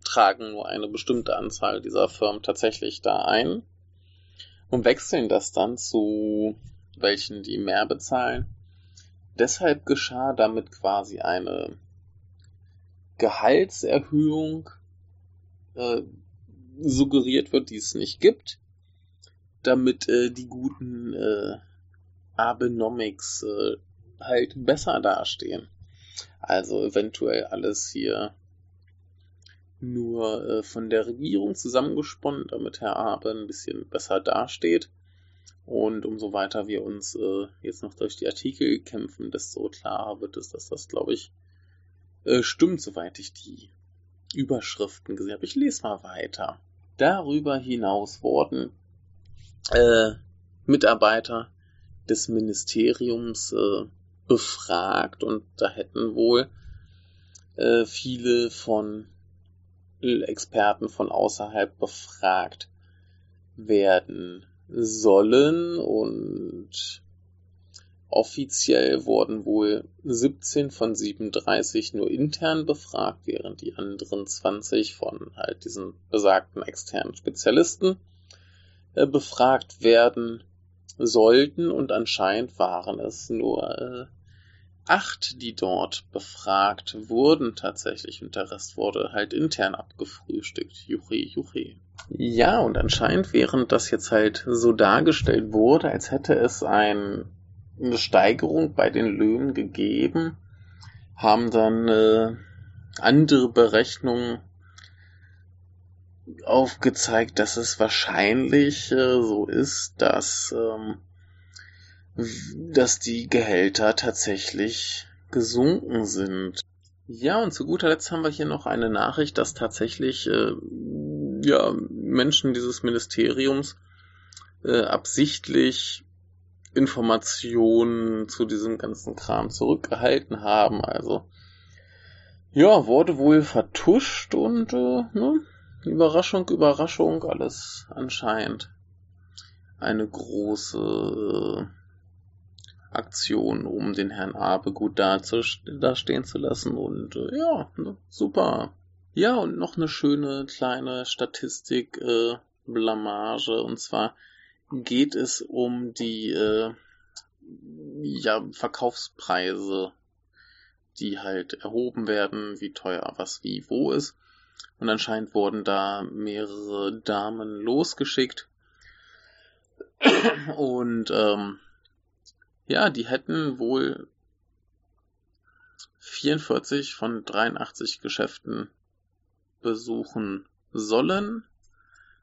tragen nur eine bestimmte Anzahl dieser Firmen tatsächlich da ein und wechseln das dann zu welchen die mehr bezahlen. Deshalb geschah damit quasi eine Gehaltserhöhung äh, suggeriert wird, die es nicht gibt, damit äh, die guten äh, Abenomics äh, halt besser dastehen. Also eventuell alles hier nur äh, von der Regierung zusammengesponnen, damit Herr Abe ein bisschen besser dasteht. Und umso weiter wir uns äh, jetzt noch durch die Artikel kämpfen, desto klarer wird es, dass das, glaube ich, äh, stimmt, soweit ich die Überschriften gesehen habe. Ich lese mal weiter. Darüber hinaus wurden äh, Mitarbeiter des Ministeriums äh, befragt und da hätten wohl äh, viele von Experten von außerhalb befragt werden sollen und offiziell wurden wohl 17 von 37 nur intern befragt, während die anderen 20 von halt diesen besagten externen Spezialisten äh, befragt werden sollten und anscheinend waren es nur äh, acht, die dort befragt wurden tatsächlich und der Rest wurde halt intern abgefrühstückt. Juche, juche. Ja, und anscheinend, während das jetzt halt so dargestellt wurde, als hätte es ein, eine Steigerung bei den Löhnen gegeben, haben dann äh, andere Berechnungen aufgezeigt, dass es wahrscheinlich äh, so ist, dass ähm, dass die Gehälter tatsächlich gesunken sind. Ja, und zu guter Letzt haben wir hier noch eine Nachricht, dass tatsächlich äh, ja, Menschen dieses Ministeriums äh, absichtlich Informationen zu diesem ganzen Kram zurückgehalten haben. Also ja, wurde wohl vertuscht und äh, ne, Überraschung, Überraschung, alles anscheinend eine große Aktion, um den Herrn Abe gut dastehen zu lassen. Und äh, ja, ne, super. Ja, und noch eine schöne kleine Statistik, äh, Blamage. Und zwar geht es um die äh, ja, Verkaufspreise, die halt erhoben werden, wie teuer was wie wo ist. Und anscheinend wurden da mehrere Damen losgeschickt. Und ähm, ja, die hätten wohl 44 von 83 Geschäften besuchen sollen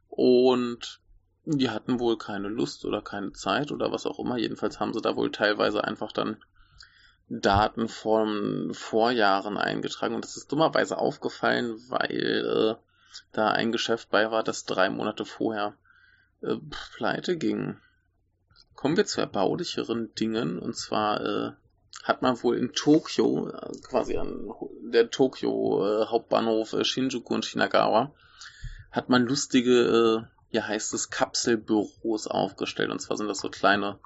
und die hatten wohl keine Lust oder keine Zeit oder was auch immer. Jedenfalls haben sie da wohl teilweise einfach dann Daten von Vorjahren eingetragen und das ist dummerweise aufgefallen, weil äh, da ein Geschäft bei war, das drei Monate vorher äh, pleite ging. Kommen wir zu erbaulicheren Dingen. Und zwar äh, hat man wohl in Tokio, äh, quasi an der Tokio äh, Hauptbahnhof äh, Shinjuku und Shinagawa, hat man lustige, äh, ja heißt es, Kapselbüros aufgestellt. Und zwar sind das so kleine,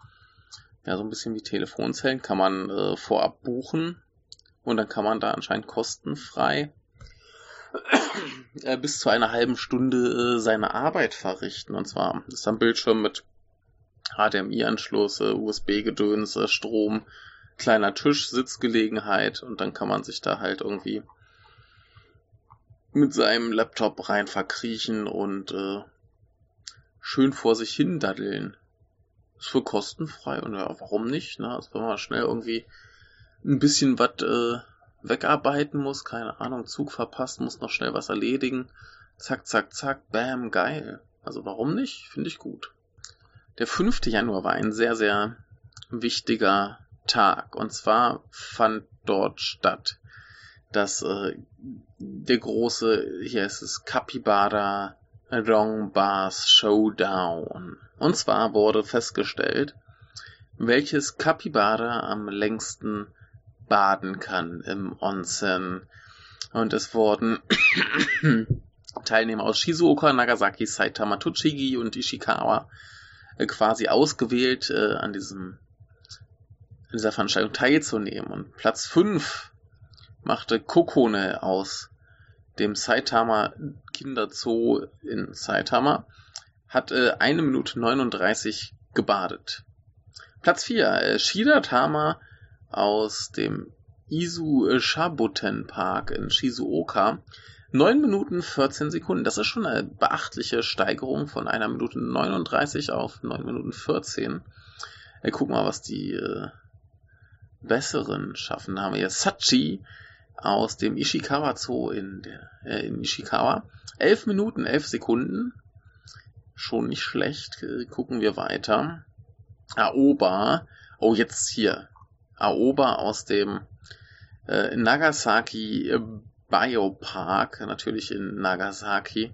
ja so ein bisschen wie Telefonzellen, kann man äh, vorab buchen. Und dann kann man da anscheinend kostenfrei äh, bis zu einer halben Stunde äh, seine Arbeit verrichten. Und zwar ist ein Bildschirm mit HDMI-Anschluss, USB-Gedöns, Strom, kleiner Tisch, Sitzgelegenheit und dann kann man sich da halt irgendwie mit seinem Laptop rein verkriechen und äh, schön vor sich hin daddeln. Ist für kostenfrei und ja, warum nicht? Ne? Also wenn man schnell irgendwie ein bisschen was äh, wegarbeiten muss, keine Ahnung, Zug verpasst, muss noch schnell was erledigen. Zack, zack, zack, bam, geil. Also warum nicht? Finde ich gut. Der 5. Januar war ein sehr, sehr wichtiger Tag. Und zwar fand dort statt, dass äh, der große, hier ist es Capybara Long Bars Showdown. Und zwar wurde festgestellt, welches Capybara am längsten baden kann im Onsen. Und es wurden (coughs) Teilnehmer aus Shizuoka, Nagasaki, Saitama, Tochigi und Ishikawa quasi ausgewählt, äh, an diesem an dieser Veranstaltung teilzunehmen. Und Platz 5 machte Kokone aus dem Saitama Kinderzoo in Saitama, hat äh, eine Minute 39 gebadet. Platz 4, äh, Shidatama aus dem Isu Shabuten Park in Shizuoka 9 Minuten 14 Sekunden. Das ist schon eine beachtliche Steigerung von einer Minute 39 auf 9 Minuten 14. Wir gucken mal, was die äh, besseren schaffen. Da haben wir hier Sachi aus dem Ishikawa Zoo in, der, äh, in Ishikawa. Elf Minuten, elf Sekunden. Schon nicht schlecht. Gucken wir weiter. Aoba. Oh, jetzt hier. Aoba aus dem äh, Nagasaki Biopark, natürlich in Nagasaki,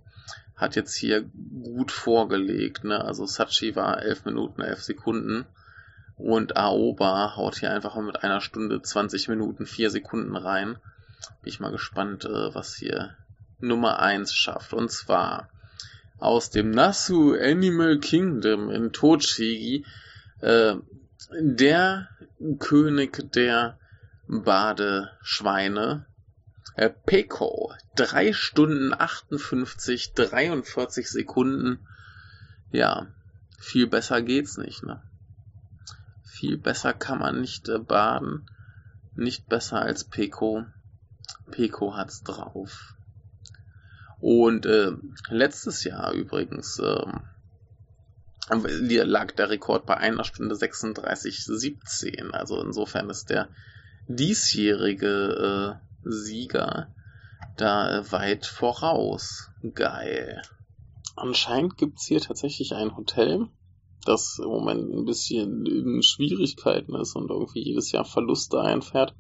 hat jetzt hier gut vorgelegt. Ne? Also Sachi war 11 Minuten, 11 Sekunden. Und Aoba haut hier einfach mal mit einer Stunde 20 Minuten 4 Sekunden rein. Bin ich mal gespannt, äh, was hier Nummer 1 schafft. Und zwar aus dem Nasu Animal Kingdom in Tochigi äh, der König der Badeschweine äh, Peko. 3 Stunden 58, 43 Sekunden. Ja, viel besser geht's nicht, ne? Viel besser kann man nicht äh, baden. Nicht besser als Peko. Peko hat's drauf. Und äh, letztes Jahr übrigens äh, lag der Rekord bei einer Stunde 36,17. Also insofern ist der diesjährige äh, Sieger da äh, weit voraus. Geil. Anscheinend gibt's hier tatsächlich ein Hotel, das im Moment ein bisschen in Schwierigkeiten ist und irgendwie jedes Jahr Verluste einfährt.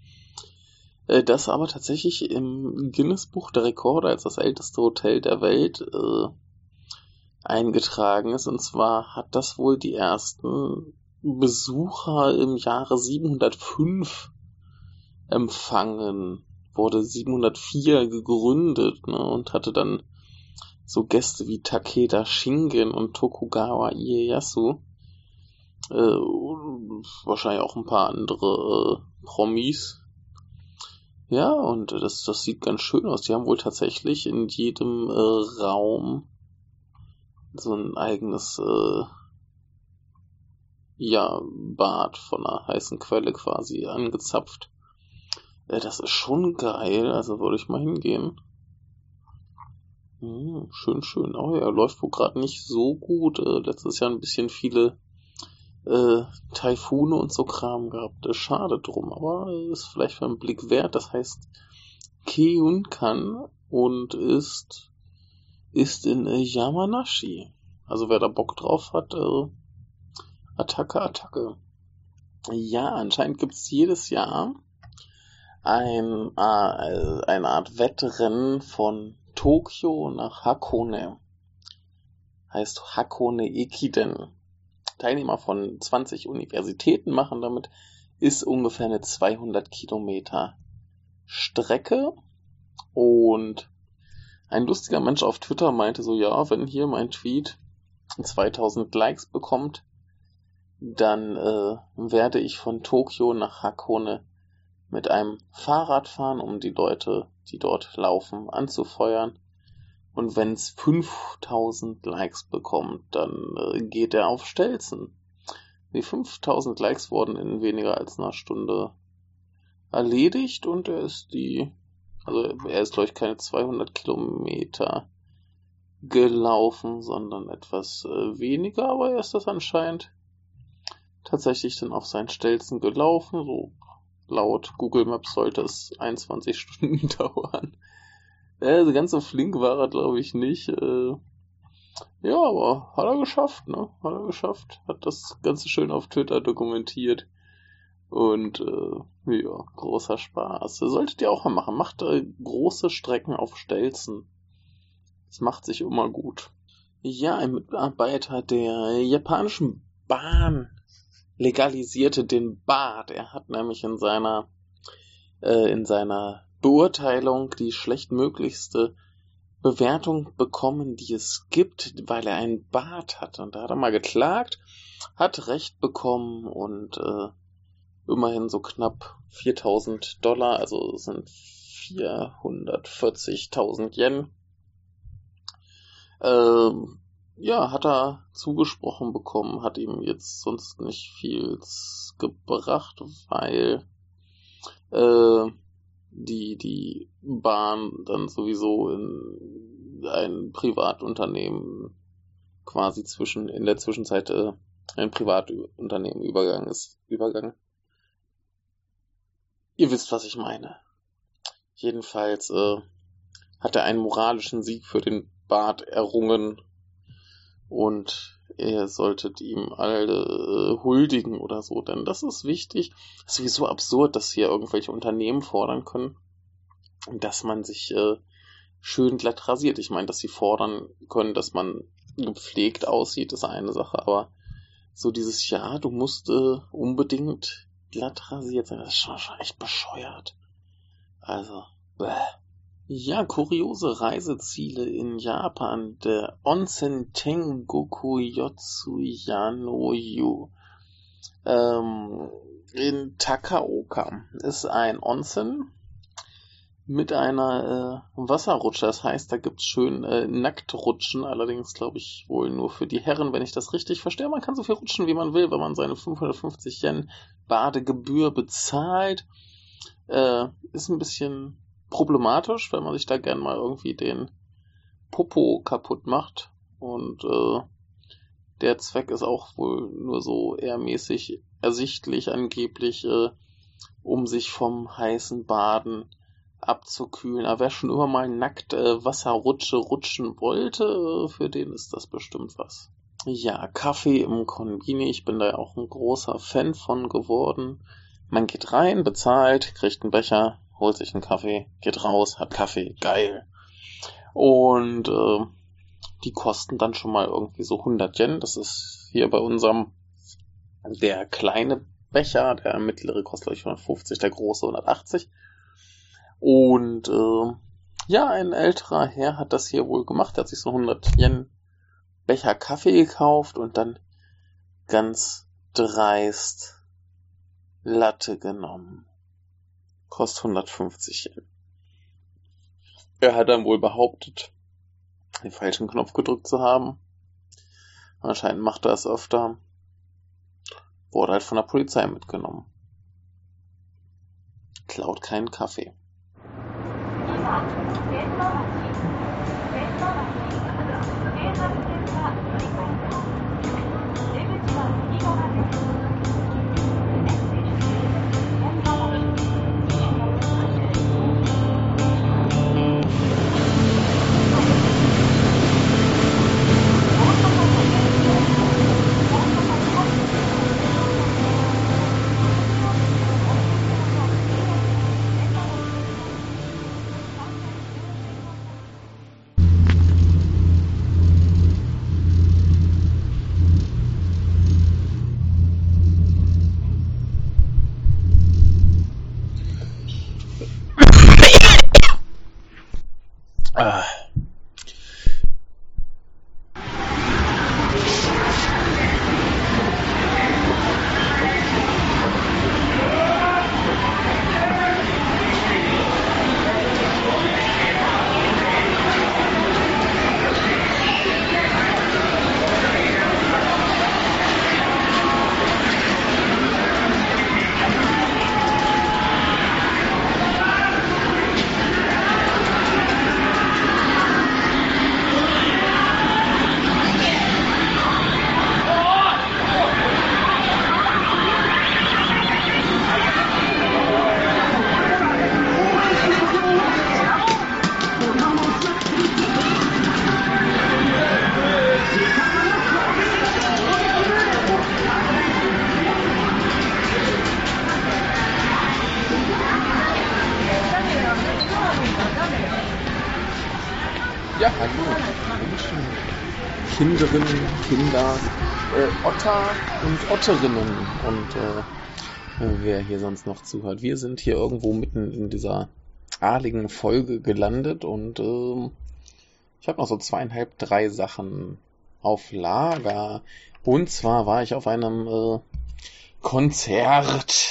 Äh, das aber tatsächlich im Guinness-Buch der Rekorde als das älteste Hotel der Welt äh, eingetragen ist. Und zwar hat das wohl die ersten Besucher im Jahre 705 empfangen wurde 704 gegründet ne, und hatte dann so Gäste wie Takeda Shingen und Tokugawa Ieyasu. Äh, wahrscheinlich auch ein paar andere äh, Promis. Ja, und das, das sieht ganz schön aus. Die haben wohl tatsächlich in jedem äh, Raum so ein eigenes äh, ja, Bad von einer heißen Quelle quasi angezapft. Ja, das ist schon geil, also würde ich mal hingehen. Hm, schön, schön. Oh ja, läuft wohl gerade nicht so gut. Äh, letztes Jahr ein bisschen viele äh, Taifune und so Kram gehabt. Äh, schade drum, aber ist vielleicht einen Blick wert. Das heißt Keun kann und ist, ist in äh, Yamanashi. Also wer da Bock drauf hat, äh, Attacke, Attacke. Ja, anscheinend gibt's jedes Jahr ein, äh, eine Art Wettrennen von Tokio nach Hakone. Heißt Hakone Ekiden. Teilnehmer von 20 Universitäten machen damit, ist ungefähr eine 200 Kilometer Strecke. Und ein lustiger Mensch auf Twitter meinte so, ja, wenn hier mein Tweet 2000 Likes bekommt, dann äh, werde ich von Tokio nach Hakone mit einem Fahrrad fahren, um die Leute, die dort laufen, anzufeuern. Und wenn es 5000 Likes bekommt, dann äh, geht er auf Stelzen. Die 5000 Likes wurden in weniger als einer Stunde erledigt und er ist die, also er ist glaube ich keine 200 Kilometer gelaufen, sondern etwas äh, weniger, aber er ist das anscheinend tatsächlich dann auf seinen Stelzen gelaufen, so laut Google Maps sollte es 21 (laughs) Stunden (laughs) dauern. Also ganz so flink war er, glaube ich, nicht. Äh, ja, aber hat er geschafft, ne? Hat er geschafft. Hat das Ganze schön auf Twitter dokumentiert. Und äh, ja, großer Spaß. Solltet ihr auch mal machen. Macht äh, große Strecken auf Stelzen. Das macht sich immer gut. Ja, ein Mitarbeiter der japanischen Bahn legalisierte den Bart. Er hat nämlich in seiner äh, in seiner Beurteilung die schlechtmöglichste Bewertung bekommen, die es gibt, weil er einen Bart hat. Und da hat er mal geklagt, hat Recht bekommen und äh, immerhin so knapp 4000 Dollar, also sind 440.000 Yen. Äh, ja, hat er zugesprochen bekommen, hat ihm jetzt sonst nicht viel gebracht, weil äh, die, die Bahn dann sowieso in ein Privatunternehmen quasi zwischen, in der Zwischenzeit äh, ein Privatunternehmen übergegangen ist, übergegangen. Ihr wisst, was ich meine. Jedenfalls äh, hat er einen moralischen Sieg für den Bart errungen und ihr solltet ihm alle äh, huldigen oder so, denn das ist wichtig. Es ist sowieso absurd, dass hier irgendwelche Unternehmen fordern können, dass man sich äh, schön glatt rasiert. Ich meine, dass sie fordern können, dass man gepflegt aussieht, ist eine Sache, aber so dieses Ja, du musst äh, unbedingt glatt rasiert sein, das ist schon, schon echt bescheuert. Also, bäh. Ja, kuriose Reiseziele in Japan. Der Onsen Tengoku Yotsuyano-yu ähm, in Takaoka ist ein Onsen mit einer äh, Wasserrutsche. Das heißt, da gibt's schön äh, Nacktrutschen, allerdings glaube ich wohl nur für die Herren, wenn ich das richtig verstehe. Man kann so viel rutschen, wie man will, wenn man seine 550 Yen Badegebühr bezahlt. Äh, ist ein bisschen problematisch, wenn man sich da gern mal irgendwie den Popo kaputt macht. Und äh, der Zweck ist auch wohl nur so eher mäßig ersichtlich, angeblich, äh, um sich vom heißen Baden abzukühlen. Aber wer schon immer mal nackt äh, Wasserrutsche rutschen wollte, äh, für den ist das bestimmt was. Ja, Kaffee im Konbini, ich bin da ja auch ein großer Fan von geworden. Man geht rein, bezahlt, kriegt einen Becher, holt sich einen Kaffee, geht raus, hat Kaffee, geil. Und äh, die kosten dann schon mal irgendwie so 100 Yen. Das ist hier bei unserem der kleine Becher, der mittlere kostet glaube ich 150, der große 180. Und äh, ja, ein älterer Herr hat das hier wohl gemacht. Er hat sich so 100 Yen Becher Kaffee gekauft und dann ganz dreist Latte genommen kostet 150 Yen. Er hat dann wohl behauptet, den falschen Knopf gedrückt zu haben. Anscheinend macht er es öfter. Wurde halt von der Polizei mitgenommen. Klaut keinen Kaffee. Und Otterinnen und äh, wer hier sonst noch zuhört. Wir sind hier irgendwo mitten in dieser adligen Folge gelandet und äh, ich habe noch so zweieinhalb, drei Sachen auf Lager. Und zwar war ich auf einem äh, Konzert.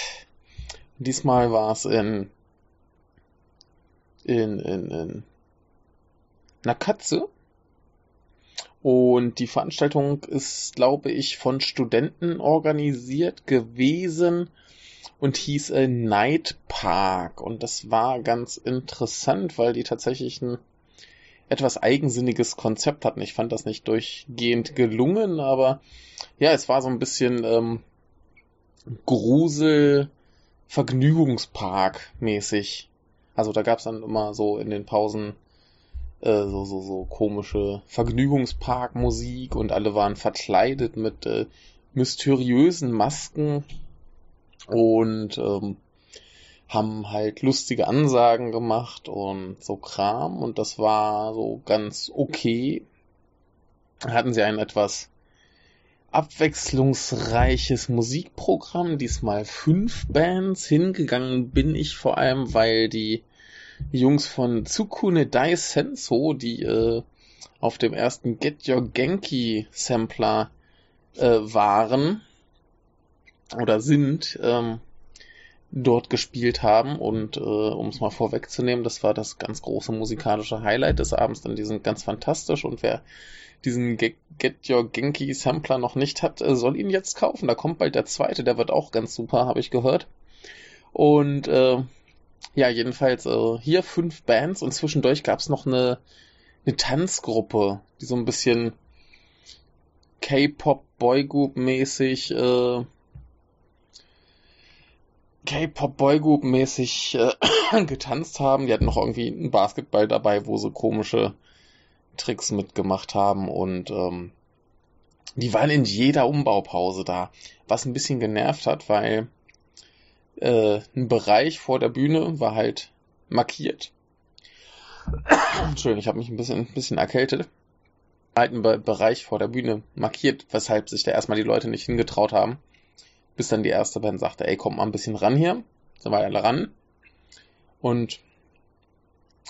Diesmal war es in, in, in, in Nakatsu und die Veranstaltung ist, glaube ich, von Studenten organisiert gewesen und hieß äh, Night Park. Und das war ganz interessant, weil die tatsächlich ein etwas eigensinniges Konzept hatten. Ich fand das nicht durchgehend gelungen, aber ja, es war so ein bisschen ähm, Grusel, Vergnügungspark mäßig. Also da gab's dann immer so in den Pausen äh, so, so, so komische Vergnügungsparkmusik und alle waren verkleidet mit äh, mysteriösen Masken und ähm, haben halt lustige Ansagen gemacht und so Kram und das war so ganz okay. Hatten sie ein etwas abwechslungsreiches Musikprogramm, diesmal fünf Bands. Hingegangen bin ich vor allem, weil die Jungs von Tsukune Dai Senso, die äh, auf dem ersten Get Your Genki Sampler äh, waren oder sind, ähm, dort gespielt haben. Und äh, um es mal vorwegzunehmen, das war das ganz große musikalische Highlight des Abends, denn die sind ganz fantastisch und wer diesen Get, Get Your Genki Sampler noch nicht hat, äh, soll ihn jetzt kaufen. Da kommt bald der zweite, der wird auch ganz super, habe ich gehört. Und äh, ja, jedenfalls äh, hier fünf Bands und zwischendurch gab's noch eine, eine Tanzgruppe, die so ein bisschen K-Pop Boygroup mäßig äh, K-Pop Boygroup mäßig äh, (clears throat) getanzt haben. Die hatten noch irgendwie einen Basketball dabei, wo sie komische Tricks mitgemacht haben und ähm, die waren in jeder Umbaupause da, was ein bisschen genervt hat, weil äh, ein Bereich vor der Bühne war halt markiert. Entschuldigung, ich habe mich ein bisschen, ein bisschen erkältet. Halt ein Be Bereich vor der Bühne markiert, weshalb sich da erstmal die Leute nicht hingetraut haben. Bis dann die erste Band sagte, ey, kommt mal ein bisschen ran hier. Sind wir alle ran. Und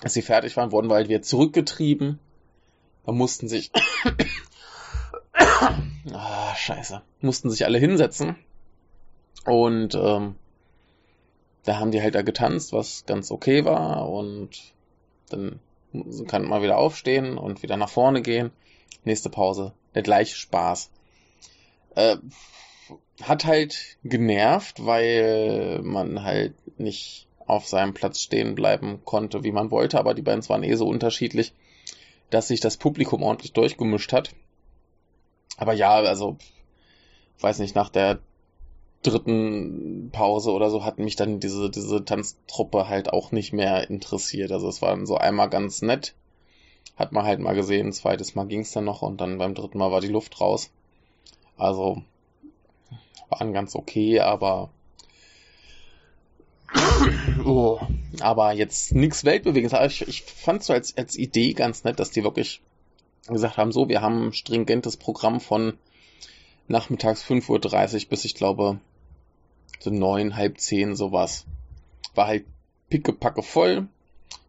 als sie fertig waren, wurden wir halt wieder zurückgetrieben. Da mussten sich, (coughs) ah, scheiße, mussten sich alle hinsetzen. Und ähm, da haben die halt da getanzt, was ganz okay war und dann kann man wieder aufstehen und wieder nach vorne gehen. Nächste Pause, der gleiche Spaß. Äh, hat halt genervt, weil man halt nicht auf seinem Platz stehen bleiben konnte, wie man wollte, aber die Bands waren eh so unterschiedlich, dass sich das Publikum ordentlich durchgemischt hat. Aber ja, also, weiß nicht, nach der dritten Pause oder so hat mich dann diese, diese Tanztruppe halt auch nicht mehr interessiert. Also es war dann so einmal ganz nett. Hat man halt mal gesehen, zweites Mal ging's dann noch und dann beim dritten Mal war die Luft raus. Also waren ganz okay, aber (coughs) oh, aber jetzt nichts Weltbewegendes. Ich, ich fand so als, als Idee ganz nett, dass die wirklich gesagt haben, so, wir haben ein stringentes Programm von nachmittags 5.30 Uhr bis ich glaube neun, halb zehn, sowas. War halt pickepacke voll.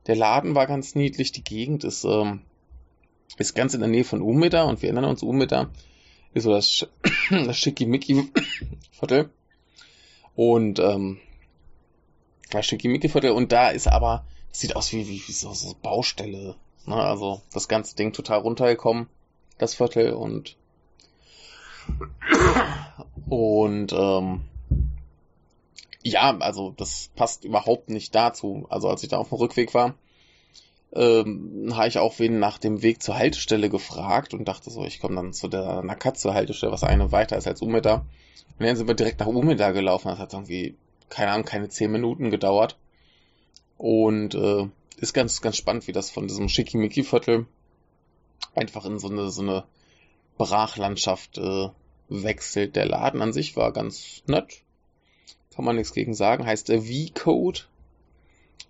Der Laden war ganz niedlich. Die Gegend ist, ähm, ist ganz in der Nähe von Umeda und wir erinnern uns, Umeda ist so das, (clears throat) das Schickimicki-Viertel. (clears throat) Und, ähm, das Schickimicki-Viertel und da ist aber, das sieht aus wie, wie, wie so, so Baustelle. Ne? Also das ganze Ding total runtergekommen, das Viertel und (clears throat) und ähm, ja, also das passt überhaupt nicht dazu. Also als ich da auf dem Rückweg war, ähm, habe ich auch wen nach dem Weg zur Haltestelle gefragt und dachte so, ich komme dann zu der Nakatsu-Haltestelle, was eine weiter ist als Umeda. Und dann sind wir direkt nach Umeda gelaufen. Das hat irgendwie, keine Ahnung, keine zehn Minuten gedauert. Und äh, ist ganz, ganz spannend, wie das von diesem Schickimicki-Viertel einfach in so eine, so eine Brachlandschaft äh, wechselt. Der Laden an sich war ganz nett kann man nichts gegen sagen, heißt der V-Code.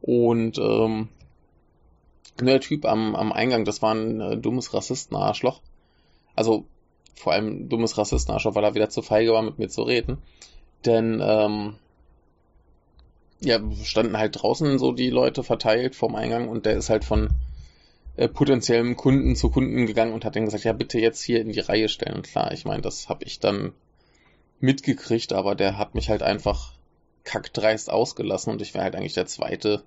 Und ähm, der Typ am, am Eingang, das war ein äh, dummes Rassistenarschloch. Also vor allem dummes Rassistenarschloch, weil er wieder zu feige war, mit mir zu reden. Denn ähm, ja, standen halt draußen so die Leute verteilt vorm Eingang und der ist halt von äh, potenziellem Kunden zu Kunden gegangen und hat dann gesagt, ja bitte jetzt hier in die Reihe stellen. Klar, ich meine, das habe ich dann mitgekriegt, aber der hat mich halt einfach kackdreist ausgelassen und ich wäre halt eigentlich der zweite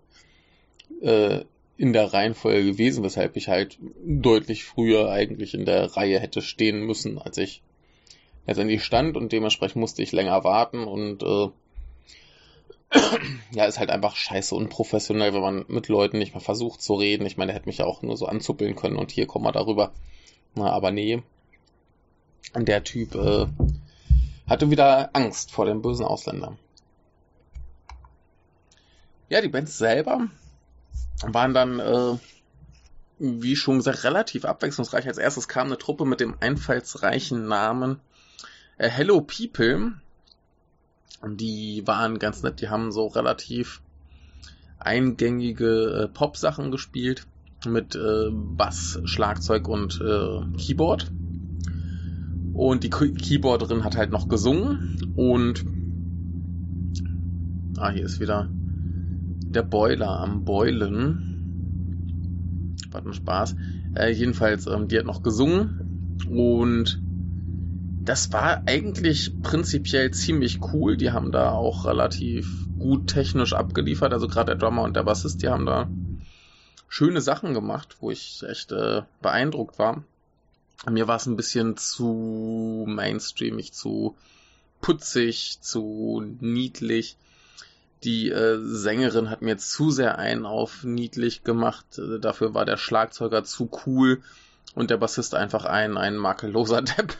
äh, in der Reihenfolge gewesen, weshalb ich halt deutlich früher eigentlich in der Reihe hätte stehen müssen, als ich letztendlich stand und dementsprechend musste ich länger warten und äh, (clears throat) ja, ist halt einfach scheiße unprofessionell, wenn man mit Leuten nicht mal versucht zu reden. Ich meine, der hätte mich ja auch nur so anzuppeln können und hier kommen wir darüber. Na, aber nee. Der Typ äh, hatte wieder Angst vor dem bösen Ausländer. Ja, die Bands selber waren dann, äh, wie schon gesagt, relativ abwechslungsreich. Als erstes kam eine Truppe mit dem einfallsreichen Namen äh, Hello People. Die waren ganz nett, die haben so relativ eingängige äh, Pop-Sachen gespielt mit äh, Bass, Schlagzeug und äh, Keyboard. Und die Keyboarderin hat halt noch gesungen und ah, hier ist wieder der Boiler am Beulen. Warte mal Spaß. Äh, jedenfalls, ähm, die hat noch gesungen und das war eigentlich prinzipiell ziemlich cool. Die haben da auch relativ gut technisch abgeliefert. Also gerade der Drummer und der Bassist, die haben da schöne Sachen gemacht, wo ich echt äh, beeindruckt war. Mir war es ein bisschen zu mainstreamig, zu putzig, zu niedlich. Die äh, Sängerin hat mir zu sehr einen auf niedlich gemacht. Äh, dafür war der Schlagzeuger zu cool und der Bassist einfach ein, ein makelloser (laughs) Depp.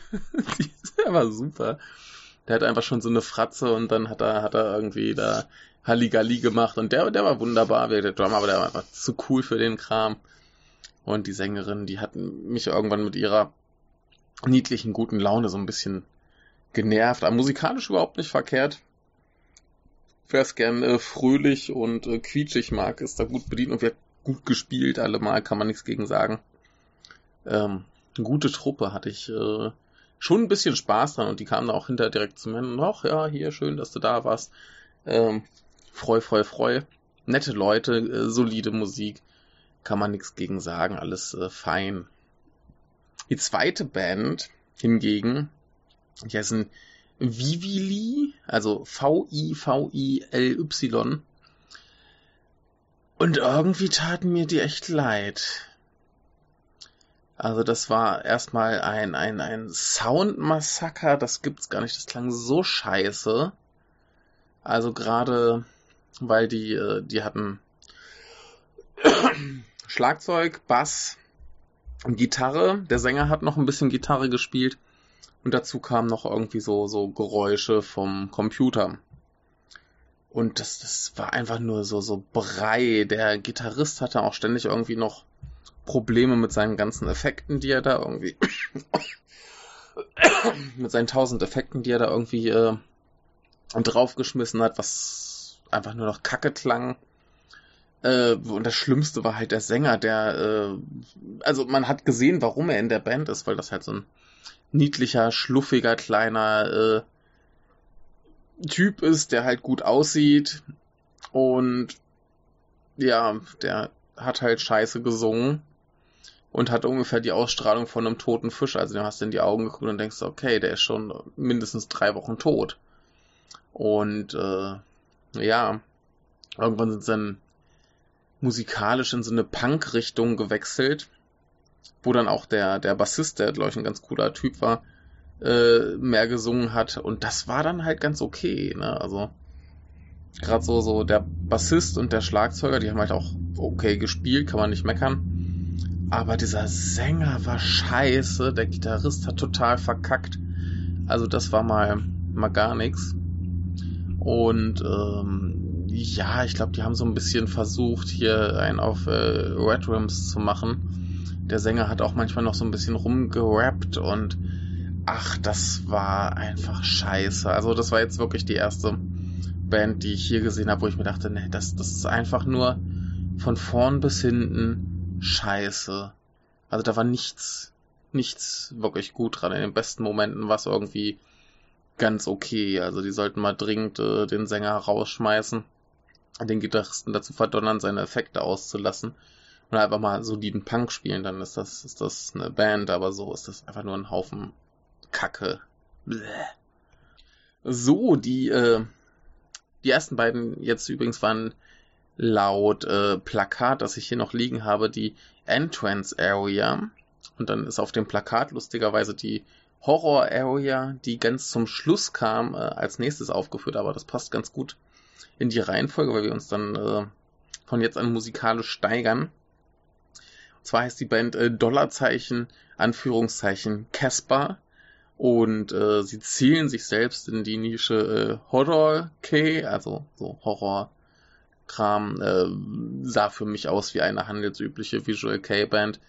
der war super. Der hat einfach schon so eine Fratze und dann hat er, hat er irgendwie da Halligalli gemacht und der, der war wunderbar, der Drummer, aber der war einfach zu cool für den Kram. Und die Sängerin, die hat mich irgendwann mit ihrer niedlichen, guten Laune so ein bisschen genervt, aber musikalisch überhaupt nicht verkehrt. Wer es gern äh, fröhlich und äh, quietschig mag, ist da gut bedient und wird gut gespielt, allemal kann man nichts gegen sagen. Ähm, eine gute Truppe hatte ich äh, schon ein bisschen Spaß dran und die kamen da auch hinterher direkt zu mir und ach ja, hier, schön, dass du da warst. Ähm, freu, freu, freu. Nette Leute, äh, solide Musik, kann man nichts gegen sagen, alles äh, fein. Die zweite Band hingegen, die heißen Vivili, also V-I-V-I-L-Y. Und irgendwie taten mir die echt leid. Also das war erstmal ein, ein, ein Soundmassaker, das gibt's gar nicht, das klang so scheiße. Also gerade, weil die, äh, die hatten Schlagzeug, Bass, Gitarre. Der Sänger hat noch ein bisschen Gitarre gespielt und dazu kamen noch irgendwie so, so Geräusche vom Computer. Und das, das war einfach nur so, so Brei. Der Gitarrist hatte auch ständig irgendwie noch Probleme mit seinen ganzen Effekten, die er da irgendwie (coughs) mit seinen tausend Effekten, die er da irgendwie äh, draufgeschmissen hat, was einfach nur noch Kacke klang. Äh, und das Schlimmste war halt der Sänger, der, äh, also man hat gesehen, warum er in der Band ist, weil das halt so ein niedlicher, schluffiger, kleiner äh, Typ ist, der halt gut aussieht und ja, der hat halt scheiße gesungen und hat ungefähr die Ausstrahlung von einem toten Fisch. Also du hast in die Augen geguckt und denkst, okay, der ist schon mindestens drei Wochen tot. Und äh, ja, irgendwann sind sie dann musikalisch in so eine Punk-Richtung gewechselt, wo dann auch der, der Bassist, der glaube ich ein ganz cooler Typ war, äh, mehr gesungen hat. Und das war dann halt ganz okay. Ne? Also gerade so, so der Bassist und der Schlagzeuger, die haben halt auch okay gespielt, kann man nicht meckern. Aber dieser Sänger war scheiße, der Gitarrist hat total verkackt. Also das war mal, mal gar nichts. Und ähm, ja, ich glaube, die haben so ein bisschen versucht, hier einen auf äh, Red Rims zu machen. Der Sänger hat auch manchmal noch so ein bisschen rumgerappt und ach, das war einfach scheiße. Also das war jetzt wirklich die erste Band, die ich hier gesehen habe, wo ich mir dachte, nee, das, das ist einfach nur von vorn bis hinten scheiße. Also da war nichts, nichts wirklich gut dran. In den besten Momenten war es irgendwie ganz okay. Also die sollten mal dringend äh, den Sänger rausschmeißen, den Gitarristen dazu verdonnern, seine Effekte auszulassen und einfach mal soliden Punk spielen. Dann ist das, ist das eine Band, aber so ist das einfach nur ein Haufen Kacke. Bläh. So, die, äh, die ersten beiden jetzt übrigens waren laut äh, Plakat, das ich hier noch liegen habe, die Entrance Area. Und dann ist auf dem Plakat lustigerweise die Horror Area, die ganz zum Schluss kam, äh, als nächstes aufgeführt. Aber das passt ganz gut in die Reihenfolge, weil wir uns dann äh, von jetzt an musikalisch steigern. Und zwar heißt die Band äh, Dollarzeichen, Anführungszeichen Casper. Und äh, sie zielen sich selbst in die Nische äh, Horror K, also so Horror Kram, äh, sah für mich aus wie eine handelsübliche Visual K-Band,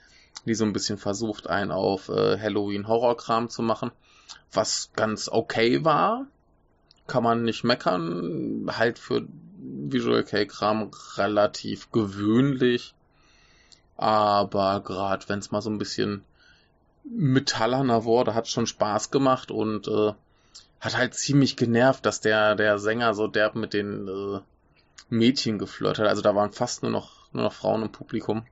die so ein bisschen versucht, einen auf äh, Halloween-Horror-Kram zu machen, was ganz okay war, kann man nicht meckern, halt für Visual K-Kram relativ gewöhnlich, aber gerade wenn es mal so ein bisschen metallerner wurde, hat schon Spaß gemacht und äh, hat halt ziemlich genervt, dass der, der Sänger so derb mit den äh, Mädchen geflirtet. Also da waren fast nur noch, nur noch Frauen im Publikum.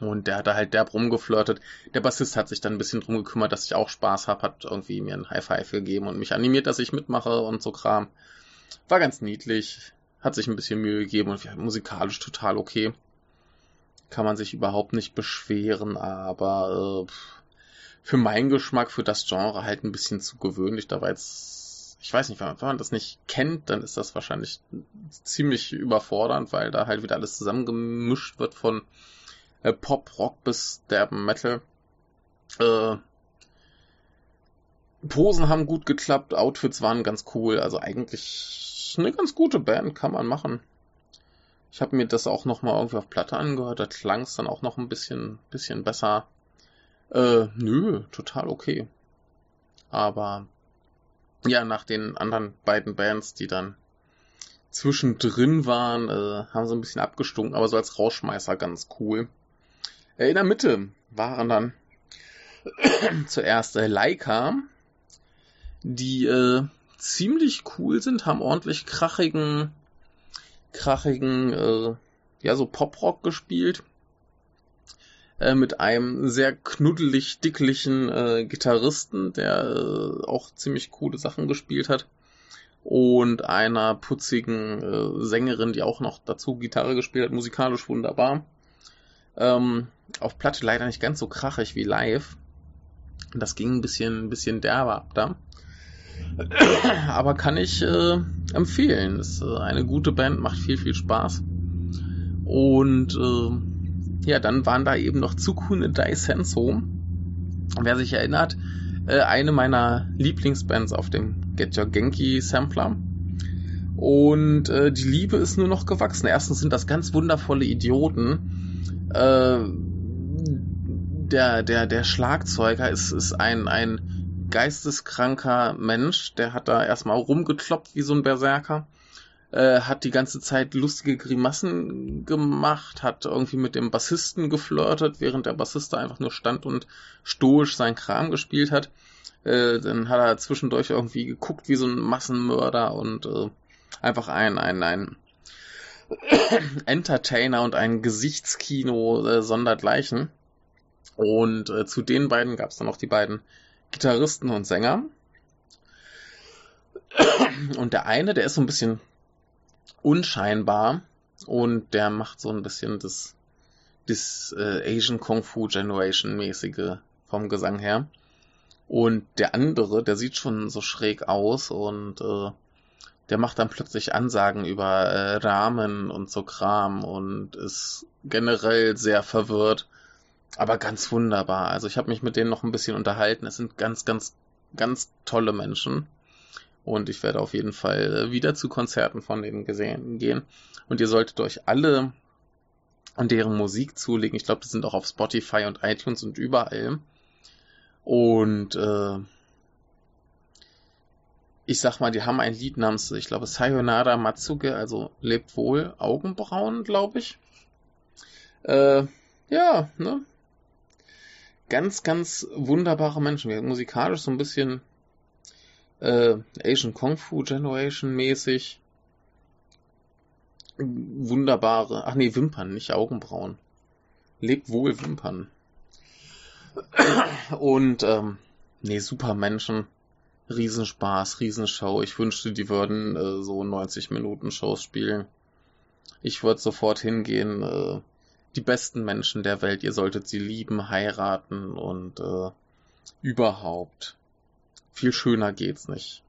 Und der hat da halt derb rumgeflirtet. Der Bassist hat sich dann ein bisschen drum gekümmert, dass ich auch Spaß habe, hat irgendwie mir ein High Five gegeben und mich animiert, dass ich mitmache und so Kram. War ganz niedlich, hat sich ein bisschen Mühe gegeben und musikalisch total okay. Kann man sich überhaupt nicht beschweren, aber äh, für meinen Geschmack, für das Genre halt ein bisschen zu gewöhnlich. Da war jetzt, ich weiß nicht, wenn man, das nicht kennt, dann ist das wahrscheinlich ziemlich überfordernd, weil da halt wieder alles zusammengemischt wird von äh, Pop, Rock bis derben Metal. Äh, Posen haben gut geklappt, Outfits waren ganz cool, also eigentlich eine ganz gute Band, kann man machen. Ich habe mir das auch noch mal irgendwie auf Platte angehört, da klang es dann auch noch ein bisschen, bisschen besser. Äh, nö, total okay. Aber ja, nach den anderen beiden Bands, die dann zwischendrin waren, äh, haben sie ein bisschen abgestunken, aber so als Rauschmeißer ganz cool. In der Mitte waren dann (clears throat) zuerst äh, Leica, die äh, ziemlich cool sind, haben ordentlich krachigen, krachigen, äh, ja, so Poprock gespielt. Äh, mit einem sehr knuddelig dicklichen äh, Gitarristen, der äh, auch ziemlich coole Sachen gespielt hat. Und einer putzigen äh, Sängerin, die auch noch dazu Gitarre gespielt hat, musikalisch wunderbar. Ähm, auf Platte leider nicht ganz so krachig wie live. Das ging ein bisschen, ein bisschen derber ab da. (clears throat) Aber kann ich äh, empfehlen. Ist äh, eine gute Band, macht viel, viel Spaß. Und äh, ja, dann waren da eben noch Tsukune Daisenso. Wer sich erinnert, äh, eine meiner Lieblingsbands auf dem Get Your Genki Sampler. Und äh, die Liebe ist nur noch gewachsen. Erstens sind das ganz wundervolle Idioten. Äh, der, der, der Schlagzeuger ist, ist ein, ein geisteskranker Mensch. Der hat da erstmal rumgekloppt wie so ein Berserker äh, hat die ganze Zeit lustige Grimassen gemacht, hat irgendwie mit dem Bassisten geflirtet, während der Bassist einfach nur stand und stoisch sein Kram gespielt hat. Äh, dann hat er zwischendurch irgendwie geguckt wie so ein Massenmörder und äh, einfach ein, ein, ein (coughs) Entertainer und ein Gesichtskino äh, sondergleichen. Und äh, zu den beiden gab es dann noch die beiden Gitarristen und Sänger. Und der eine, der ist so ein bisschen unscheinbar und der macht so ein bisschen das, das äh, Asian Kung Fu Generation mäßige vom Gesang her. Und der andere, der sieht schon so schräg aus und äh, der macht dann plötzlich Ansagen über äh, Rahmen und so Kram und ist generell sehr verwirrt, aber ganz wunderbar. Also ich habe mich mit denen noch ein bisschen unterhalten. Es sind ganz, ganz, ganz tolle Menschen. Und ich werde auf jeden Fall wieder zu Konzerten von denen gesehen gehen. Und ihr solltet euch alle an deren Musik zulegen. Ich glaube, die sind auch auf Spotify und iTunes und überall. Und äh, ich sag mal, die haben ein Lied namens, ich glaube, Sayonara Matsuge, also lebt wohl, Augenbrauen, glaube ich. Äh, ja, ne? Ganz, ganz wunderbare Menschen. Musikalisch so ein bisschen äh, Asian Kung Fu Generation mäßig. Wunderbare, ach nee, Wimpern, nicht Augenbrauen. Lebt wohl Wimpern. Und, ähm, nee, super Menschen. Riesenspaß, Riesenshow. Ich wünschte, die würden äh, so 90 Minuten Shows spielen. Ich würde sofort hingehen. Äh, die besten Menschen der Welt, ihr solltet sie lieben, heiraten und äh, überhaupt. Viel schöner geht's nicht.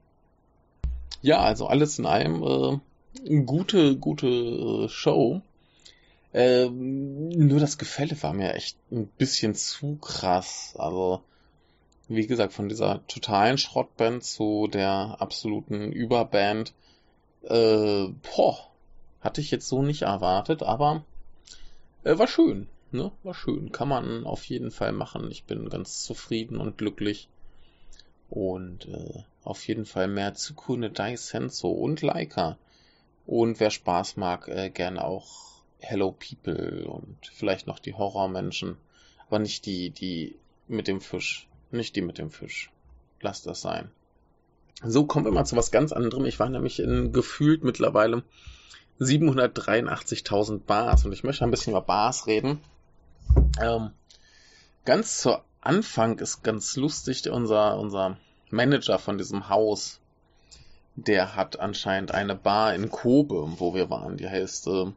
Ja, also alles in allem äh, gute, gute äh, Show. Äh, nur das Gefälle war mir echt ein bisschen zu krass. Also, wie gesagt, von dieser totalen Schrottband zu der absoluten Überband. Äh, boah, Hatte ich jetzt so nicht erwartet, aber äh, war schön. Ne? War schön. Kann man auf jeden Fall machen. Ich bin ganz zufrieden und glücklich. Und äh, auf jeden Fall mehr Tsukune Dai Senso und Leica. Und wer Spaß mag, äh, gerne auch Hello People und vielleicht noch die Horrormenschen. Aber nicht die, die mit dem Fisch. Nicht die mit dem Fisch. Lass das sein. So kommen wir mal zu was ganz anderem. Ich war nämlich in gefühlt mittlerweile 783.000 Bars und ich möchte ein bisschen über Bars reden. Ähm, ganz zu Anfang ist ganz lustig, unser, unser Manager von diesem Haus, der hat anscheinend eine Bar in Kobe, wo wir waren. Die heißt, äh,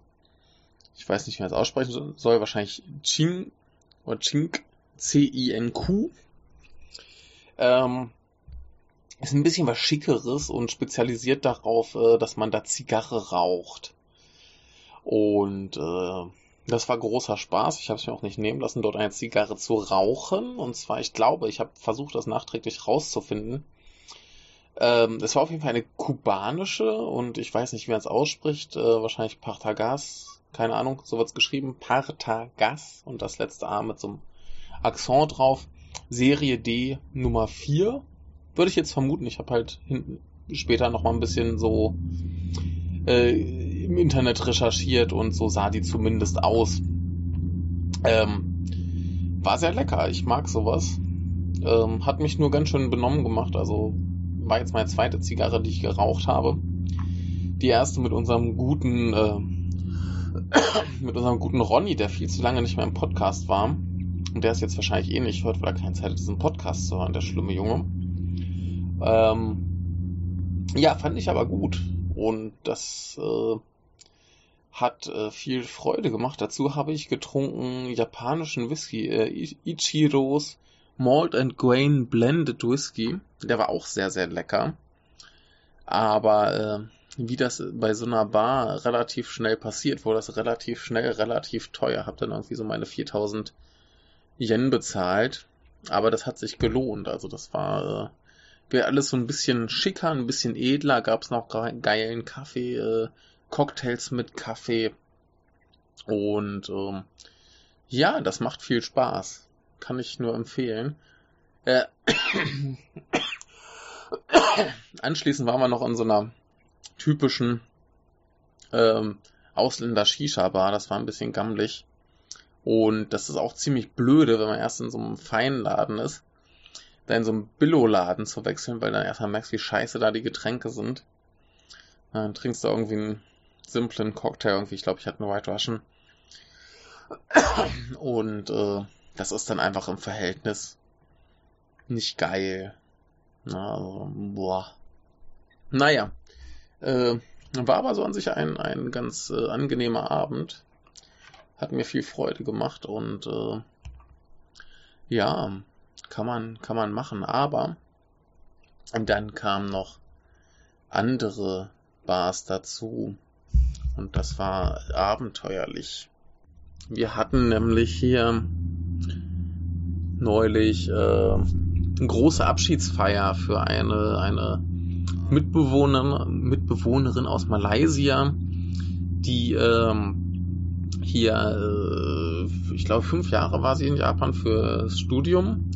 ich weiß nicht, wie man es aussprechen soll, wahrscheinlich Ching oder Chink, C-I-N-Q. Ähm, ist ein bisschen was Schickeres und spezialisiert darauf, äh, dass man da Zigarre raucht. Und äh, das war großer Spaß. Ich habe es mir auch nicht nehmen lassen, dort eine Zigarre zu rauchen. Und zwar, ich glaube, ich habe versucht, das nachträglich rauszufinden. Ähm, es war auf jeden Fall eine kubanische und ich weiß nicht, wie man es ausspricht. Äh, wahrscheinlich Partagas. Keine Ahnung, so wird's geschrieben. Partagas und das letzte A mit so einem Akzent drauf. Serie D Nummer 4. Würde ich jetzt vermuten. Ich habe halt hinten später nochmal ein bisschen so äh, im Internet recherchiert und so sah die zumindest aus. Ähm, war sehr lecker, ich mag sowas. Ähm, hat mich nur ganz schön benommen gemacht, also war jetzt meine zweite Zigarre, die ich geraucht habe. Die erste mit unserem guten, äh, (coughs) mit unserem guten Ronny, der viel zu lange nicht mehr im Podcast war. Und der ist jetzt wahrscheinlich eh nicht hört, weil er keine Zeit hat, diesen Podcast zu hören, der schlimme Junge. Ähm, ja, fand ich aber gut. Und das äh, hat äh, viel Freude gemacht. Dazu habe ich getrunken japanischen Whisky, äh, Ichiros Malt and Grain Blended Whisky. Der war auch sehr, sehr lecker. Aber äh, wie das bei so einer Bar relativ schnell passiert, wurde das relativ schnell relativ teuer. Hab dann irgendwie so meine 4000 Yen bezahlt. Aber das hat sich gelohnt. Also das war äh, alles so ein bisschen schicker, ein bisschen edler. Gab es noch geilen Kaffee. Äh, Cocktails mit Kaffee. Und ähm, ja, das macht viel Spaß. Kann ich nur empfehlen. Äh, (coughs) anschließend waren wir noch in so einer typischen ähm, Ausländer-Shisha-Bar. Das war ein bisschen gammelig. Und das ist auch ziemlich blöde, wenn man erst in so einem feinen Laden ist, da in so einem Billo-Laden zu wechseln, weil dann erstmal merkst, wie scheiße da die Getränke sind. Dann trinkst du irgendwie ein simplen Cocktail irgendwie. Ich glaube, ich hatte eine White Russian. Und äh, das ist dann einfach im Verhältnis nicht geil. Na, also, boah. Naja. Äh, war aber so an sich ein, ein ganz äh, angenehmer Abend. Hat mir viel Freude gemacht und äh, ja, kann man, kann man machen. Aber dann kamen noch andere Bars dazu. Und das war abenteuerlich. Wir hatten nämlich hier neulich äh, eine große Abschiedsfeier für eine, eine Mitbewohnerin, Mitbewohnerin aus Malaysia, die ähm, hier, äh, ich glaube, fünf Jahre war sie in Japan fürs Studium.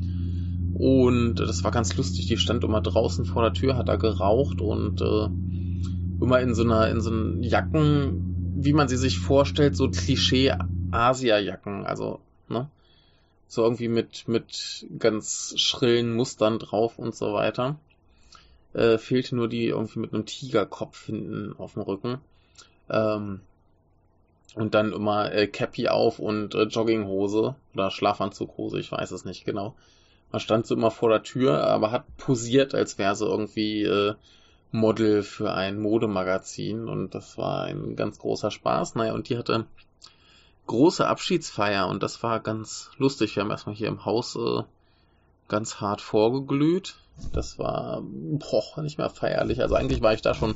Und das war ganz lustig. Die stand immer draußen vor der Tür, hat da geraucht und äh, immer in so einer, in so einen Jacken, wie man sie sich vorstellt, so Klischee-Asia-Jacken, also, ne? So irgendwie mit, mit ganz schrillen Mustern drauf und so weiter. Äh, fehlte nur die irgendwie mit einem Tigerkopf hinten auf dem Rücken. Ähm, und dann immer äh, Cappy auf und äh, Jogginghose oder Schlafanzughose, ich weiß es nicht genau. Man stand so immer vor der Tür, aber hat posiert, als wäre sie irgendwie äh, Model für ein Modemagazin und das war ein ganz großer Spaß. Naja, und die hatte große Abschiedsfeier und das war ganz lustig. Wir haben erstmal hier im Haus äh, ganz hart vorgeglüht. Das war boah, nicht mehr feierlich. Also eigentlich war ich da schon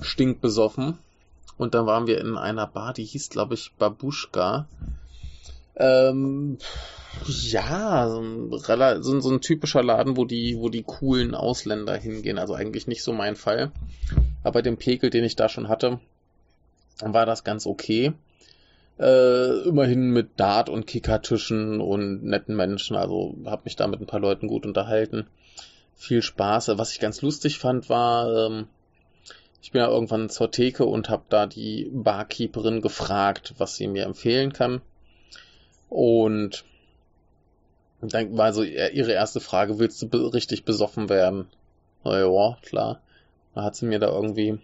stinkbesoffen. Und dann waren wir in einer Bar, die hieß, glaube ich, Babuschka. Ähm, ja, so ein, so, so ein typischer Laden, wo die, wo die coolen Ausländer hingehen. Also eigentlich nicht so mein Fall. Aber dem Pegel, den ich da schon hatte, war das ganz okay. Äh, immerhin mit Dart- und Kickertischen und netten Menschen. Also habe mich da mit ein paar Leuten gut unterhalten. Viel Spaß. Was ich ganz lustig fand, war, ähm, ich bin ja irgendwann zur Theke und habe da die Barkeeperin gefragt, was sie mir empfehlen kann. Und dann war so ihre erste Frage, willst du richtig besoffen werden? Na ja, klar. Da hat sie mir da irgendwie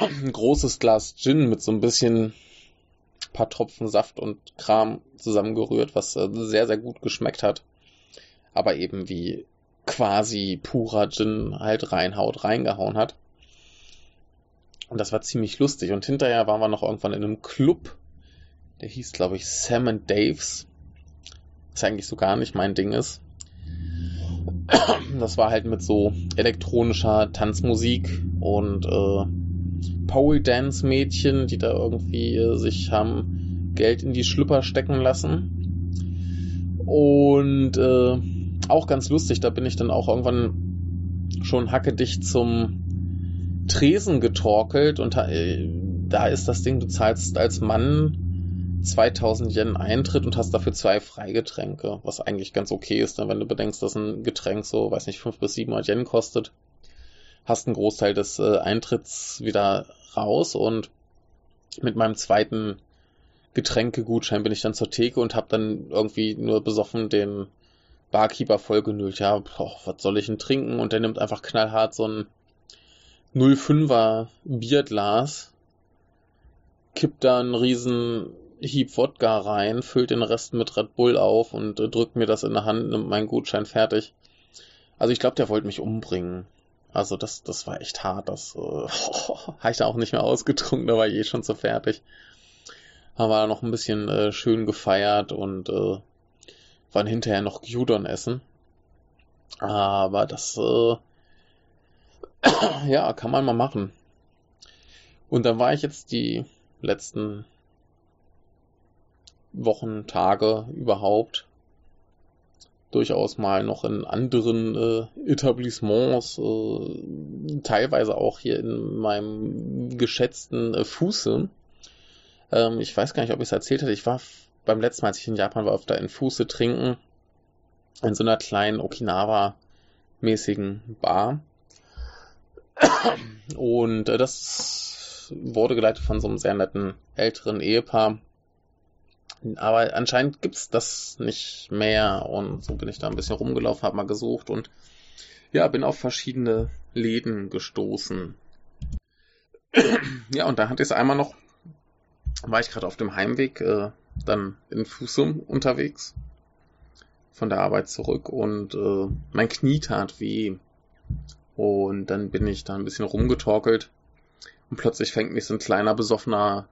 ein großes Glas Gin mit so ein bisschen paar Tropfen Saft und Kram zusammengerührt, was äh, sehr, sehr gut geschmeckt hat. Aber eben wie quasi purer Gin halt reinhaut, reingehauen hat. Und das war ziemlich lustig. Und hinterher waren wir noch irgendwann in einem Club. Der hieß, glaube ich, Sam and Daves. Was eigentlich so gar nicht mein Ding ist. Das war halt mit so elektronischer Tanzmusik und äh, Pole Dance Mädchen, die da irgendwie äh, sich haben Geld in die Schlüpper stecken lassen. Und äh, auch ganz lustig, da bin ich dann auch irgendwann schon hackedicht zum Tresen getorkelt und äh, da ist das Ding, du zahlst als Mann 2000 Yen Eintritt und hast dafür zwei Freigetränke, was eigentlich ganz okay ist, denn wenn du bedenkst, dass ein Getränk so, weiß nicht, 5 bis 700 Yen kostet, hast einen Großteil des äh, Eintritts wieder raus und mit meinem zweiten Getränkegutschein bin ich dann zur Theke und habe dann irgendwie nur besoffen den Barkeeper vollgenüllt. Ja, boah, was soll ich denn trinken? Und der nimmt einfach knallhart so ein 05er Bierglas, kippt da einen riesen Hieb Wodka rein, füllt den Rest mit Red Bull auf und äh, drückt mir das in der Hand, nimmt meinen Gutschein fertig. Also ich glaube, der wollte mich umbringen. Also das, das war echt hart. Das äh, (laughs) habe ich da auch nicht mehr ausgetrunken, da war ich eh schon so fertig. Haben wir noch ein bisschen äh, schön gefeiert und äh, waren hinterher noch Gyudon essen. Aber das, äh, (clears throat) ja, kann man mal machen. Und dann war ich jetzt die letzten Wochen, Tage überhaupt durchaus mal noch in anderen äh, Etablissements, äh, teilweise auch hier in meinem geschätzten äh, Fuße. Ähm, ich weiß gar nicht, ob ich es erzählt hatte. Ich war beim letzten Mal, als ich in Japan war, öfter in Fuße trinken. In so einer kleinen Okinawa-mäßigen Bar. Und äh, das wurde geleitet von so einem sehr netten älteren Ehepaar. Aber anscheinend gibt's das nicht mehr. Und so bin ich da ein bisschen rumgelaufen, habe mal gesucht und ja, bin auf verschiedene Läden gestoßen. ja, und da hatte ich es einmal noch, war ich gerade auf dem Heimweg, äh, dann in Fusum unterwegs von der Arbeit zurück und äh, mein Knie tat weh. Und dann bin ich da ein bisschen rumgetorkelt und plötzlich fängt mich so ein kleiner besoffener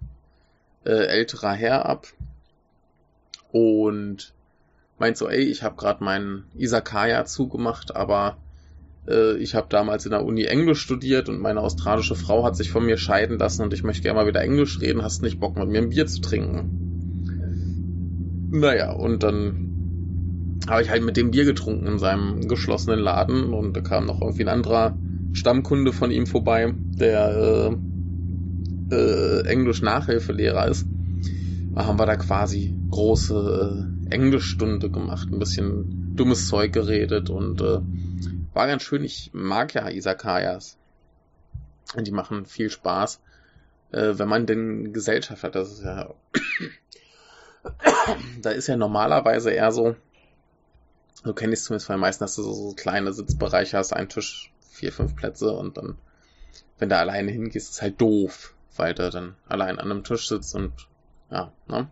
äh, älterer Herr ab und meint so, ey, ich habe gerade meinen Isakaya zugemacht, aber äh, ich habe damals in der Uni Englisch studiert und meine australische Frau hat sich von mir scheiden lassen und ich möchte gerne mal wieder Englisch reden, hast nicht Bock mit mir ein Bier zu trinken? Naja, und dann habe ich halt mit dem Bier getrunken in seinem geschlossenen Laden und da kam noch irgendwie ein anderer Stammkunde von ihm vorbei, der äh, äh, Englisch-Nachhilfelehrer ist. Haben wir da quasi große äh, Englischstunde gemacht, ein bisschen dummes Zeug geredet und äh, war ganz schön. Ich mag ja Isakayas. Die machen viel Spaß, äh, wenn man denn Gesellschaft hat. Das ist ja (coughs) da ist ja normalerweise eher so, so kenne ich es zumindest von den meisten, dass du so, so kleine Sitzbereiche hast, einen Tisch, vier, fünf Plätze und dann, wenn du alleine hingehst, ist halt doof, weil du dann allein an einem Tisch sitzt und ja, ne?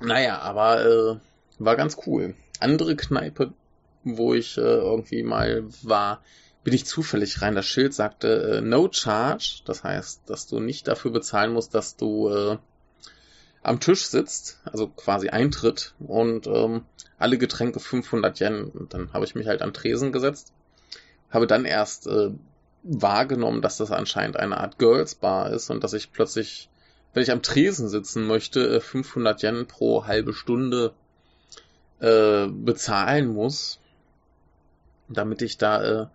Naja, aber äh, war ganz cool. Andere Kneipe, wo ich äh, irgendwie mal war, bin ich zufällig rein. Das Schild sagte äh, No Charge, das heißt, dass du nicht dafür bezahlen musst, dass du äh, am Tisch sitzt, also quasi Eintritt und ähm, alle Getränke 500 Yen. Und dann habe ich mich halt an Tresen gesetzt, habe dann erst äh, wahrgenommen, dass das anscheinend eine Art Girls Bar ist und dass ich plötzlich, wenn ich am Tresen sitzen möchte, 500 äh, Yen pro halbe Stunde äh, bezahlen muss, damit ich da äh,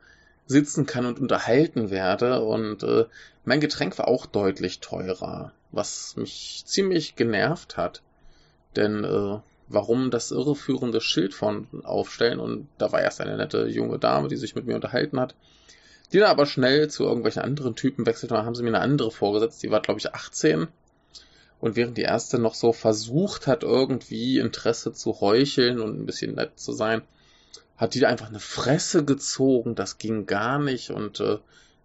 sitzen kann und unterhalten werde. Und äh, mein Getränk war auch deutlich teurer, was mich ziemlich genervt hat. Denn äh, warum das irreführende Schild von aufstellen? Und da war erst eine nette junge Dame, die sich mit mir unterhalten hat. Die dann aber schnell zu irgendwelchen anderen Typen wechselte und haben sie mir eine andere vorgesetzt. Die war, glaube ich, 18. Und während die erste noch so versucht hat, irgendwie Interesse zu heucheln und ein bisschen nett zu sein, hat die einfach eine Fresse gezogen. Das ging gar nicht und äh,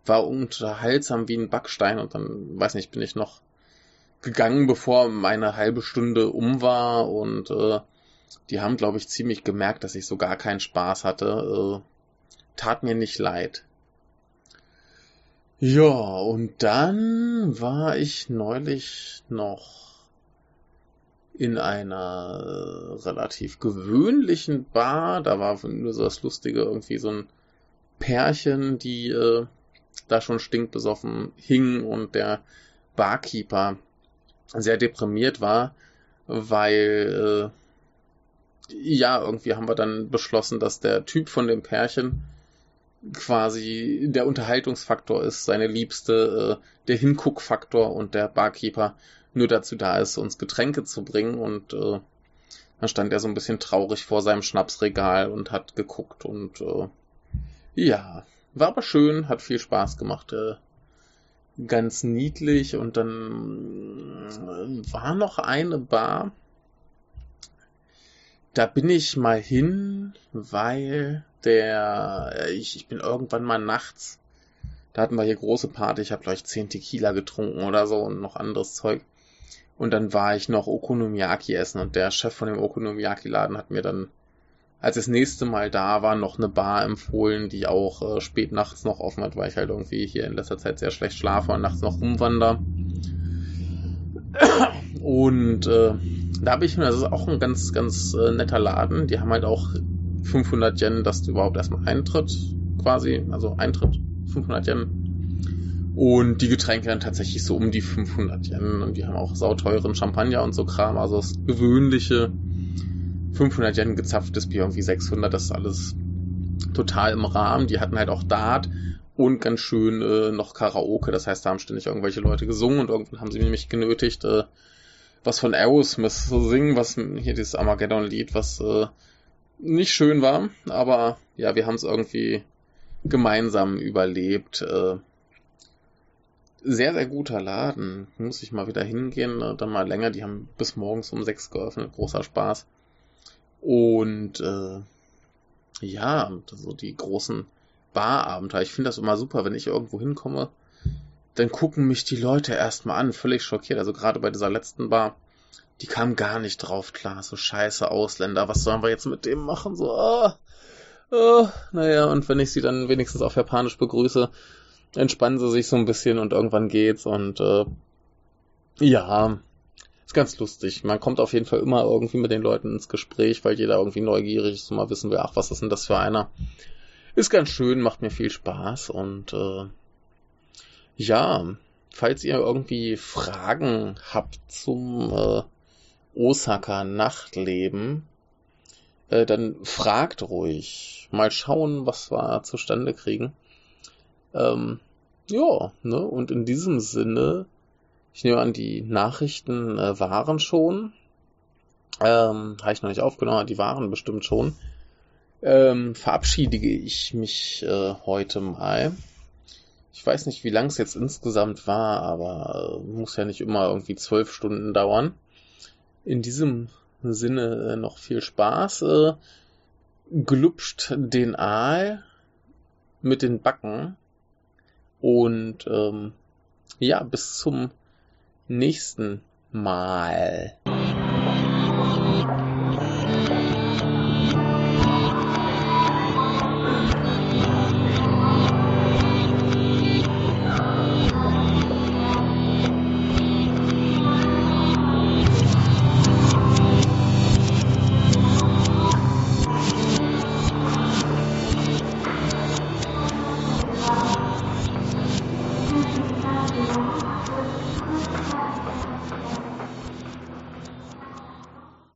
war unterhaltsam wie ein Backstein. Und dann, weiß nicht, bin ich noch gegangen, bevor meine halbe Stunde um war. Und äh, die haben, glaube ich, ziemlich gemerkt, dass ich so gar keinen Spaß hatte. Äh, tat mir nicht leid. Ja, und dann war ich neulich noch in einer relativ gewöhnlichen Bar. Da war nur so das Lustige, irgendwie so ein Pärchen, die äh, da schon stinkbesoffen hing und der Barkeeper sehr deprimiert war, weil äh, ja, irgendwie haben wir dann beschlossen, dass der Typ von dem Pärchen quasi der Unterhaltungsfaktor ist, seine Liebste, äh, der Hinguckfaktor und der Barkeeper nur dazu da ist, uns Getränke zu bringen und äh, dann stand er so ein bisschen traurig vor seinem Schnapsregal und hat geguckt und äh, ja, war aber schön, hat viel Spaß gemacht, äh, ganz niedlich und dann äh, war noch eine Bar, da bin ich mal hin, weil der, äh, ich, ich bin irgendwann mal nachts, da hatten wir hier große Party, ich habe gleich 10 Tequila getrunken oder so und noch anderes Zeug. Und dann war ich noch Okonomiyaki essen und der Chef von dem Okonomiyaki-Laden hat mir dann, als das nächste Mal da war, noch eine Bar empfohlen, die auch äh, spät nachts noch offen hat, weil ich halt irgendwie hier in letzter Zeit sehr schlecht schlafe und nachts noch rumwander. Und äh, da habe ich mir, das ist auch ein ganz, ganz äh, netter Laden. Die haben halt auch 500 Yen, dass du überhaupt erstmal eintritt, quasi, also Eintritt, 500 Yen. Und die Getränke dann tatsächlich so um die 500 Yen. Und die haben auch sauteuren Champagner und so Kram. Also das gewöhnliche 500 Yen gezapftes Bier, irgendwie 600, das ist alles total im Rahmen. Die hatten halt auch Dart und ganz schön äh, noch Karaoke. Das heißt, da haben ständig irgendwelche Leute gesungen und irgendwann haben sie mich genötigt, äh, was von Aerosmith zu singen, was hier dieses Armageddon-Lied, was äh, nicht schön war, aber ja, wir haben es irgendwie gemeinsam überlebt. Äh, sehr, sehr guter Laden. Muss ich mal wieder hingehen, äh, dann mal länger. Die haben bis morgens um sechs geöffnet. Großer Spaß. Und äh, ja, so die großen Barabenteuer. Ich finde das immer super, wenn ich irgendwo hinkomme, dann gucken mich die Leute erstmal an, völlig schockiert. Also gerade bei dieser letzten Bar die kam gar nicht drauf klar. So scheiße Ausländer, was sollen wir jetzt mit dem machen? So, ah, ah. naja, und wenn ich sie dann wenigstens auf Japanisch begrüße, entspannen sie sich so ein bisschen und irgendwann geht's und äh, ja, ist ganz lustig. Man kommt auf jeden Fall immer irgendwie mit den Leuten ins Gespräch, weil jeder irgendwie neugierig ist und mal wissen will, ach, was ist denn das für einer? Ist ganz schön, macht mir viel Spaß und äh, ja, falls ihr irgendwie Fragen habt zum äh, Osaka Nachtleben, äh, dann fragt ruhig. Mal schauen, was wir zustande kriegen. Ähm, ja, ne? Und in diesem Sinne, ich nehme an, die Nachrichten äh, waren schon. Ähm, habe ich noch nicht aufgenommen, die waren bestimmt schon. Ähm, verabschiede ich mich äh, heute mal. Ich weiß nicht, wie lang es jetzt insgesamt war, aber äh, muss ja nicht immer irgendwie zwölf Stunden dauern in diesem Sinne äh, noch viel Spaß. Äh, glupscht den Aal mit den Backen und ähm, ja, bis zum nächsten Mal.